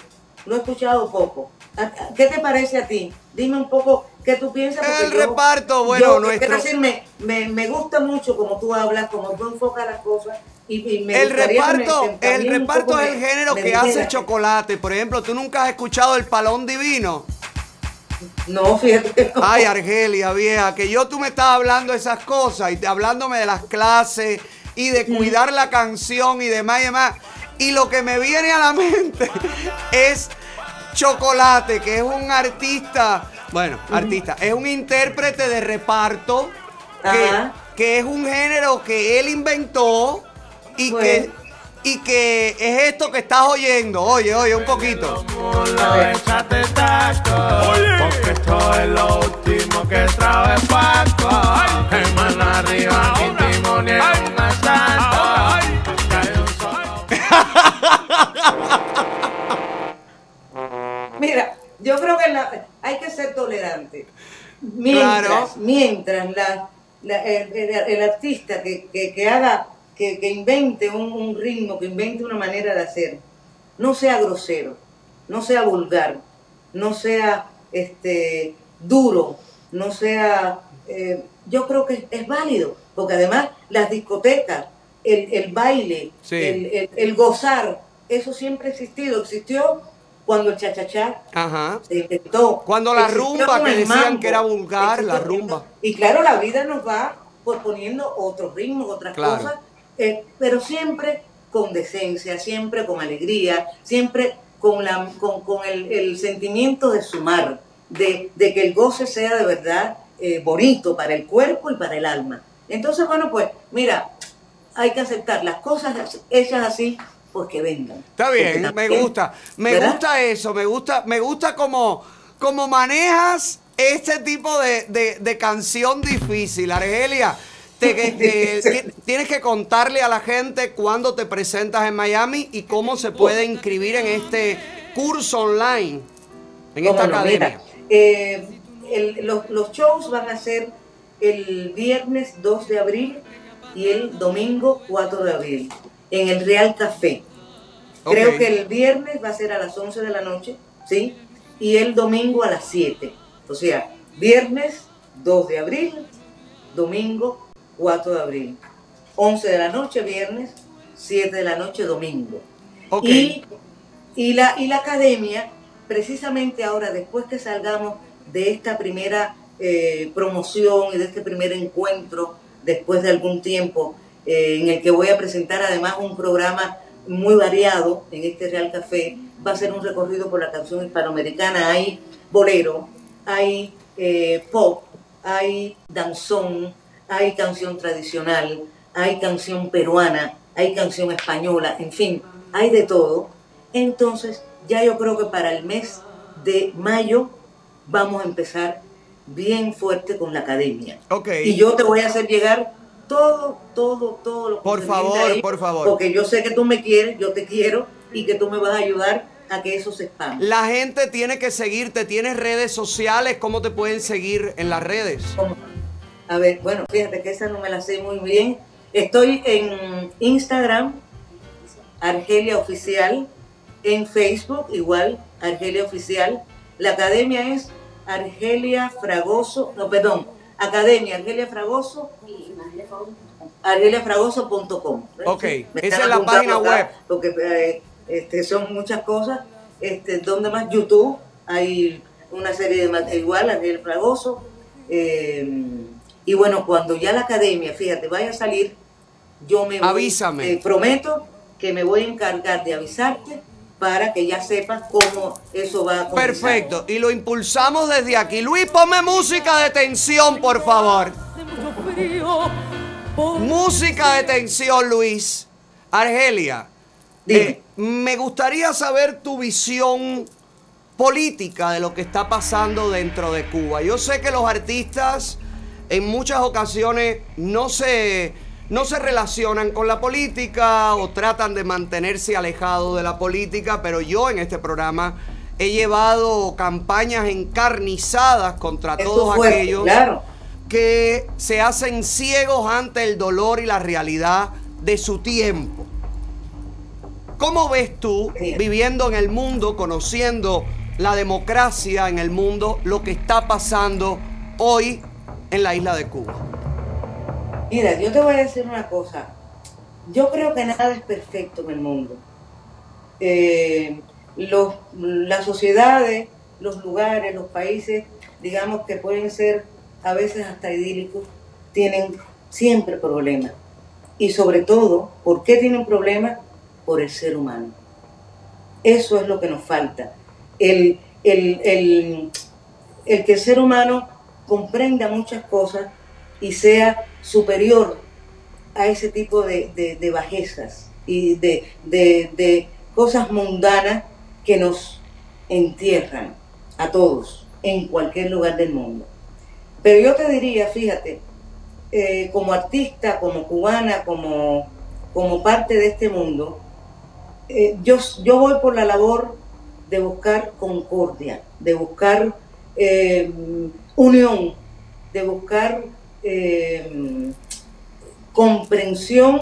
lo he escuchado poco. ¿A- a- ¿Qué te parece a ti? Dime un poco qué tú piensas. porque El reparto, bueno, yo, nuestro- Quiero decir, me, me, me gusta mucho como tú hablas, como tú enfocas las cosas. Y, y me El me- reparto, el reparto es el género que hace chocolate. Por ejemplo, ¿tú nunca has escuchado el palón divino? No, fíjate no. Ay, Argelia, vieja, que yo tú me estabas hablando esas cosas y hablándome de las clases y de cuidar la canción y demás y demás. Y lo que me viene a la <laughs> mente es Chocolate, que es un artista, bueno, artista, es un intérprete de reparto que, que es un género que él inventó y que y que es esto que estás oyendo. Oye, oye, un poquito. Porque esto es lo último que trae Paco. Un asalto. Mira, yo creo que la- hay que ser tolerante. Mientras, Claro. mientras la, la- el, el- el artista que, que- que haga, que, que invente un, un ritmo, que invente una manera de hacer, no sea grosero, no sea vulgar, no sea este duro, no sea eh, yo creo que es válido, porque además las discotecas, el, el baile, Sí. el, el- el gozar, eso siempre ha existido, existió cuando el chachachá se inventó. Cuando la rumba, que decían mambo, que era vulgar, la rumba. Y claro, la vida nos va poniendo otros ritmos, otras Claro. cosas, eh, pero siempre con decencia, siempre con alegría, siempre con, la, con, con el, el sentimiento de sumar, de, de que el goce sea de verdad eh, bonito para el cuerpo y para el alma. Entonces, bueno, pues mira, hay que aceptar las cosas hechas así, pues que vengan. Está bien, Porque me gusta. Me ¿verdad? gusta eso, me gusta, me gusta como, como manejas este tipo de, de- de canción difícil, Argelia. Te- <laughs> ti- tienes que contarle a la gente cuándo te presentas en Miami y cómo se puede inscribir en este curso online, en ¿Cómo esta no? academia. Mira, eh, el- los, los shows van a ser el viernes 2 de abril y el domingo 4 de abril en el Real Café. Creo Ok. que el viernes va a ser a las 11 de la noche, ¿sí? Y el domingo a las 7. O sea, viernes 2 de abril, domingo 4 de abril. 11 de la noche viernes, 7 de la noche domingo. Ok. Y, y, la, y la academia, precisamente ahora, después que salgamos de esta primera eh, promoción y de este primer encuentro, después de algún tiempo, eh, en el que voy a presentar además un programa muy variado en este Real Café, va a ser un recorrido por la canción hispanoamericana. Hay bolero, hay eh, pop, hay danzón, hay canción tradicional, hay canción peruana, hay canción española, en fin, hay de todo. Entonces, ya yo creo que para el mes de mayo vamos a empezar bien fuerte con la academia. Ok. Y yo te voy a hacer llegar todo, todo, todo lo Por concerniente favor, ahí, por favor. Porque yo sé que tú me quieres, yo te quiero y que tú me vas a ayudar a que eso se expanda. La gente tiene que seguirte, tienes redes sociales, ¿cómo te pueden seguir en las redes? A ver, bueno, fíjate que esa no me la sé muy bien. Estoy en Instagram, Argelia Oficial, en Facebook, igual, Argelia Oficial. La academia es Argelia Fragoso, no, perdón, Academia Argelia Fragoso, argeliafragoso.com. Ok, Me esa es la página acá, web. Porque eh, este, son muchas cosas. Este, donde más YouTube, hay una serie de mat- igual, Argelia Fragoso. eh, y bueno, cuando ya la academia, fíjate, vaya a salir, yo me voy, Avísame. eh, prometo que me voy a encargar de avisarte para que ya sepas cómo eso va a comenzar. Perfecto, y lo impulsamos desde aquí. Luis, ponme música de tensión, por favor. Música de tensión, Luis. Argelia, eh, me gustaría saber tu visión política de lo que está pasando dentro de Cuba. Yo sé que los artistas en muchas ocasiones no se, no se relacionan con la política o tratan de mantenerse alejados de la política, pero yo en este programa he llevado campañas encarnizadas contra Eso todos fue, aquellos claro. Que se hacen ciegos ante el dolor y la realidad de su tiempo. ¿Cómo ves tú, viviendo en el mundo, conociendo la democracia en el mundo, lo que está pasando hoy en la isla de Cuba? Mira, yo te voy a decir una cosa. Yo creo que nada es perfecto en el mundo. Eh, los, las sociedades, los lugares, los países, digamos que pueden ser a veces hasta idílicos, tienen siempre problemas. Y sobre todo, ¿por qué tienen problemas? Por el ser humano. Eso es lo que nos falta. El, el, el, que el ser humano comprenda muchas cosas y sea superior a ese tipo de, de- bajezas y de- de cosas mundanas que nos entierran a todos en cualquier lugar del mundo. Pero yo te diría, fíjate, eh, como artista, como cubana, como, como parte de este mundo, eh, yo, yo voy por la labor de buscar concordia, de buscar eh, unión, de buscar comprensión,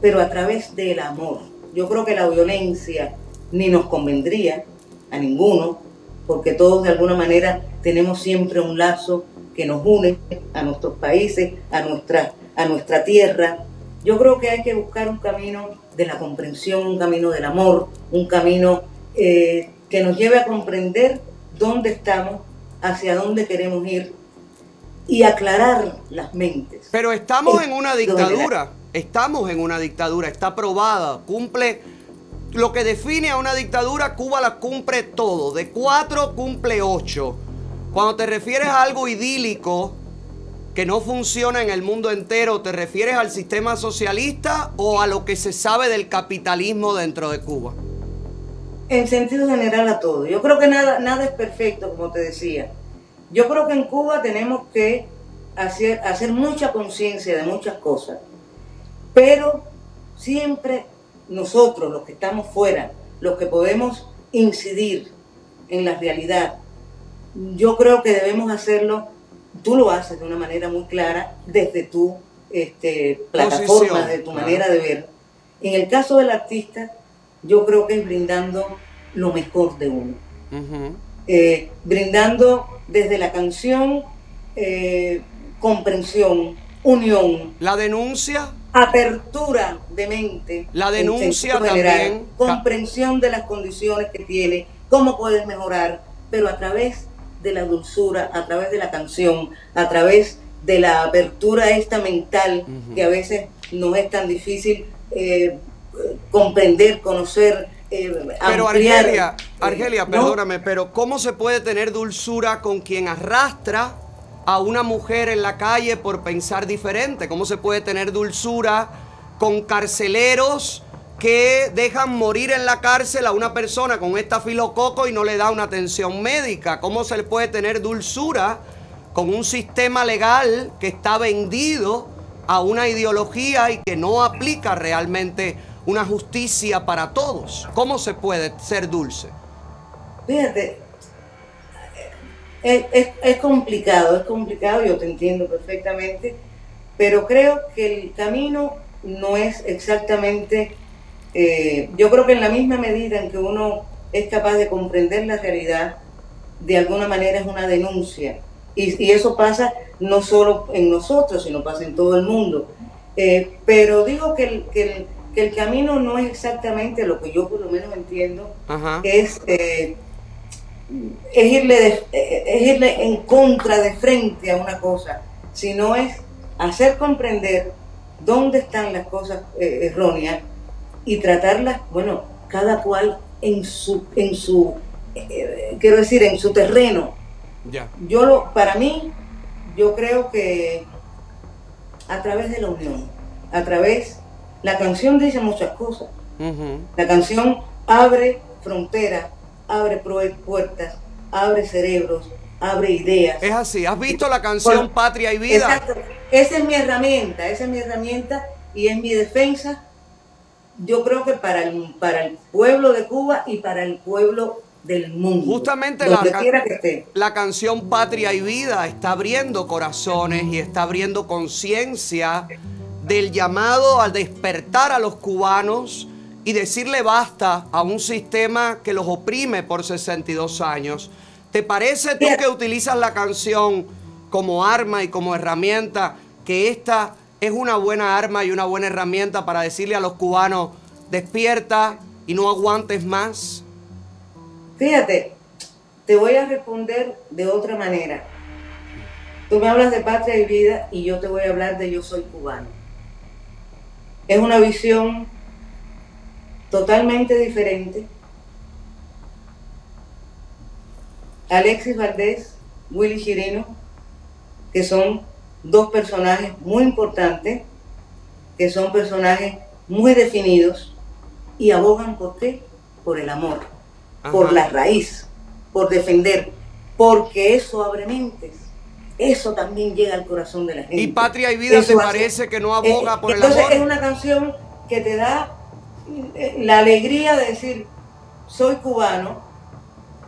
pero a través del amor. Yo creo que la violencia ni nos convendría a ninguno, porque todos de alguna manera tenemos siempre un lazo que nos une a nuestros países, a nuestra, a nuestra tierra. Yo creo que hay que buscar un camino de la comprensión, un camino del amor, un camino eh, que nos lleve a comprender dónde estamos, hacia dónde queremos ir y aclarar las mentes. Pero estamos Es en una dictadura. Estamos en una dictadura. Está aprobada. Cumple lo que define a una dictadura. Cuba la cumple todo. De cuatro cumple ocho. Cuando te refieres a algo idílico que no funciona en el mundo entero, ¿te refieres al sistema socialista o a lo que se sabe del capitalismo dentro de Cuba? En sentido general a todo. Yo creo que nada, nada es perfecto, como te decía. Yo creo que en Cuba tenemos que hacer, hacer mucha conciencia de muchas cosas, pero siempre nosotros, los que estamos fuera, los que podemos incidir en la realidad, yo creo que debemos hacerlo, tú lo haces de una manera muy clara desde tu este, plataforma, Posición, de tu manera de ver. En el caso del artista, yo creo que es brindando lo mejor de uno. Eh, brindando desde la canción eh, comprensión, unión. La denuncia. Apertura de mente. La en denuncia sentido general, también. Comprensión de las condiciones que tiene, cómo puedes mejorar, pero a través de la dulzura, a través de la canción, a través de la apertura esta mental que a veces no es tan difícil eh, comprender, conocer, eh, Pero ampliar, Argelia, eh, Argelia, ¿no? perdóname, pero ¿cómo se puede tener dulzura con quien arrastra a una mujer en la calle por pensar diferente? ¿Cómo se puede tener dulzura con carceleros que dejan morir en la cárcel a una persona con estafilococo y no le da una atención médica? ¿Cómo se le puede tener dulzura con un sistema legal que está vendido a una ideología y que no aplica realmente una justicia para todos? ¿Cómo se puede ser dulce? Fíjate, es- es complicado, es complicado, yo te entiendo perfectamente, pero creo que el camino no es exactamente, eh, yo creo que en la misma medida en que uno es capaz de comprender la realidad, de alguna manera es una denuncia. Y, y eso pasa no solo en nosotros, sino pasa en todo el mundo. Eh, pero digo que el, que, el, que el camino no es exactamente lo que yo por lo menos entiendo, Ajá. es, eh, es, irle de- es irle en contra de frente a una cosa, sino es hacer comprender dónde están las cosas erróneas y tratarlas, bueno, cada cual en su, en su eh, quiero decir, en su terreno. Ya. Yo lo, para mí, yo creo que a través de la unión, a través, la canción dice muchas cosas. La canción abre fronteras, abre puertas, abre cerebros, abre ideas. Es así. ¿Has visto la canción Por- Patria y Vida? Exacto. Esa es mi herramienta, esa es mi herramienta y es mi defensa. Yo creo que para el, para el pueblo de Cuba y para el pueblo del mundo. Justamente la, donde ca- quiera que esté. la canción Patria y Vida está abriendo corazones y está abriendo conciencia del llamado al despertar a los cubanos y decirle basta a un sistema que los oprime por 62 años. ¿Te parece tú que utilizas la canción como arma y como herramienta que esta es una buena arma y una buena herramienta para decirle a los cubanos despierta y no aguantes más? Fíjate, te voy a responder de otra manera. Tú me hablas de patria y vida y yo te voy a hablar de yo soy cubano. Es una visión totalmente diferente. Alexis Valdés, Willy Chirino, que son dos personajes muy importantes, que son personajes muy definidos y abogan por qué? Por el amor por la raíz, por defender, porque eso abre mentes. Eso también llega al corazón de la gente. Y Patria y Vida Eso te hace- parece que no aboga Eh, por el entonces amor. es una canción que te da eh, la alegría de decir, soy cubano,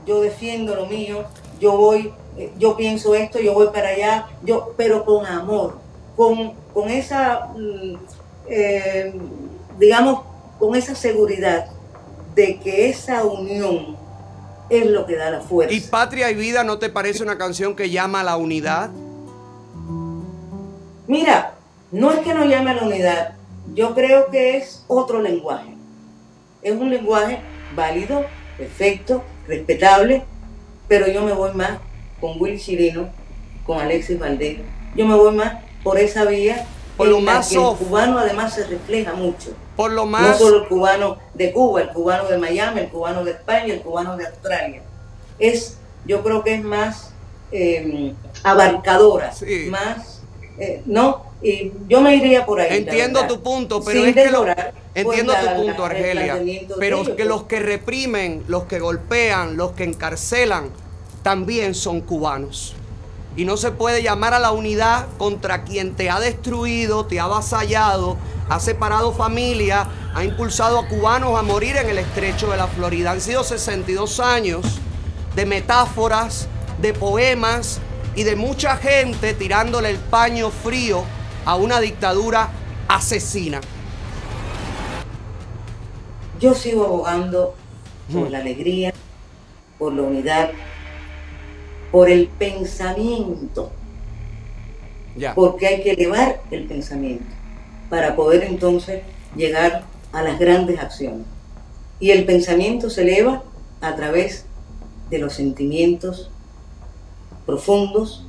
yo defiendo lo mío, yo voy, yo pienso esto, yo voy para allá, yo, pero con amor, con, con esa, mm, eh, digamos, con esa seguridad de que esa unión es lo que da la fuerza. ¿Y Patria y Vida no te parece una canción que llama a la unidad? Mira, no es que no llame a la unidad, yo creo que es otro lenguaje. Es un lenguaje válido, perfecto, respetable, pero yo me voy más con Will Chirino, con Alexis Valdés. Yo me voy más por esa vía Por en lo la más que el soft. cubano además se refleja mucho. Por lo No más solo el cubano de Cuba, el cubano de Miami, el cubano de España, el cubano de Australia. Es, yo creo que es más eh, abarcadora, más, eh, ¿no? Y yo me iría por ahí. Entiendo tu punto, pero Sin es que lo- demorar, entiendo pues, la- tu punto, la- Argelia. Pero que pues. los que reprimen, los que golpean, los que encarcelan, también son cubanos. Y no se puede llamar a la unidad contra quien te ha destruido, te ha avasallado, ha separado familia, ha impulsado a cubanos a morir en el estrecho de la Florida. Han sido 62 años de metáforas, de poemas y de mucha gente tirándole el paño frío a una dictadura asesina. Yo sigo abogando por la alegría, por la unidad, por el pensamiento, porque hay que elevar el pensamiento para poder entonces llegar a las grandes acciones. Y el pensamiento se eleva a través de los sentimientos profundos,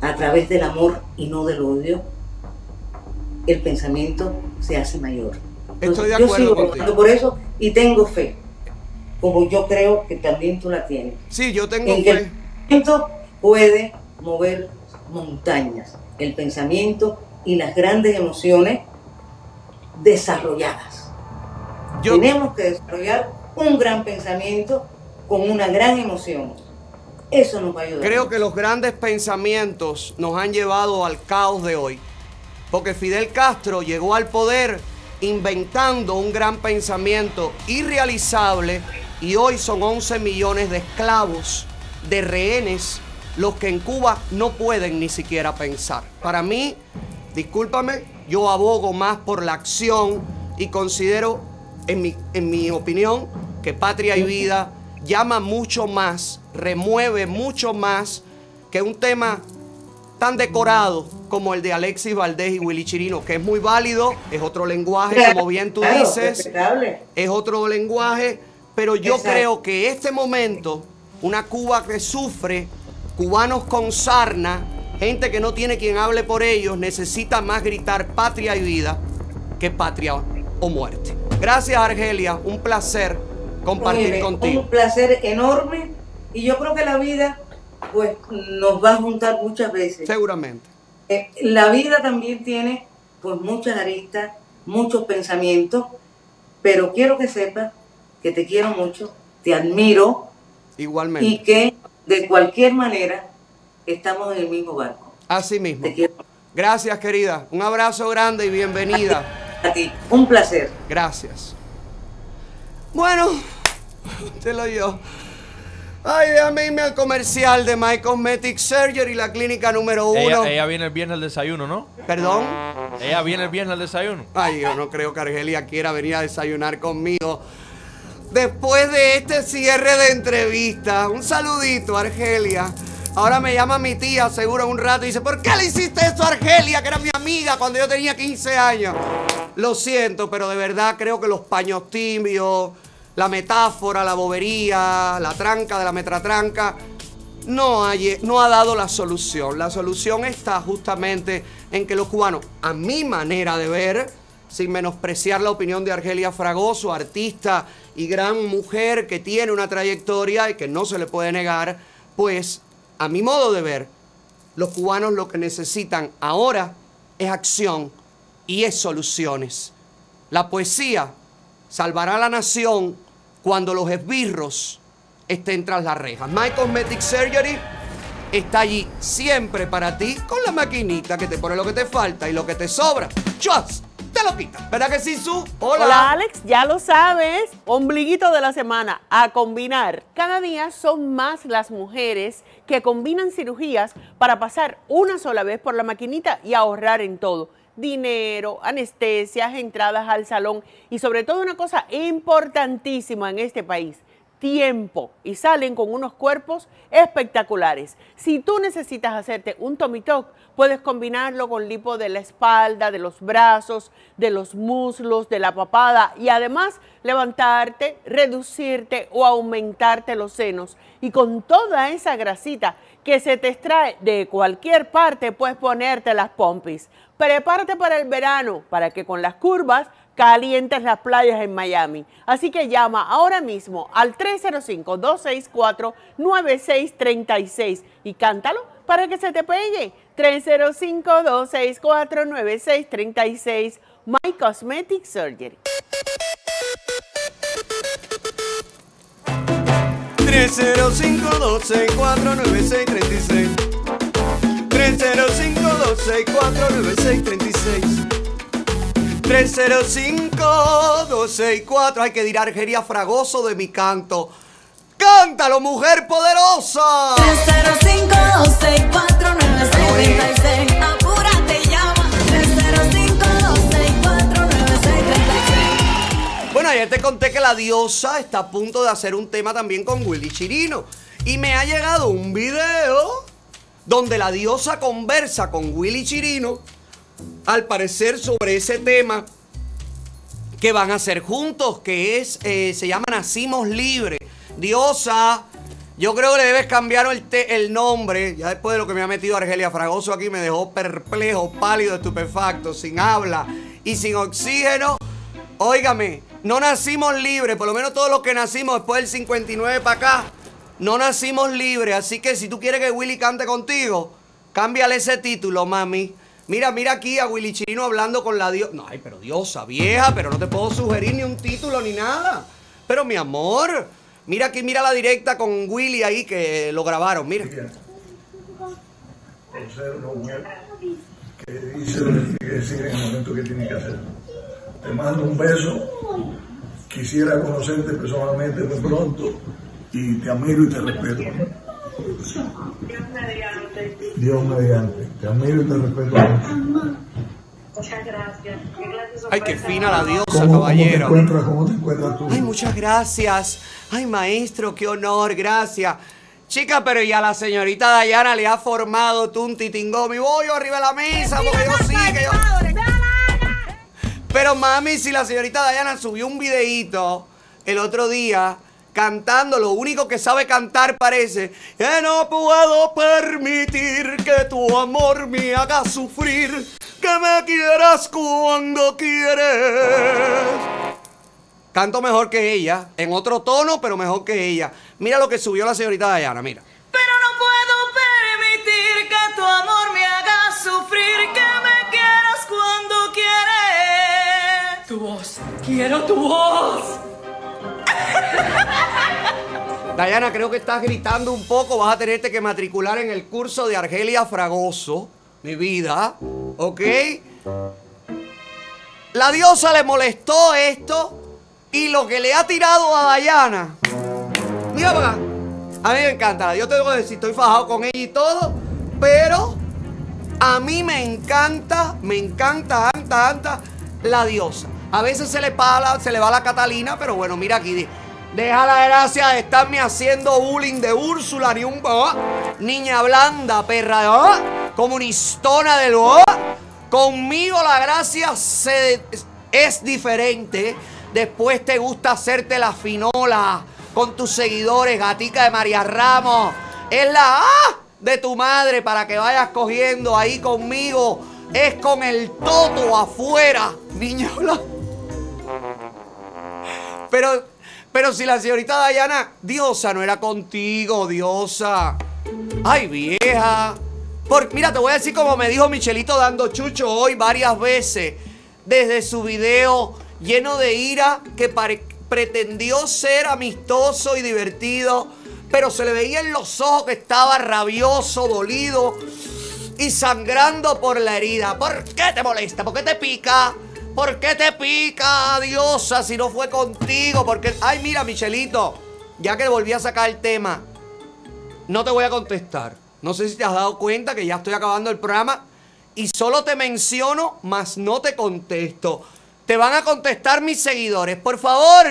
a través del amor y no del odio. El pensamiento se hace mayor. Estoy de yo acuerdo sigo contigo. por eso y tengo fe, como yo creo que también tú la tienes. Sí, yo tengo fe. Pensamiento puede mover montañas, el pensamiento y las grandes emociones desarrolladas. Tenemos que desarrollar un gran pensamiento con una gran emoción. Eso nos va a ayudar. Creo que los grandes pensamientos nos han llevado al caos de hoy. Porque Fidel Castro llegó al poder inventando un gran pensamiento irrealizable y hoy son 11 millones de esclavos, de rehenes, los que en Cuba no pueden ni siquiera pensar. Para mí, discúlpame, yo abogo más por la acción y considero, en mi, en mi opinión, que Patria y Vida llama mucho más, remueve mucho más que un tema tan decorado como el de Alexis Valdés y Willy Chirino, que es muy válido, es otro lenguaje, como bien tú dices, es otro lenguaje, pero yo Exacto. creo que este momento, una Cuba que sufre, cubanos con sarna, gente que no tiene quien hable por ellos, necesita más gritar patria y vida que patria o muerte. Gracias Argelia, un placer compartir Óyeme, contigo. Un placer enorme y yo creo que la vida pues nos va a juntar muchas veces. Seguramente. Eh, la vida también tiene pues muchas aristas, muchos pensamientos, pero quiero que sepas que te quiero mucho, te admiro Igualmente. y que de cualquier manera estamos en el mismo barco. Así mismo. Gracias, querida. Un abrazo grande y bienvenida. A ti. Un placer. Gracias. Bueno, te lo yo. Ay, déjame irme al comercial de My Cosmetic Surgery, la clínica número uno. Ella, ella viene el viernes al desayuno, ¿no? ¿Perdón? Ella viene el viernes al desayuno. Ay, yo no creo que Argelia quiera venir a desayunar conmigo. Después de este cierre de entrevista, un saludito, Argelia. Ahora me llama mi tía, seguro un rato, y dice, ¿por qué le hiciste esto a Argelia, que era mi amiga cuando yo tenía 15 años? Lo siento, pero de verdad creo que los paños tibios, la metáfora, la bobería, la tranca de la metratranca, no, no ha dado la solución. La solución está justamente en que los cubanos, a mi manera de ver, sin menospreciar la opinión de Argelia Fragoso, artista y gran mujer que tiene una trayectoria y que no se le puede negar, pues a mi modo de ver, los cubanos lo que necesitan ahora es acción y es soluciones. La poesía salvará a la nación cuando los esbirros estén tras las rejas. My Cosmetic Surgery está allí siempre para ti con la maquinita que te pone lo que te falta y lo que te sobra. ¡Chas! Te lo. ¿Verdad que sí, Su? Hola. Hola Alex, ya lo sabes. Ombliguito de la semana, a combinar. Cada día son más las mujeres que combinan cirugías para pasar una sola vez por la maquinita y ahorrar en todo. Dinero, anestesias, entradas al salón y sobre todo una cosa importantísima en este país, tiempo y salen con unos cuerpos espectaculares. Si tú necesitas hacerte un tummy puedes combinarlo con lipo de la espalda, de los brazos, de los muslos, de la papada y además levantarte, reducirte o aumentarte los senos. Y con toda esa grasita que se te extrae de cualquier parte, puedes ponerte las pompis. Prepárate para el verano, para que con las curvas calientes las playas en Miami. Así que llama ahora mismo al 305-264-9636 y cántalo para que se te pegue. 305-264-9636 My Cosmetic Surgery. 305-264-9636 305-264-9636 305-264 Hay que dir Argelia Fragoso de mi canto. ¡Cántalo, mujer poderosa! 305-264-9636 Apúrate, llama. 305-264-9636 Bueno, ayer te conté que la diosa está a punto de hacer un tema también con Willy Chirino. Y me ha llegado un video donde la diosa conversa con Willy Chirino, al parecer sobre ese tema que van a hacer juntos, que es, eh, se llama Nacimos Libre. Diosa, yo creo que le debes cambiar el, el nombre. Ya después de lo que me ha metido Argelia Fragoso aquí, me dejó perplejo, pálido, estupefacto, sin habla y sin oxígeno. Óigame, no nacimos libres, por lo menos todos los que nacimos después del 59 para acá, no nacimos libres. Así que si tú quieres que Willy cante contigo, cámbiale ese título, mami. Mira, mira aquí a Willy Chirino hablando con la diosa. No, ay, pero diosa, vieja, pero no te puedo sugerir ni un título ni nada. Pero mi amor, mira aquí, mira la directa con Willy ahí que lo grabaron, mira. que dice lo que tiene que decir en el momento que tiene que hacer. Te mando un beso. Quisiera conocerte personalmente muy pronto y te admiro y te respeto. Dios mediante. Te admiro y te respeto mucho. Muchas gracias. Ay, qué fina la diosa, ¿Cómo, cómo te caballero. encuentras? ¿Cómo te encuentras tú? Ay, muchas gracias. Ay, maestro, qué honor, gracias. Chica, pero ya la señorita Dayana le ha formado tú un titingomi. Voy yo arriba de la mesa porque yo sí, que yo... Pero mami, si la señorita Dayana subió un videíto el otro día cantando, lo único que sabe cantar parece que no puedo permitir que tu amor me haga sufrir, que me quieras cuando quieres. Canto mejor que ella, en otro tono, pero mejor que ella. Mira lo que subió la señorita Dayana, mira. Pero no puedo permitir que tu amor me haga sufrir, que me quieras cuando quieres. Tu voz, quiero tu voz. <laughs> Dayana, creo que estás gritando un poco. Vas a tenerte que matricular en el curso de Argelia Fragoso, mi vida. ¿Ok? La diosa le molestó esto y lo que le ha tirado a Dayana. Mira para acá. A mí me encanta. Yo te debo decir, estoy fajado con ella y todo, pero a mí me encanta, me encanta, anta, anta, la diosa. A veces se le, pala, se le va la Catalina, pero bueno, mira aquí. Deja la gracia de estarme haciendo bullying de Úrsula, ni un ah, niña blanda, perra, ah, comunistona del ah. Conmigo la gracia es diferente. Después te gusta hacerte la finola con tus seguidores, gatica de María Ramos. Es la ah de tu madre para que vayas cogiendo ahí conmigo. Es con el toto afuera, niña blanda. Pero, pero si la señorita Dayana, diosa, no era contigo, diosa. Ay, vieja. Por, mira, te voy a decir como me dijo Michelito dando chucho hoy varias veces. Desde su video lleno de ira que pretendió ser amistoso y divertido. Pero se le veía en los ojos que estaba rabioso, dolido y sangrando por la herida. ¿Por qué te molesta? ¿Por qué te pica? ¿Por qué te pica, diosa, si no fue contigo? Porque, ay, mira, Michelito, ya que volví a sacar el tema, no te voy a contestar. No sé si te has dado cuenta que ya estoy acabando el programa y solo te menciono, mas no te contesto. Te van a contestar mis seguidores. Por favor,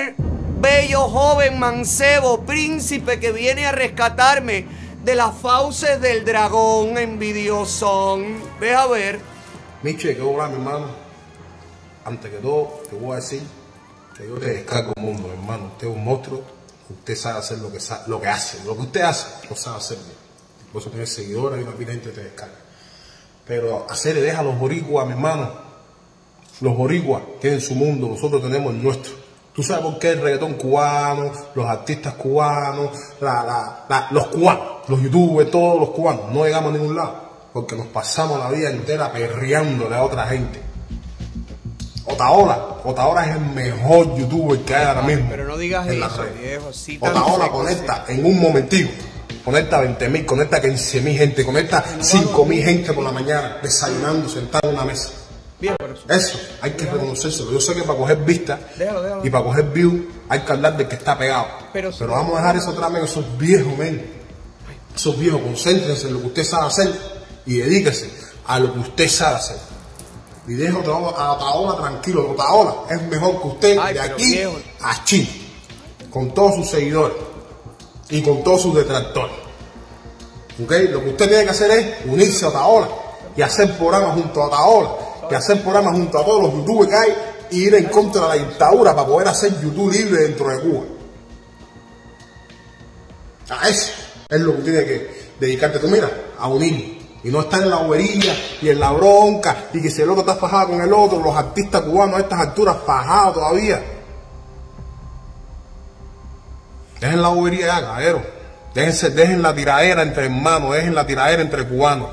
bello joven mancebo, príncipe que viene a rescatarme de las fauces del dragón envidiosón. Deja ver. Miche, ¿qué hola, mi hermano? Antes que todo, te voy a decir que yo te descargo el mundo, hermano. Usted es un monstruo. Usted sabe hacer lo que, sa- lo que hace. Lo que usted hace, lo sabe hacer bien. Por eso tiene seguidores y una pila gente te descarga. Pero hacer deja a los boricuas, mi hermano. Los boricuas tienen su mundo, nosotros tenemos el nuestro. ¿Tú sabes por qué el reggaetón cubano, los artistas cubanos, la- la- la- los cubanos, los youtubers, todos los cubanos, no llegamos a ningún lado? Porque nos pasamos la vida entera perreándole a otra gente. Otaola, Otaola es el mejor youtuber que hay ahora mismo. Pero no digas en eso, viejo. tan Otaola seco, conecta en un momentico. Conecta 20 mil, conecta 15 mil gente, conecta 5 mil gente por la mañana, desayunando, sentado en una mesa. Bien, pero eso- Eso, hay que reconocérselo. Yo sé que para coger vista Déjalo, déjalo. y para coger view hay que hablar del que está pegado. Pero Pero, sí. vamos a dejar eso atrás, men, esos viejos, men. Esos viejos, concéntrense en lo que usted sabe hacer y dedíquese a lo que usted sabe hacer. Y deje a Otaola, a Otaola tranquilo. Otaola es mejor que usted Ay, de aquí viejo. a China. Con todos sus seguidores y con todos sus detractores. ¿Ok? Lo que usted tiene que hacer es unirse a Otaola y hacer programas junto a Otaola y hacer programas junto a todos los youtubers que hay y ir en contra de la dictadura para poder hacer YouTube libre dentro de Cuba. A eso es lo que tiene que dedicarte tú, mira, a unir. Y no estar en la bobería y en la bronca y que si el otro está fajado con el otro, los artistas cubanos a estas alturas fajados todavía. Dejen la bobería ya, caballero. Déjense, dejen la tiradera entre hermanos, dejen la tiradera entre cubanos.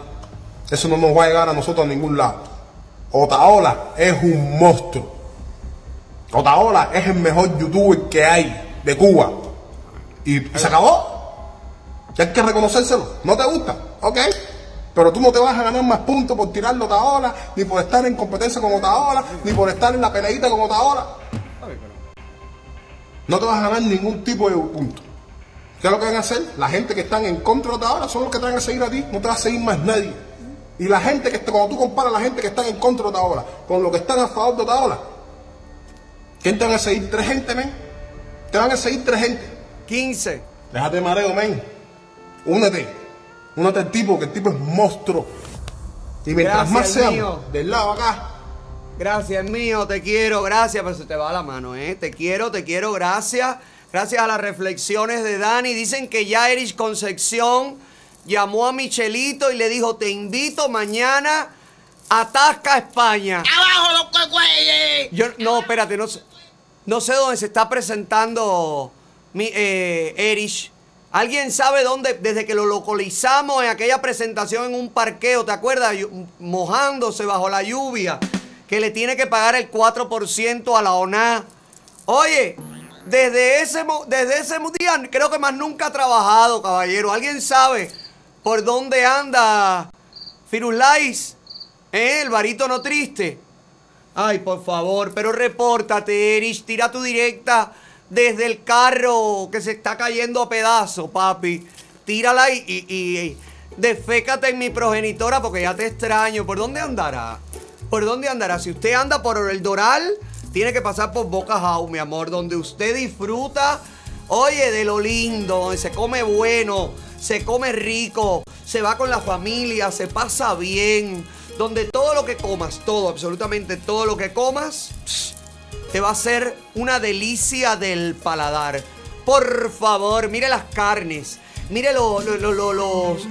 Eso no nos va a llegar a nosotros a ningún lado. Otaola es un monstruo. Otaola es el mejor youtuber que hay de Cuba. Y, y se acabó. Ya hay que reconocérselo. ¿No te gusta? Ok. Pero tú no te vas a ganar más puntos por tirarlo a Otaola, ni por estar en competencia con Otaola, ni por estar en la peleita con Otaola. No te vas a ganar ningún tipo de punto. ¿Qué es lo que van a hacer? La gente que están en contra de Otaola son los que te van a seguir a ti, no te va a seguir más nadie. Y la gente que, está- cuando tú comparas a la gente que está en contra de Otaola con los que están a favor de Otaola, ¿quién te van a seguir? ¿Tres gente, men? Te van a seguir tres gente. 15. Déjate mareo, men. Únete. Únete al tipo, que el tipo es monstruo. Y mientras Gracias, más seamos mío. del lado acá, Gracias mío, te quiero, gracias, pero se te va la mano, ¿eh? Te quiero, te quiero, gracias. Gracias a las reflexiones de Dani. Dicen que ya Erich Concepción llamó a Michelito y le dijo, te invito mañana a Tasca, España. ¡Abajo los cuegüeyes! Yo, no, espérate, no sé. No sé dónde se está presentando mi, eh, Erich. ¿Alguien sabe dónde? Desde que lo localizamos en aquella presentación en un parqueo, ¿te acuerdas? Mojándose bajo la lluvia. Que le tiene que pagar el 4% a la ONA. Oye, desde ese, desde ese día creo que más nunca ha trabajado, caballero. ¿Alguien sabe por dónde anda Firulais? ¿Eh? El barítono triste. Ay, por favor, pero repórtate, Erich. Tira tu directa desde el carro que se está cayendo a pedazos, papi. Tírala y, y, defécate en mi progenitora porque ya te extraño. ¿Por dónde andará? ¿Por dónde andará? Si usted anda por el Doral, tiene que pasar por Boca House, mi amor, donde usted disfruta, oye, de lo lindo, donde se come bueno, se come rico, se va con la familia, se pasa bien, donde todo lo que comas, todo, absolutamente todo lo que comas, te va a ser una delicia del paladar. Por favor, mire las carnes, mire lo- lo- lo- lo- los,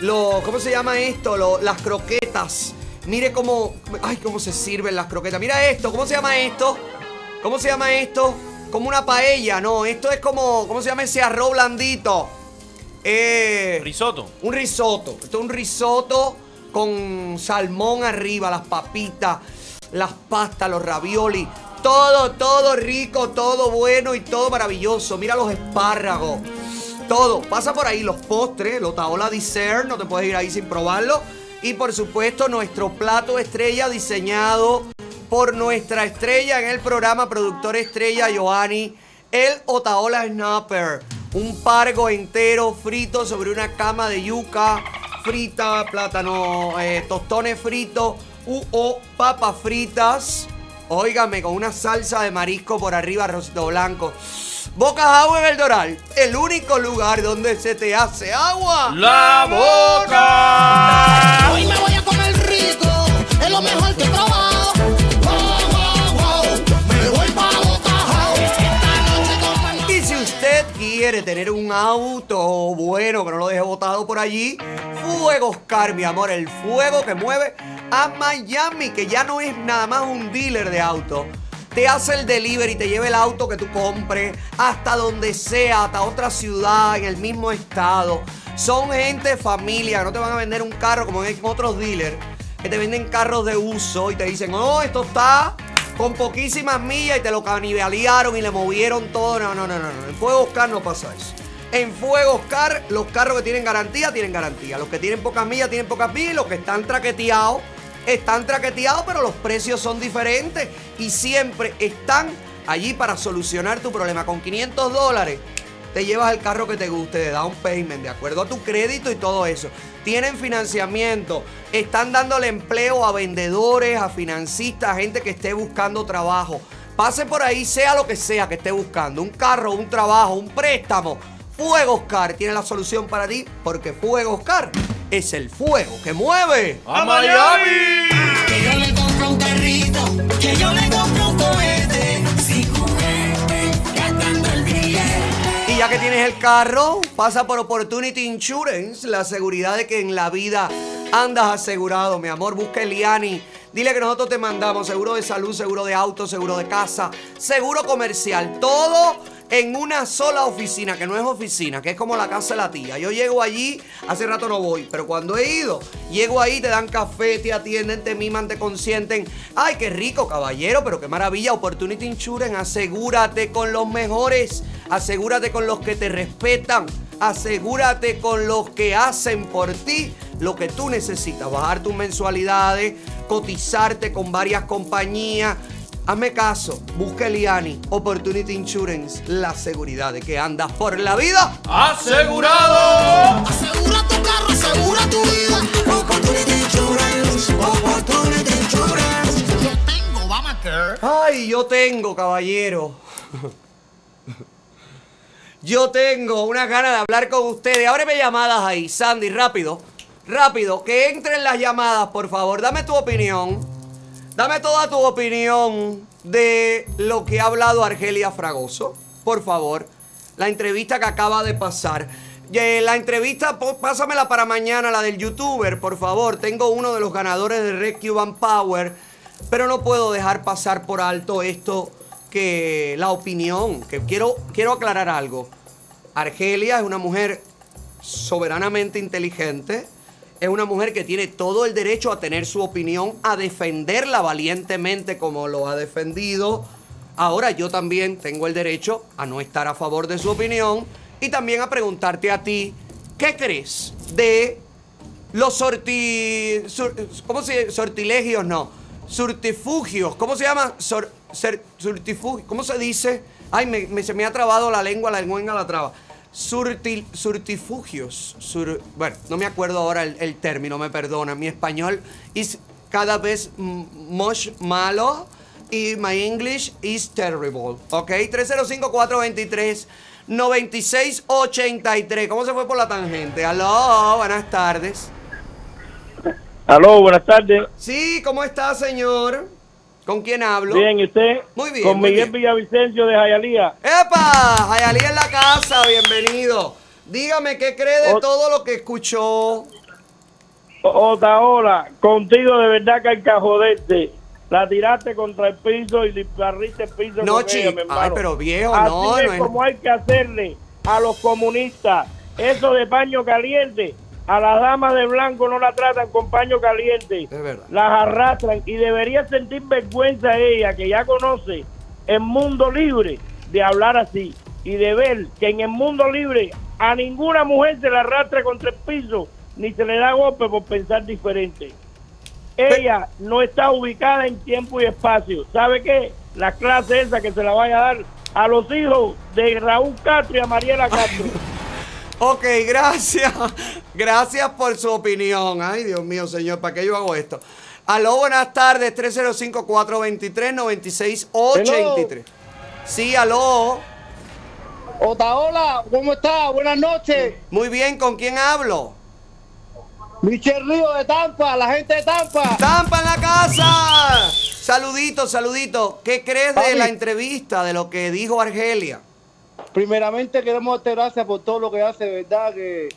lo- ¿cómo se llama esto? Las croquetas. Mire cómo, ay, cómo se sirven las croquetas. Mira esto, ¿cómo se llama esto? ¿Cómo se llama esto? Como una paella, no, esto es como, ¿cómo se llama ese arroz blandito? Eh, Risotto. un risotto. Esto es un risotto con salmón arriba, las papitas, las pastas, los ravioli. Todo, todo rico, todo bueno y todo maravilloso. Mira los espárragos. Todo. Pasa por ahí los postres, los taola dessert. No te puedes ir ahí sin probarlo. Y por supuesto, nuestro plato estrella diseñado por nuestra estrella en el programa, productor estrella Joanny, el Otaola Snapper. Un pargo entero frito sobre una cama de yuca frita, plátano, eh, tostones fritos u o papas fritas. Óigame, con una salsa de marisco por arriba, arrocito blanco. Boca Agua en el Doral, el único lugar donde se te hace agua. La boca. Hoy me voy a comer rico, es lo mejor que he probado. Tener un auto bueno que no lo deje botado por allí, Fuego Oscar, mi amor, el fuego que mueve a Miami, que ya no es nada más un dealer de autos. Te hace el delivery, te lleva el auto que tú compres hasta donde sea, hasta otra ciudad, en el mismo estado. Son gente familia, no te van a vender un carro como en otros dealers, que te venden carros de uso y te dicen, oh, esto está con poquísimas millas y te lo canibalearon y le movieron todo. No, no, no, no. En Fuego Oscar no pasa eso. En Fuego Oscar, los carros que tienen garantía, tienen garantía. Los que tienen pocas millas, tienen pocas millas. Los que están traqueteados, están traqueteados, pero los precios son diferentes. Y siempre están allí para solucionar tu problema. Con 500 dólares te llevas el carro que te guste, de down payment, de acuerdo a tu crédito y todo eso. Tienen financiamiento, están dándole empleo a vendedores, a financistas, a gente que esté buscando trabajo. Pase por ahí, sea lo que sea que esté buscando, un carro, un trabajo, un préstamo. Fuego Oscar tiene la solución para ti porque Fuego Oscar es el fuego que mueve ¡A Miami! Que yo le compro un carrito, que yo le compro un cohete. Ya que tienes el carro, pasa por Opportunity Insurance, la seguridad de que en la vida andas asegurado, mi amor. Busca Eliani. Dile que nosotros te mandamos seguro de salud, seguro de auto, seguro de casa, seguro comercial. Todo en una sola oficina, que no es oficina, que es como la casa de la tía. Yo llego allí, hace rato no voy, pero cuando he ido, llego ahí, te dan café, te atienden, te miman, te consienten. Ay, qué rico, caballero, pero qué maravilla. Opportunity Insurance, asegúrate con los mejores, asegúrate con los que te respetan, asegúrate con los que hacen por ti lo que tú necesitas, bajar tus mensualidades, cotizarte con varias compañías. Hazme caso, busca Eliani, Opportunity Insurance, la seguridad de que andas por la vida ¡Asegurado! Asegura tu carro, asegura tu vida. Opportunity Insurance, Opportunity Insurance. Yo tengo Obamacare. Ay, yo tengo, caballero. Yo tengo unas ganas de hablar con ustedes. Ábreme llamadas ahí, Sandy, rápido. Rápido, que entren las llamadas, por favor. Dame tu opinión. Dame toda tu opinión de lo que ha hablado Argelia Fragoso. Por favor. La entrevista que acaba de pasar. Eh, La entrevista, pásamela para mañana, la del youtuber, por favor. Tengo uno de los ganadores de Red Cuban Power. Pero no puedo dejar pasar por alto esto que la opinión, que quiero, quiero aclarar algo. Argelia es una mujer soberanamente inteligente, es una mujer que tiene todo el derecho a tener su opinión, a defenderla valientemente como lo ha defendido. Ahora yo también tengo el derecho a no estar a favor de su opinión y también a preguntarte a ti, ¿qué crees de los sorti... ¿Cómo se Sortilegios, no. Surtifugios. ¿Cómo se llama? Sor- ser- surtifugi- ¿Cómo se dice? Ay, me- se me ha trabado la lengua, la lengua la traba. Surtil, surtifugios. sur- bueno, no me acuerdo ahora el, el término, me perdona. Mi español es cada vez más malo y my English is terrible. ¿Ok? 305-423-9683. ¿Cómo se fue por la tangente? Aló, buenas tardes. Aló, buenas tardes. Sí, ¿cómo está, señor? ¿Con quién hablo? Bien, ¿y usted? Muy bien, Con muy Miguel bien. Villavicencio de Jayalía. ¡Epa! Jayalí en la casa, bienvenido. Dígame, ¿qué cree de O- todo lo que escuchó? Otaola, contigo de verdad que hay que joderte. La tiraste contra el piso y barriste el piso No, con chi- ella, mi hermano. ay, pero viejo, Así no, es no es- como hay que hacerle a los comunistas. Eso de paño caliente, a las damas de blanco no la tratan con paño caliente. Las arrastran y debería sentir vergüenza ella, que ya conoce el mundo libre, de hablar así y de ver que en el mundo libre a ninguna mujer se le arrastra contra el piso ni se le da golpe por pensar diferente. Ella no está ubicada en tiempo y espacio. ¿Sabe qué? La clase esa que se la vaya a dar a los hijos de Raúl Castro y a Mariela Castro. <laughs> Ok, gracias. Gracias por su opinión. Ay, Dios mío, señor, ¿para qué yo hago esto? Aló, buenas tardes, 305-423-9683. Sí, aló. Otaola, ¿cómo está? Buenas noches. Muy bien, ¿con quién hablo? Michel Río de Tampa, la gente de Tampa. ¡Tampa en la casa! Saludito, saludito. ¿Qué crees de la entrevista, de lo que dijo Argelia? Primeramente queremos darte gracias por todo lo que hace, ¿verdad? Que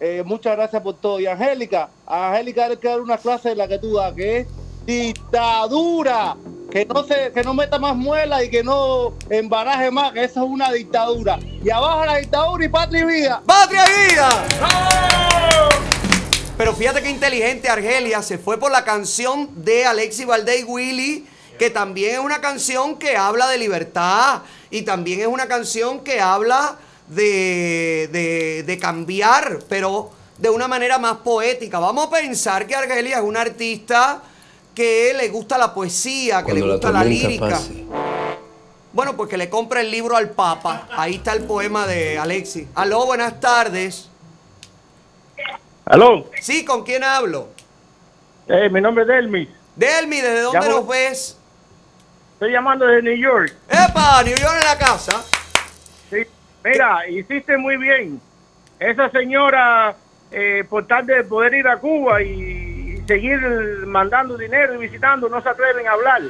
eh, muchas gracias por todo. Y Angélica, a Angélica hay que dar una clase de la que tú das, que es dictadura. Que no se, que no meta más muela y que no embaraje más, que eso es una dictadura. Y abajo la dictadura y patria y vida. ¡Patria y vida! Pero fíjate qué inteligente Argelia se fue por la canción de Alexi Valdés y Willy, que también es una canción que habla de libertad y también es una canción que habla de, de- de cambiar, pero de una manera más poética. Vamos a pensar que Argelia es una artista que le gusta la poesía, que Cuando le gusta la, lírica. pase. Bueno, pues que le compre el libro al Papa. Ahí está el poema de Alexi. Aló, buenas tardes. Aló, Sí, ¿con quién hablo? eh, mi nombre es Delmis. Delmi, ¿desde dónde Llamo- nos ves? Estoy llamando desde New York. ¡Epa! New York en la casa. Sí, mira, hiciste muy bien. Esa señora, eh, por tal de poder ir a Cuba y, y seguir mandando dinero y visitando, no se atreven a hablar.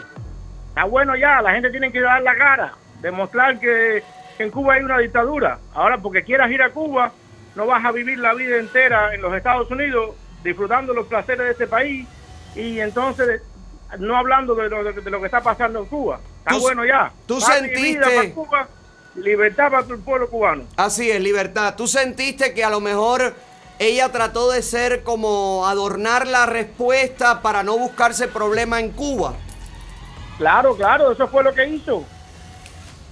Está bueno ya, la gente tiene que dar la cara, demostrar que, que en Cuba hay una dictadura. Ahora, porque quieras ir a Cuba, no vas a vivir la vida entera en los Estados Unidos disfrutando los placeres de este país y entonces no hablando de lo, de lo que está pasando en Cuba. Está Tú- bueno ya. tú vida sentiste- para Cuba, libertad para el pueblo cubano. Así es, libertad. ¿Tú sentiste que a lo mejor ella trató de ser como adornar la respuesta para no buscarse problema en Cuba? Claro, claro, eso fue lo que hizo.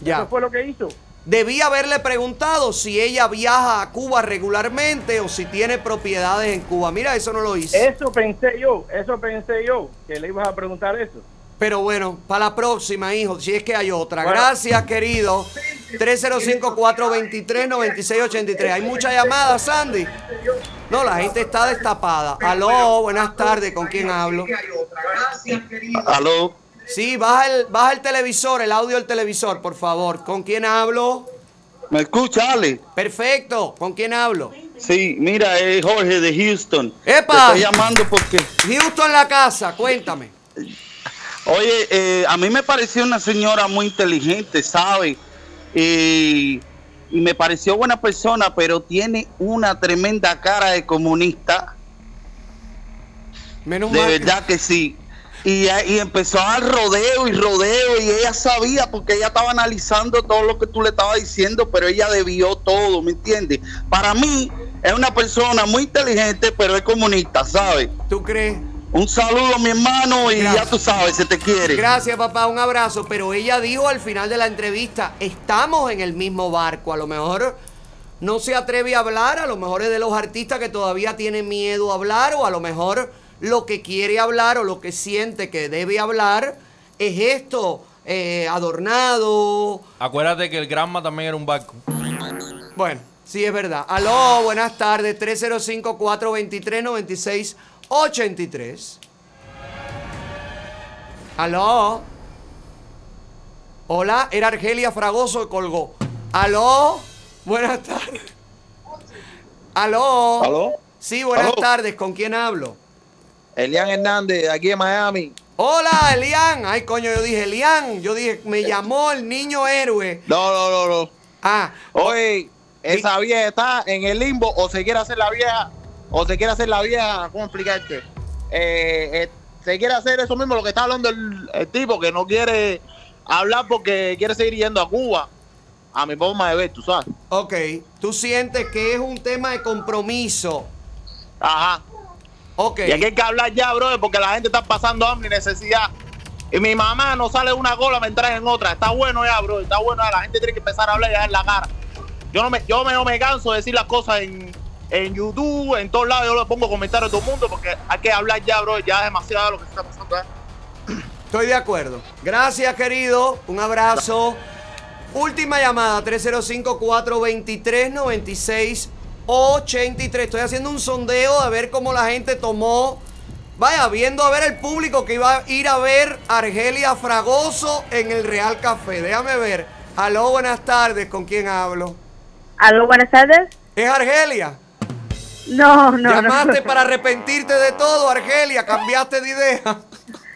Ya. Eso fue lo que hizo. Debía haberle preguntado si ella viaja a Cuba regularmente o si tiene propiedades en Cuba. Mira, eso no lo hice. Eso pensé yo, eso pensé yo, que le ibas a preguntar eso. Pero bueno, para la próxima, hijo, si es que hay otra. Bueno. Gracias, querido. 305-423-9683. Hay muchas llamadas, Sandy. No, la gente está destapada. Aló, buenas tardes. ¿Con quién hablo? Aló. Sí, baja el, baja el televisor, el audio del televisor, por favor. ¿Con quién hablo? ¿Me escucha, Ale? Perfecto. ¿Con quién hablo? Sí, mira, es Jorge de Houston. ¡Epa! Te estoy llamando porque, Houston la casa, cuéntame. oye, eh, a mí me pareció una señora muy inteligente, ¿sabe? Y, y me pareció buena persona, pero tiene una tremenda cara de comunista. Menos de mal. verdad que sí. Y, y empezó al rodeo y rodeo y ella sabía porque ella estaba analizando todo lo que tú le estabas diciendo, pero ella debió todo, ¿me entiendes? Para mí es una persona muy inteligente, pero es comunista, ¿sabes? ¿Tú crees? Un saludo, mi hermano, y Gracias. ya tú sabes, se te quiere. Gracias, papá, un abrazo. Pero ella dijo al final de la entrevista, estamos en el mismo barco. A lo mejor no se atreve a hablar, a lo mejor es de los artistas que todavía tienen miedo a hablar, o a lo mejor lo que quiere hablar o lo que siente que debe hablar es esto, eh, adornado. Acuérdate que el Granma también era un barco. Bueno, sí es verdad. Aló, buenas tardes, 305-423-9683. Aló. Hola, era Argelia Fragoso y colgó. Aló, buenas tardes. Aló. ¿Aló? Sí, buenas ¿Aló? tardes. ¿Con quién hablo? Elian Hernández, de aquí en Miami. Hola, Elian. Ay, coño, yo dije Elian. Yo dije, me llamó el niño héroe. No, no, no, no. Ah. Oye, esa vieja está en el limbo o se quiere hacer la vieja, o se quiere hacer la vieja, ¿cómo explicarte? Eh, eh, se quiere hacer eso mismo, lo que está hablando el, el tipo, que no quiere hablar porque quiere seguir yendo a Cuba. A mi forma de ver, tú sabes. Ok, tú sientes que es un tema de compromiso. Ajá. Ok. Y aquí hay que hablar ya, bro, porque la gente está pasando hambre y necesidad. Y mi mamá no sale de una gola, me entra en otra. Está bueno ya, bro. Está bueno ya. La gente tiene que empezar a hablar ya en la cara. Yo no me, yo me, no me canso de decir las cosas en, en YouTube, en todos lados. Yo le pongo comentarios a todo el mundo porque hay que hablar ya, bro. Ya es demasiado lo que está pasando. ¿eh? Estoy de acuerdo. Gracias, querido. Un abrazo. Última llamada, 305-423-9683. Estoy haciendo un sondeo a ver cómo la gente tomó. Vaya, viendo a ver el público que iba a ir a ver Argelia Fragoso en el Real Café. Déjame ver. Aló, buenas tardes. ¿Con quién hablo? Aló, buenas tardes. ¿Es Argelia? No, no, Llamaste no. para <laughs> arrepentirte de todo, Argelia. Cambiaste de idea. <laughs>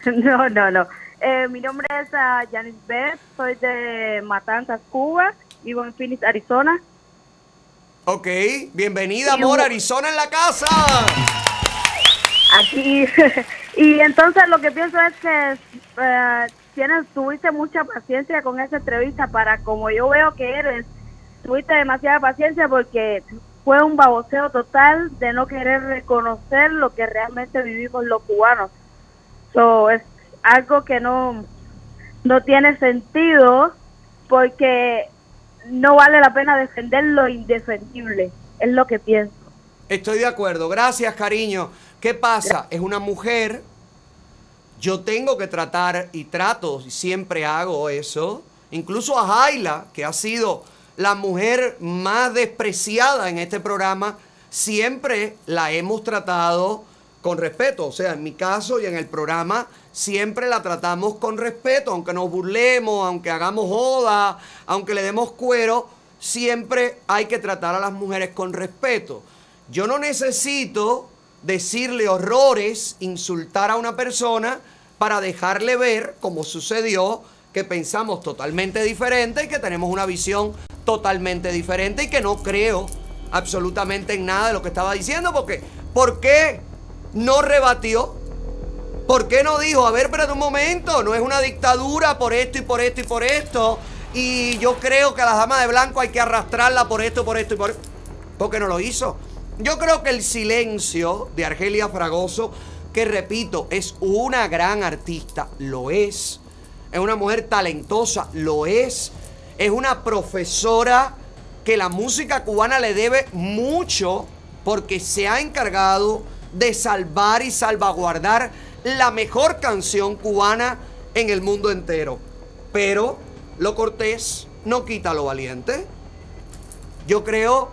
No, no, no. Eh, mi nombre es uh, Janice Beth, soy de Matanzas, Cuba, vivo en Phoenix, Arizona. Ok, bienvenida, amor. Arizona en la casa. Aquí. <laughs> y entonces lo que pienso es que eh, tienes, tuviste mucha paciencia con esa entrevista para, como yo veo que eres, tuviste demasiada paciencia porque fue un baboseo total de no querer reconocer lo que realmente vivimos los cubanos. So, es algo que no, no tiene sentido porque no vale la pena defender lo indefendible, es lo que pienso. Estoy de acuerdo. Gracias, cariño. ¿Qué pasa? Es una mujer. Yo tengo que tratar y trato, y siempre hago eso. Incluso a Jaila, que ha sido la mujer más despreciada en este programa, siempre la hemos tratado con respeto. O sea, en mi caso y en el programa siempre la tratamos con respeto, aunque nos burlemos, aunque hagamos joda, aunque le demos cuero, siempre hay que tratar a las mujeres con respeto. Yo no necesito decirle horrores, insultar a una persona para dejarle ver, como sucedió, que pensamos totalmente diferente y que tenemos una visión totalmente diferente y que no creo absolutamente en nada de lo que estaba diciendo, porque ¿por qué no rebatió? ¿Por qué no dijo, a ver, espérate un momento, no es una dictadura por esto y por esto y por esto? Y yo creo que a las damas de blanco hay que arrastrarla por esto, por esto y por esto. ¿Por qué no lo hizo? Yo creo que el silencio de Argelia Fragoso, que repito, es una gran artista, lo es. Es una mujer talentosa, lo es. Es una profesora que la música cubana le debe mucho porque se ha encargado de salvar y salvaguardar la mejor canción cubana en el mundo entero. Pero lo cortés no quita lo valiente. Yo creo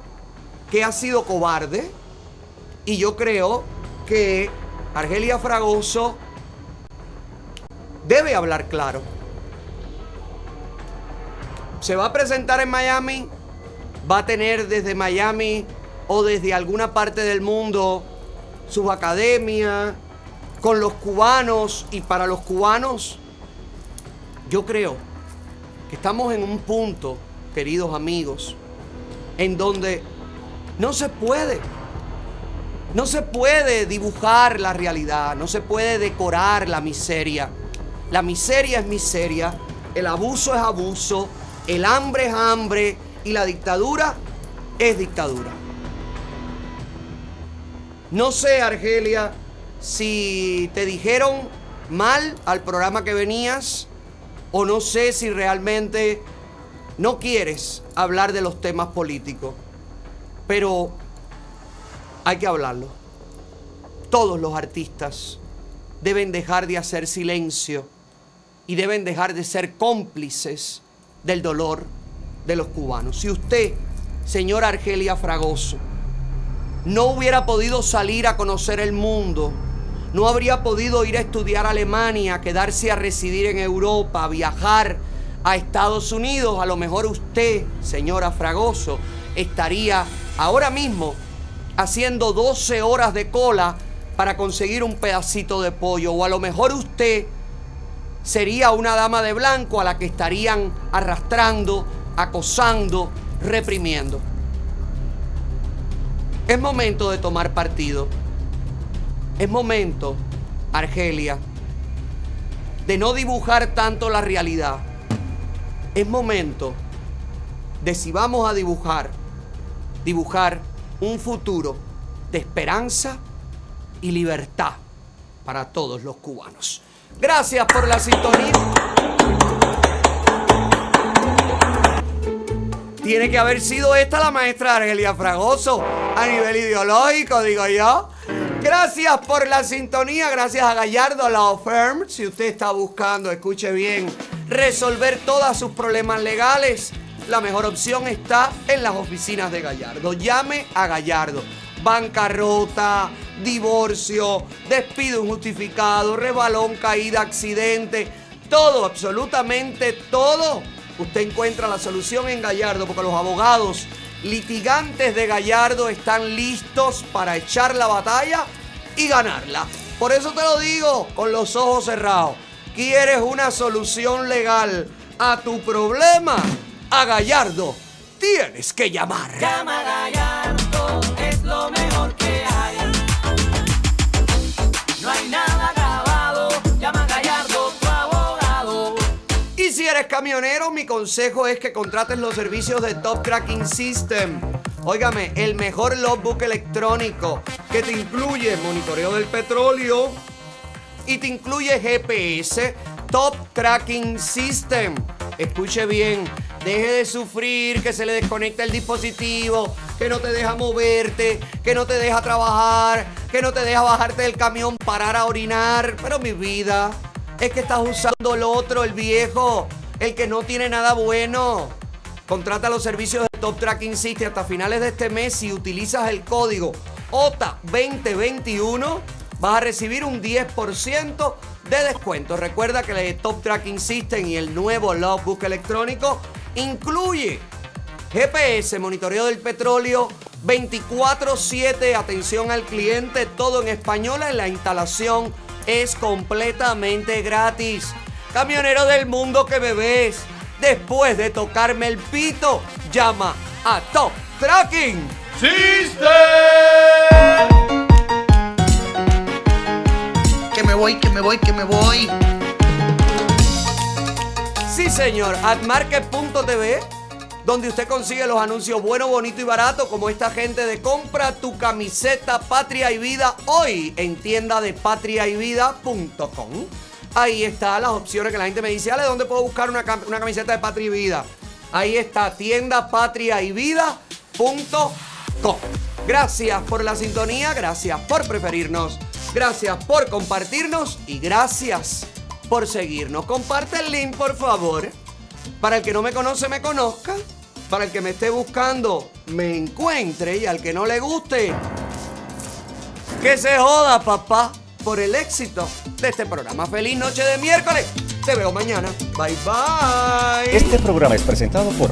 que ha sido cobarde y yo creo que Argelia Fragoso debe hablar claro. Se va a presentar en Miami, va a tener desde Miami o desde alguna parte del mundo sus academias con los cubanos y para los cubanos. Yo creo que estamos en un punto, queridos amigos, en donde no se puede No se puede dibujar la realidad, no se puede decorar la miseria. La miseria es miseria, el abuso es abuso, el hambre es hambre y la dictadura es dictadura. No sé, Argelia, si te dijeron mal al programa que venías o no sé si realmente no quieres hablar de los temas políticos, pero hay que hablarlo. Todos los artistas deben dejar de hacer silencio y deben dejar de ser cómplices del dolor de los cubanos. Si usted, señora Argelia Fragoso, no hubiera podido salir a conocer el mundo, no habría podido ir a estudiar a Alemania, quedarse a residir en Europa, viajar a Estados Unidos, a lo mejor usted, señora Fragoso, estaría ahora mismo haciendo 12 horas de cola para conseguir un pedacito de pollo. O a lo mejor usted sería una dama de blanco a la que estarían arrastrando, acosando, reprimiendo. Es momento de tomar partido. Es momento, Argelia, de no dibujar tanto la realidad. Es momento de si vamos a dibujar, dibujar un futuro de esperanza y libertad para todos los cubanos. Gracias por la sintonía. Tiene que haber sido esta la maestra Argelia Fragoso a nivel ideológico, digo yo. Gracias por la sintonía, gracias a Gallardo Law Firm. Si usted está buscando, escuche bien, resolver todos sus problemas legales, la mejor opción está en las oficinas de Gallardo. Llame a Gallardo. Bancarrota, divorcio, despido injustificado, rebalón, caída, accidente, todo, absolutamente todo. Usted encuentra la solución en Gallardo porque los abogados litigantes de Gallardo están listos para echar la batalla y ganarla. Por eso te lo digo con los ojos cerrados. ¿Quieres una solución legal a tu problema? A Gallardo tienes que llamar. Llama Gallardo, es lo mejor que hay. No hay nada camionero, mi consejo es que contrates los servicios de Top Tracking System. Óigame, el mejor logbook electrónico que te incluye monitoreo del petróleo y te incluye GPS Top Tracking System. Escuche bien, deje de sufrir que se le desconecta el dispositivo, que no te deja moverte, que no te deja trabajar, que no te deja bajarte del camión, parar a orinar. Pero mi vida, es que estás usando el otro, el viejo, el que no tiene nada bueno. Contrata los servicios de Top Tracking System hasta finales de este mes. Si utilizas el código OTA2021, vas a recibir un 10% de descuento. Recuerda que el Top Tracking System y el nuevo logbook electrónico incluye GPS, monitoreo del petróleo, 24/7, atención al cliente, todo en español. La instalación es completamente gratis. Camionero del mundo que me ves, después de tocarme el pito, llama a Top Tracking System. Que me voy, que me voy, que me voy. Sí, señor. Admarket.tv, donde usted consigue los anuncios bueno, bonito y barato, como esta gente de compra tu camiseta Patria y Vida hoy en tienda de patriayvida.com. Ahí está las opciones que la gente me dice, Ale, ¿dónde puedo buscar una, cam- una camiseta de Patria y Vida? Ahí está, tienda patriayvida.com. Gracias por la sintonía, gracias por preferirnos, gracias por compartirnos y gracias por seguirnos. Comparte el link, por favor, para el que no me conoce, me conozca, para el que me esté buscando, me encuentre y al que no le guste, que se joda, papá, por el éxito de este programa. Feliz noche de miércoles. Te veo mañana. Bye bye. Este programa es presentado por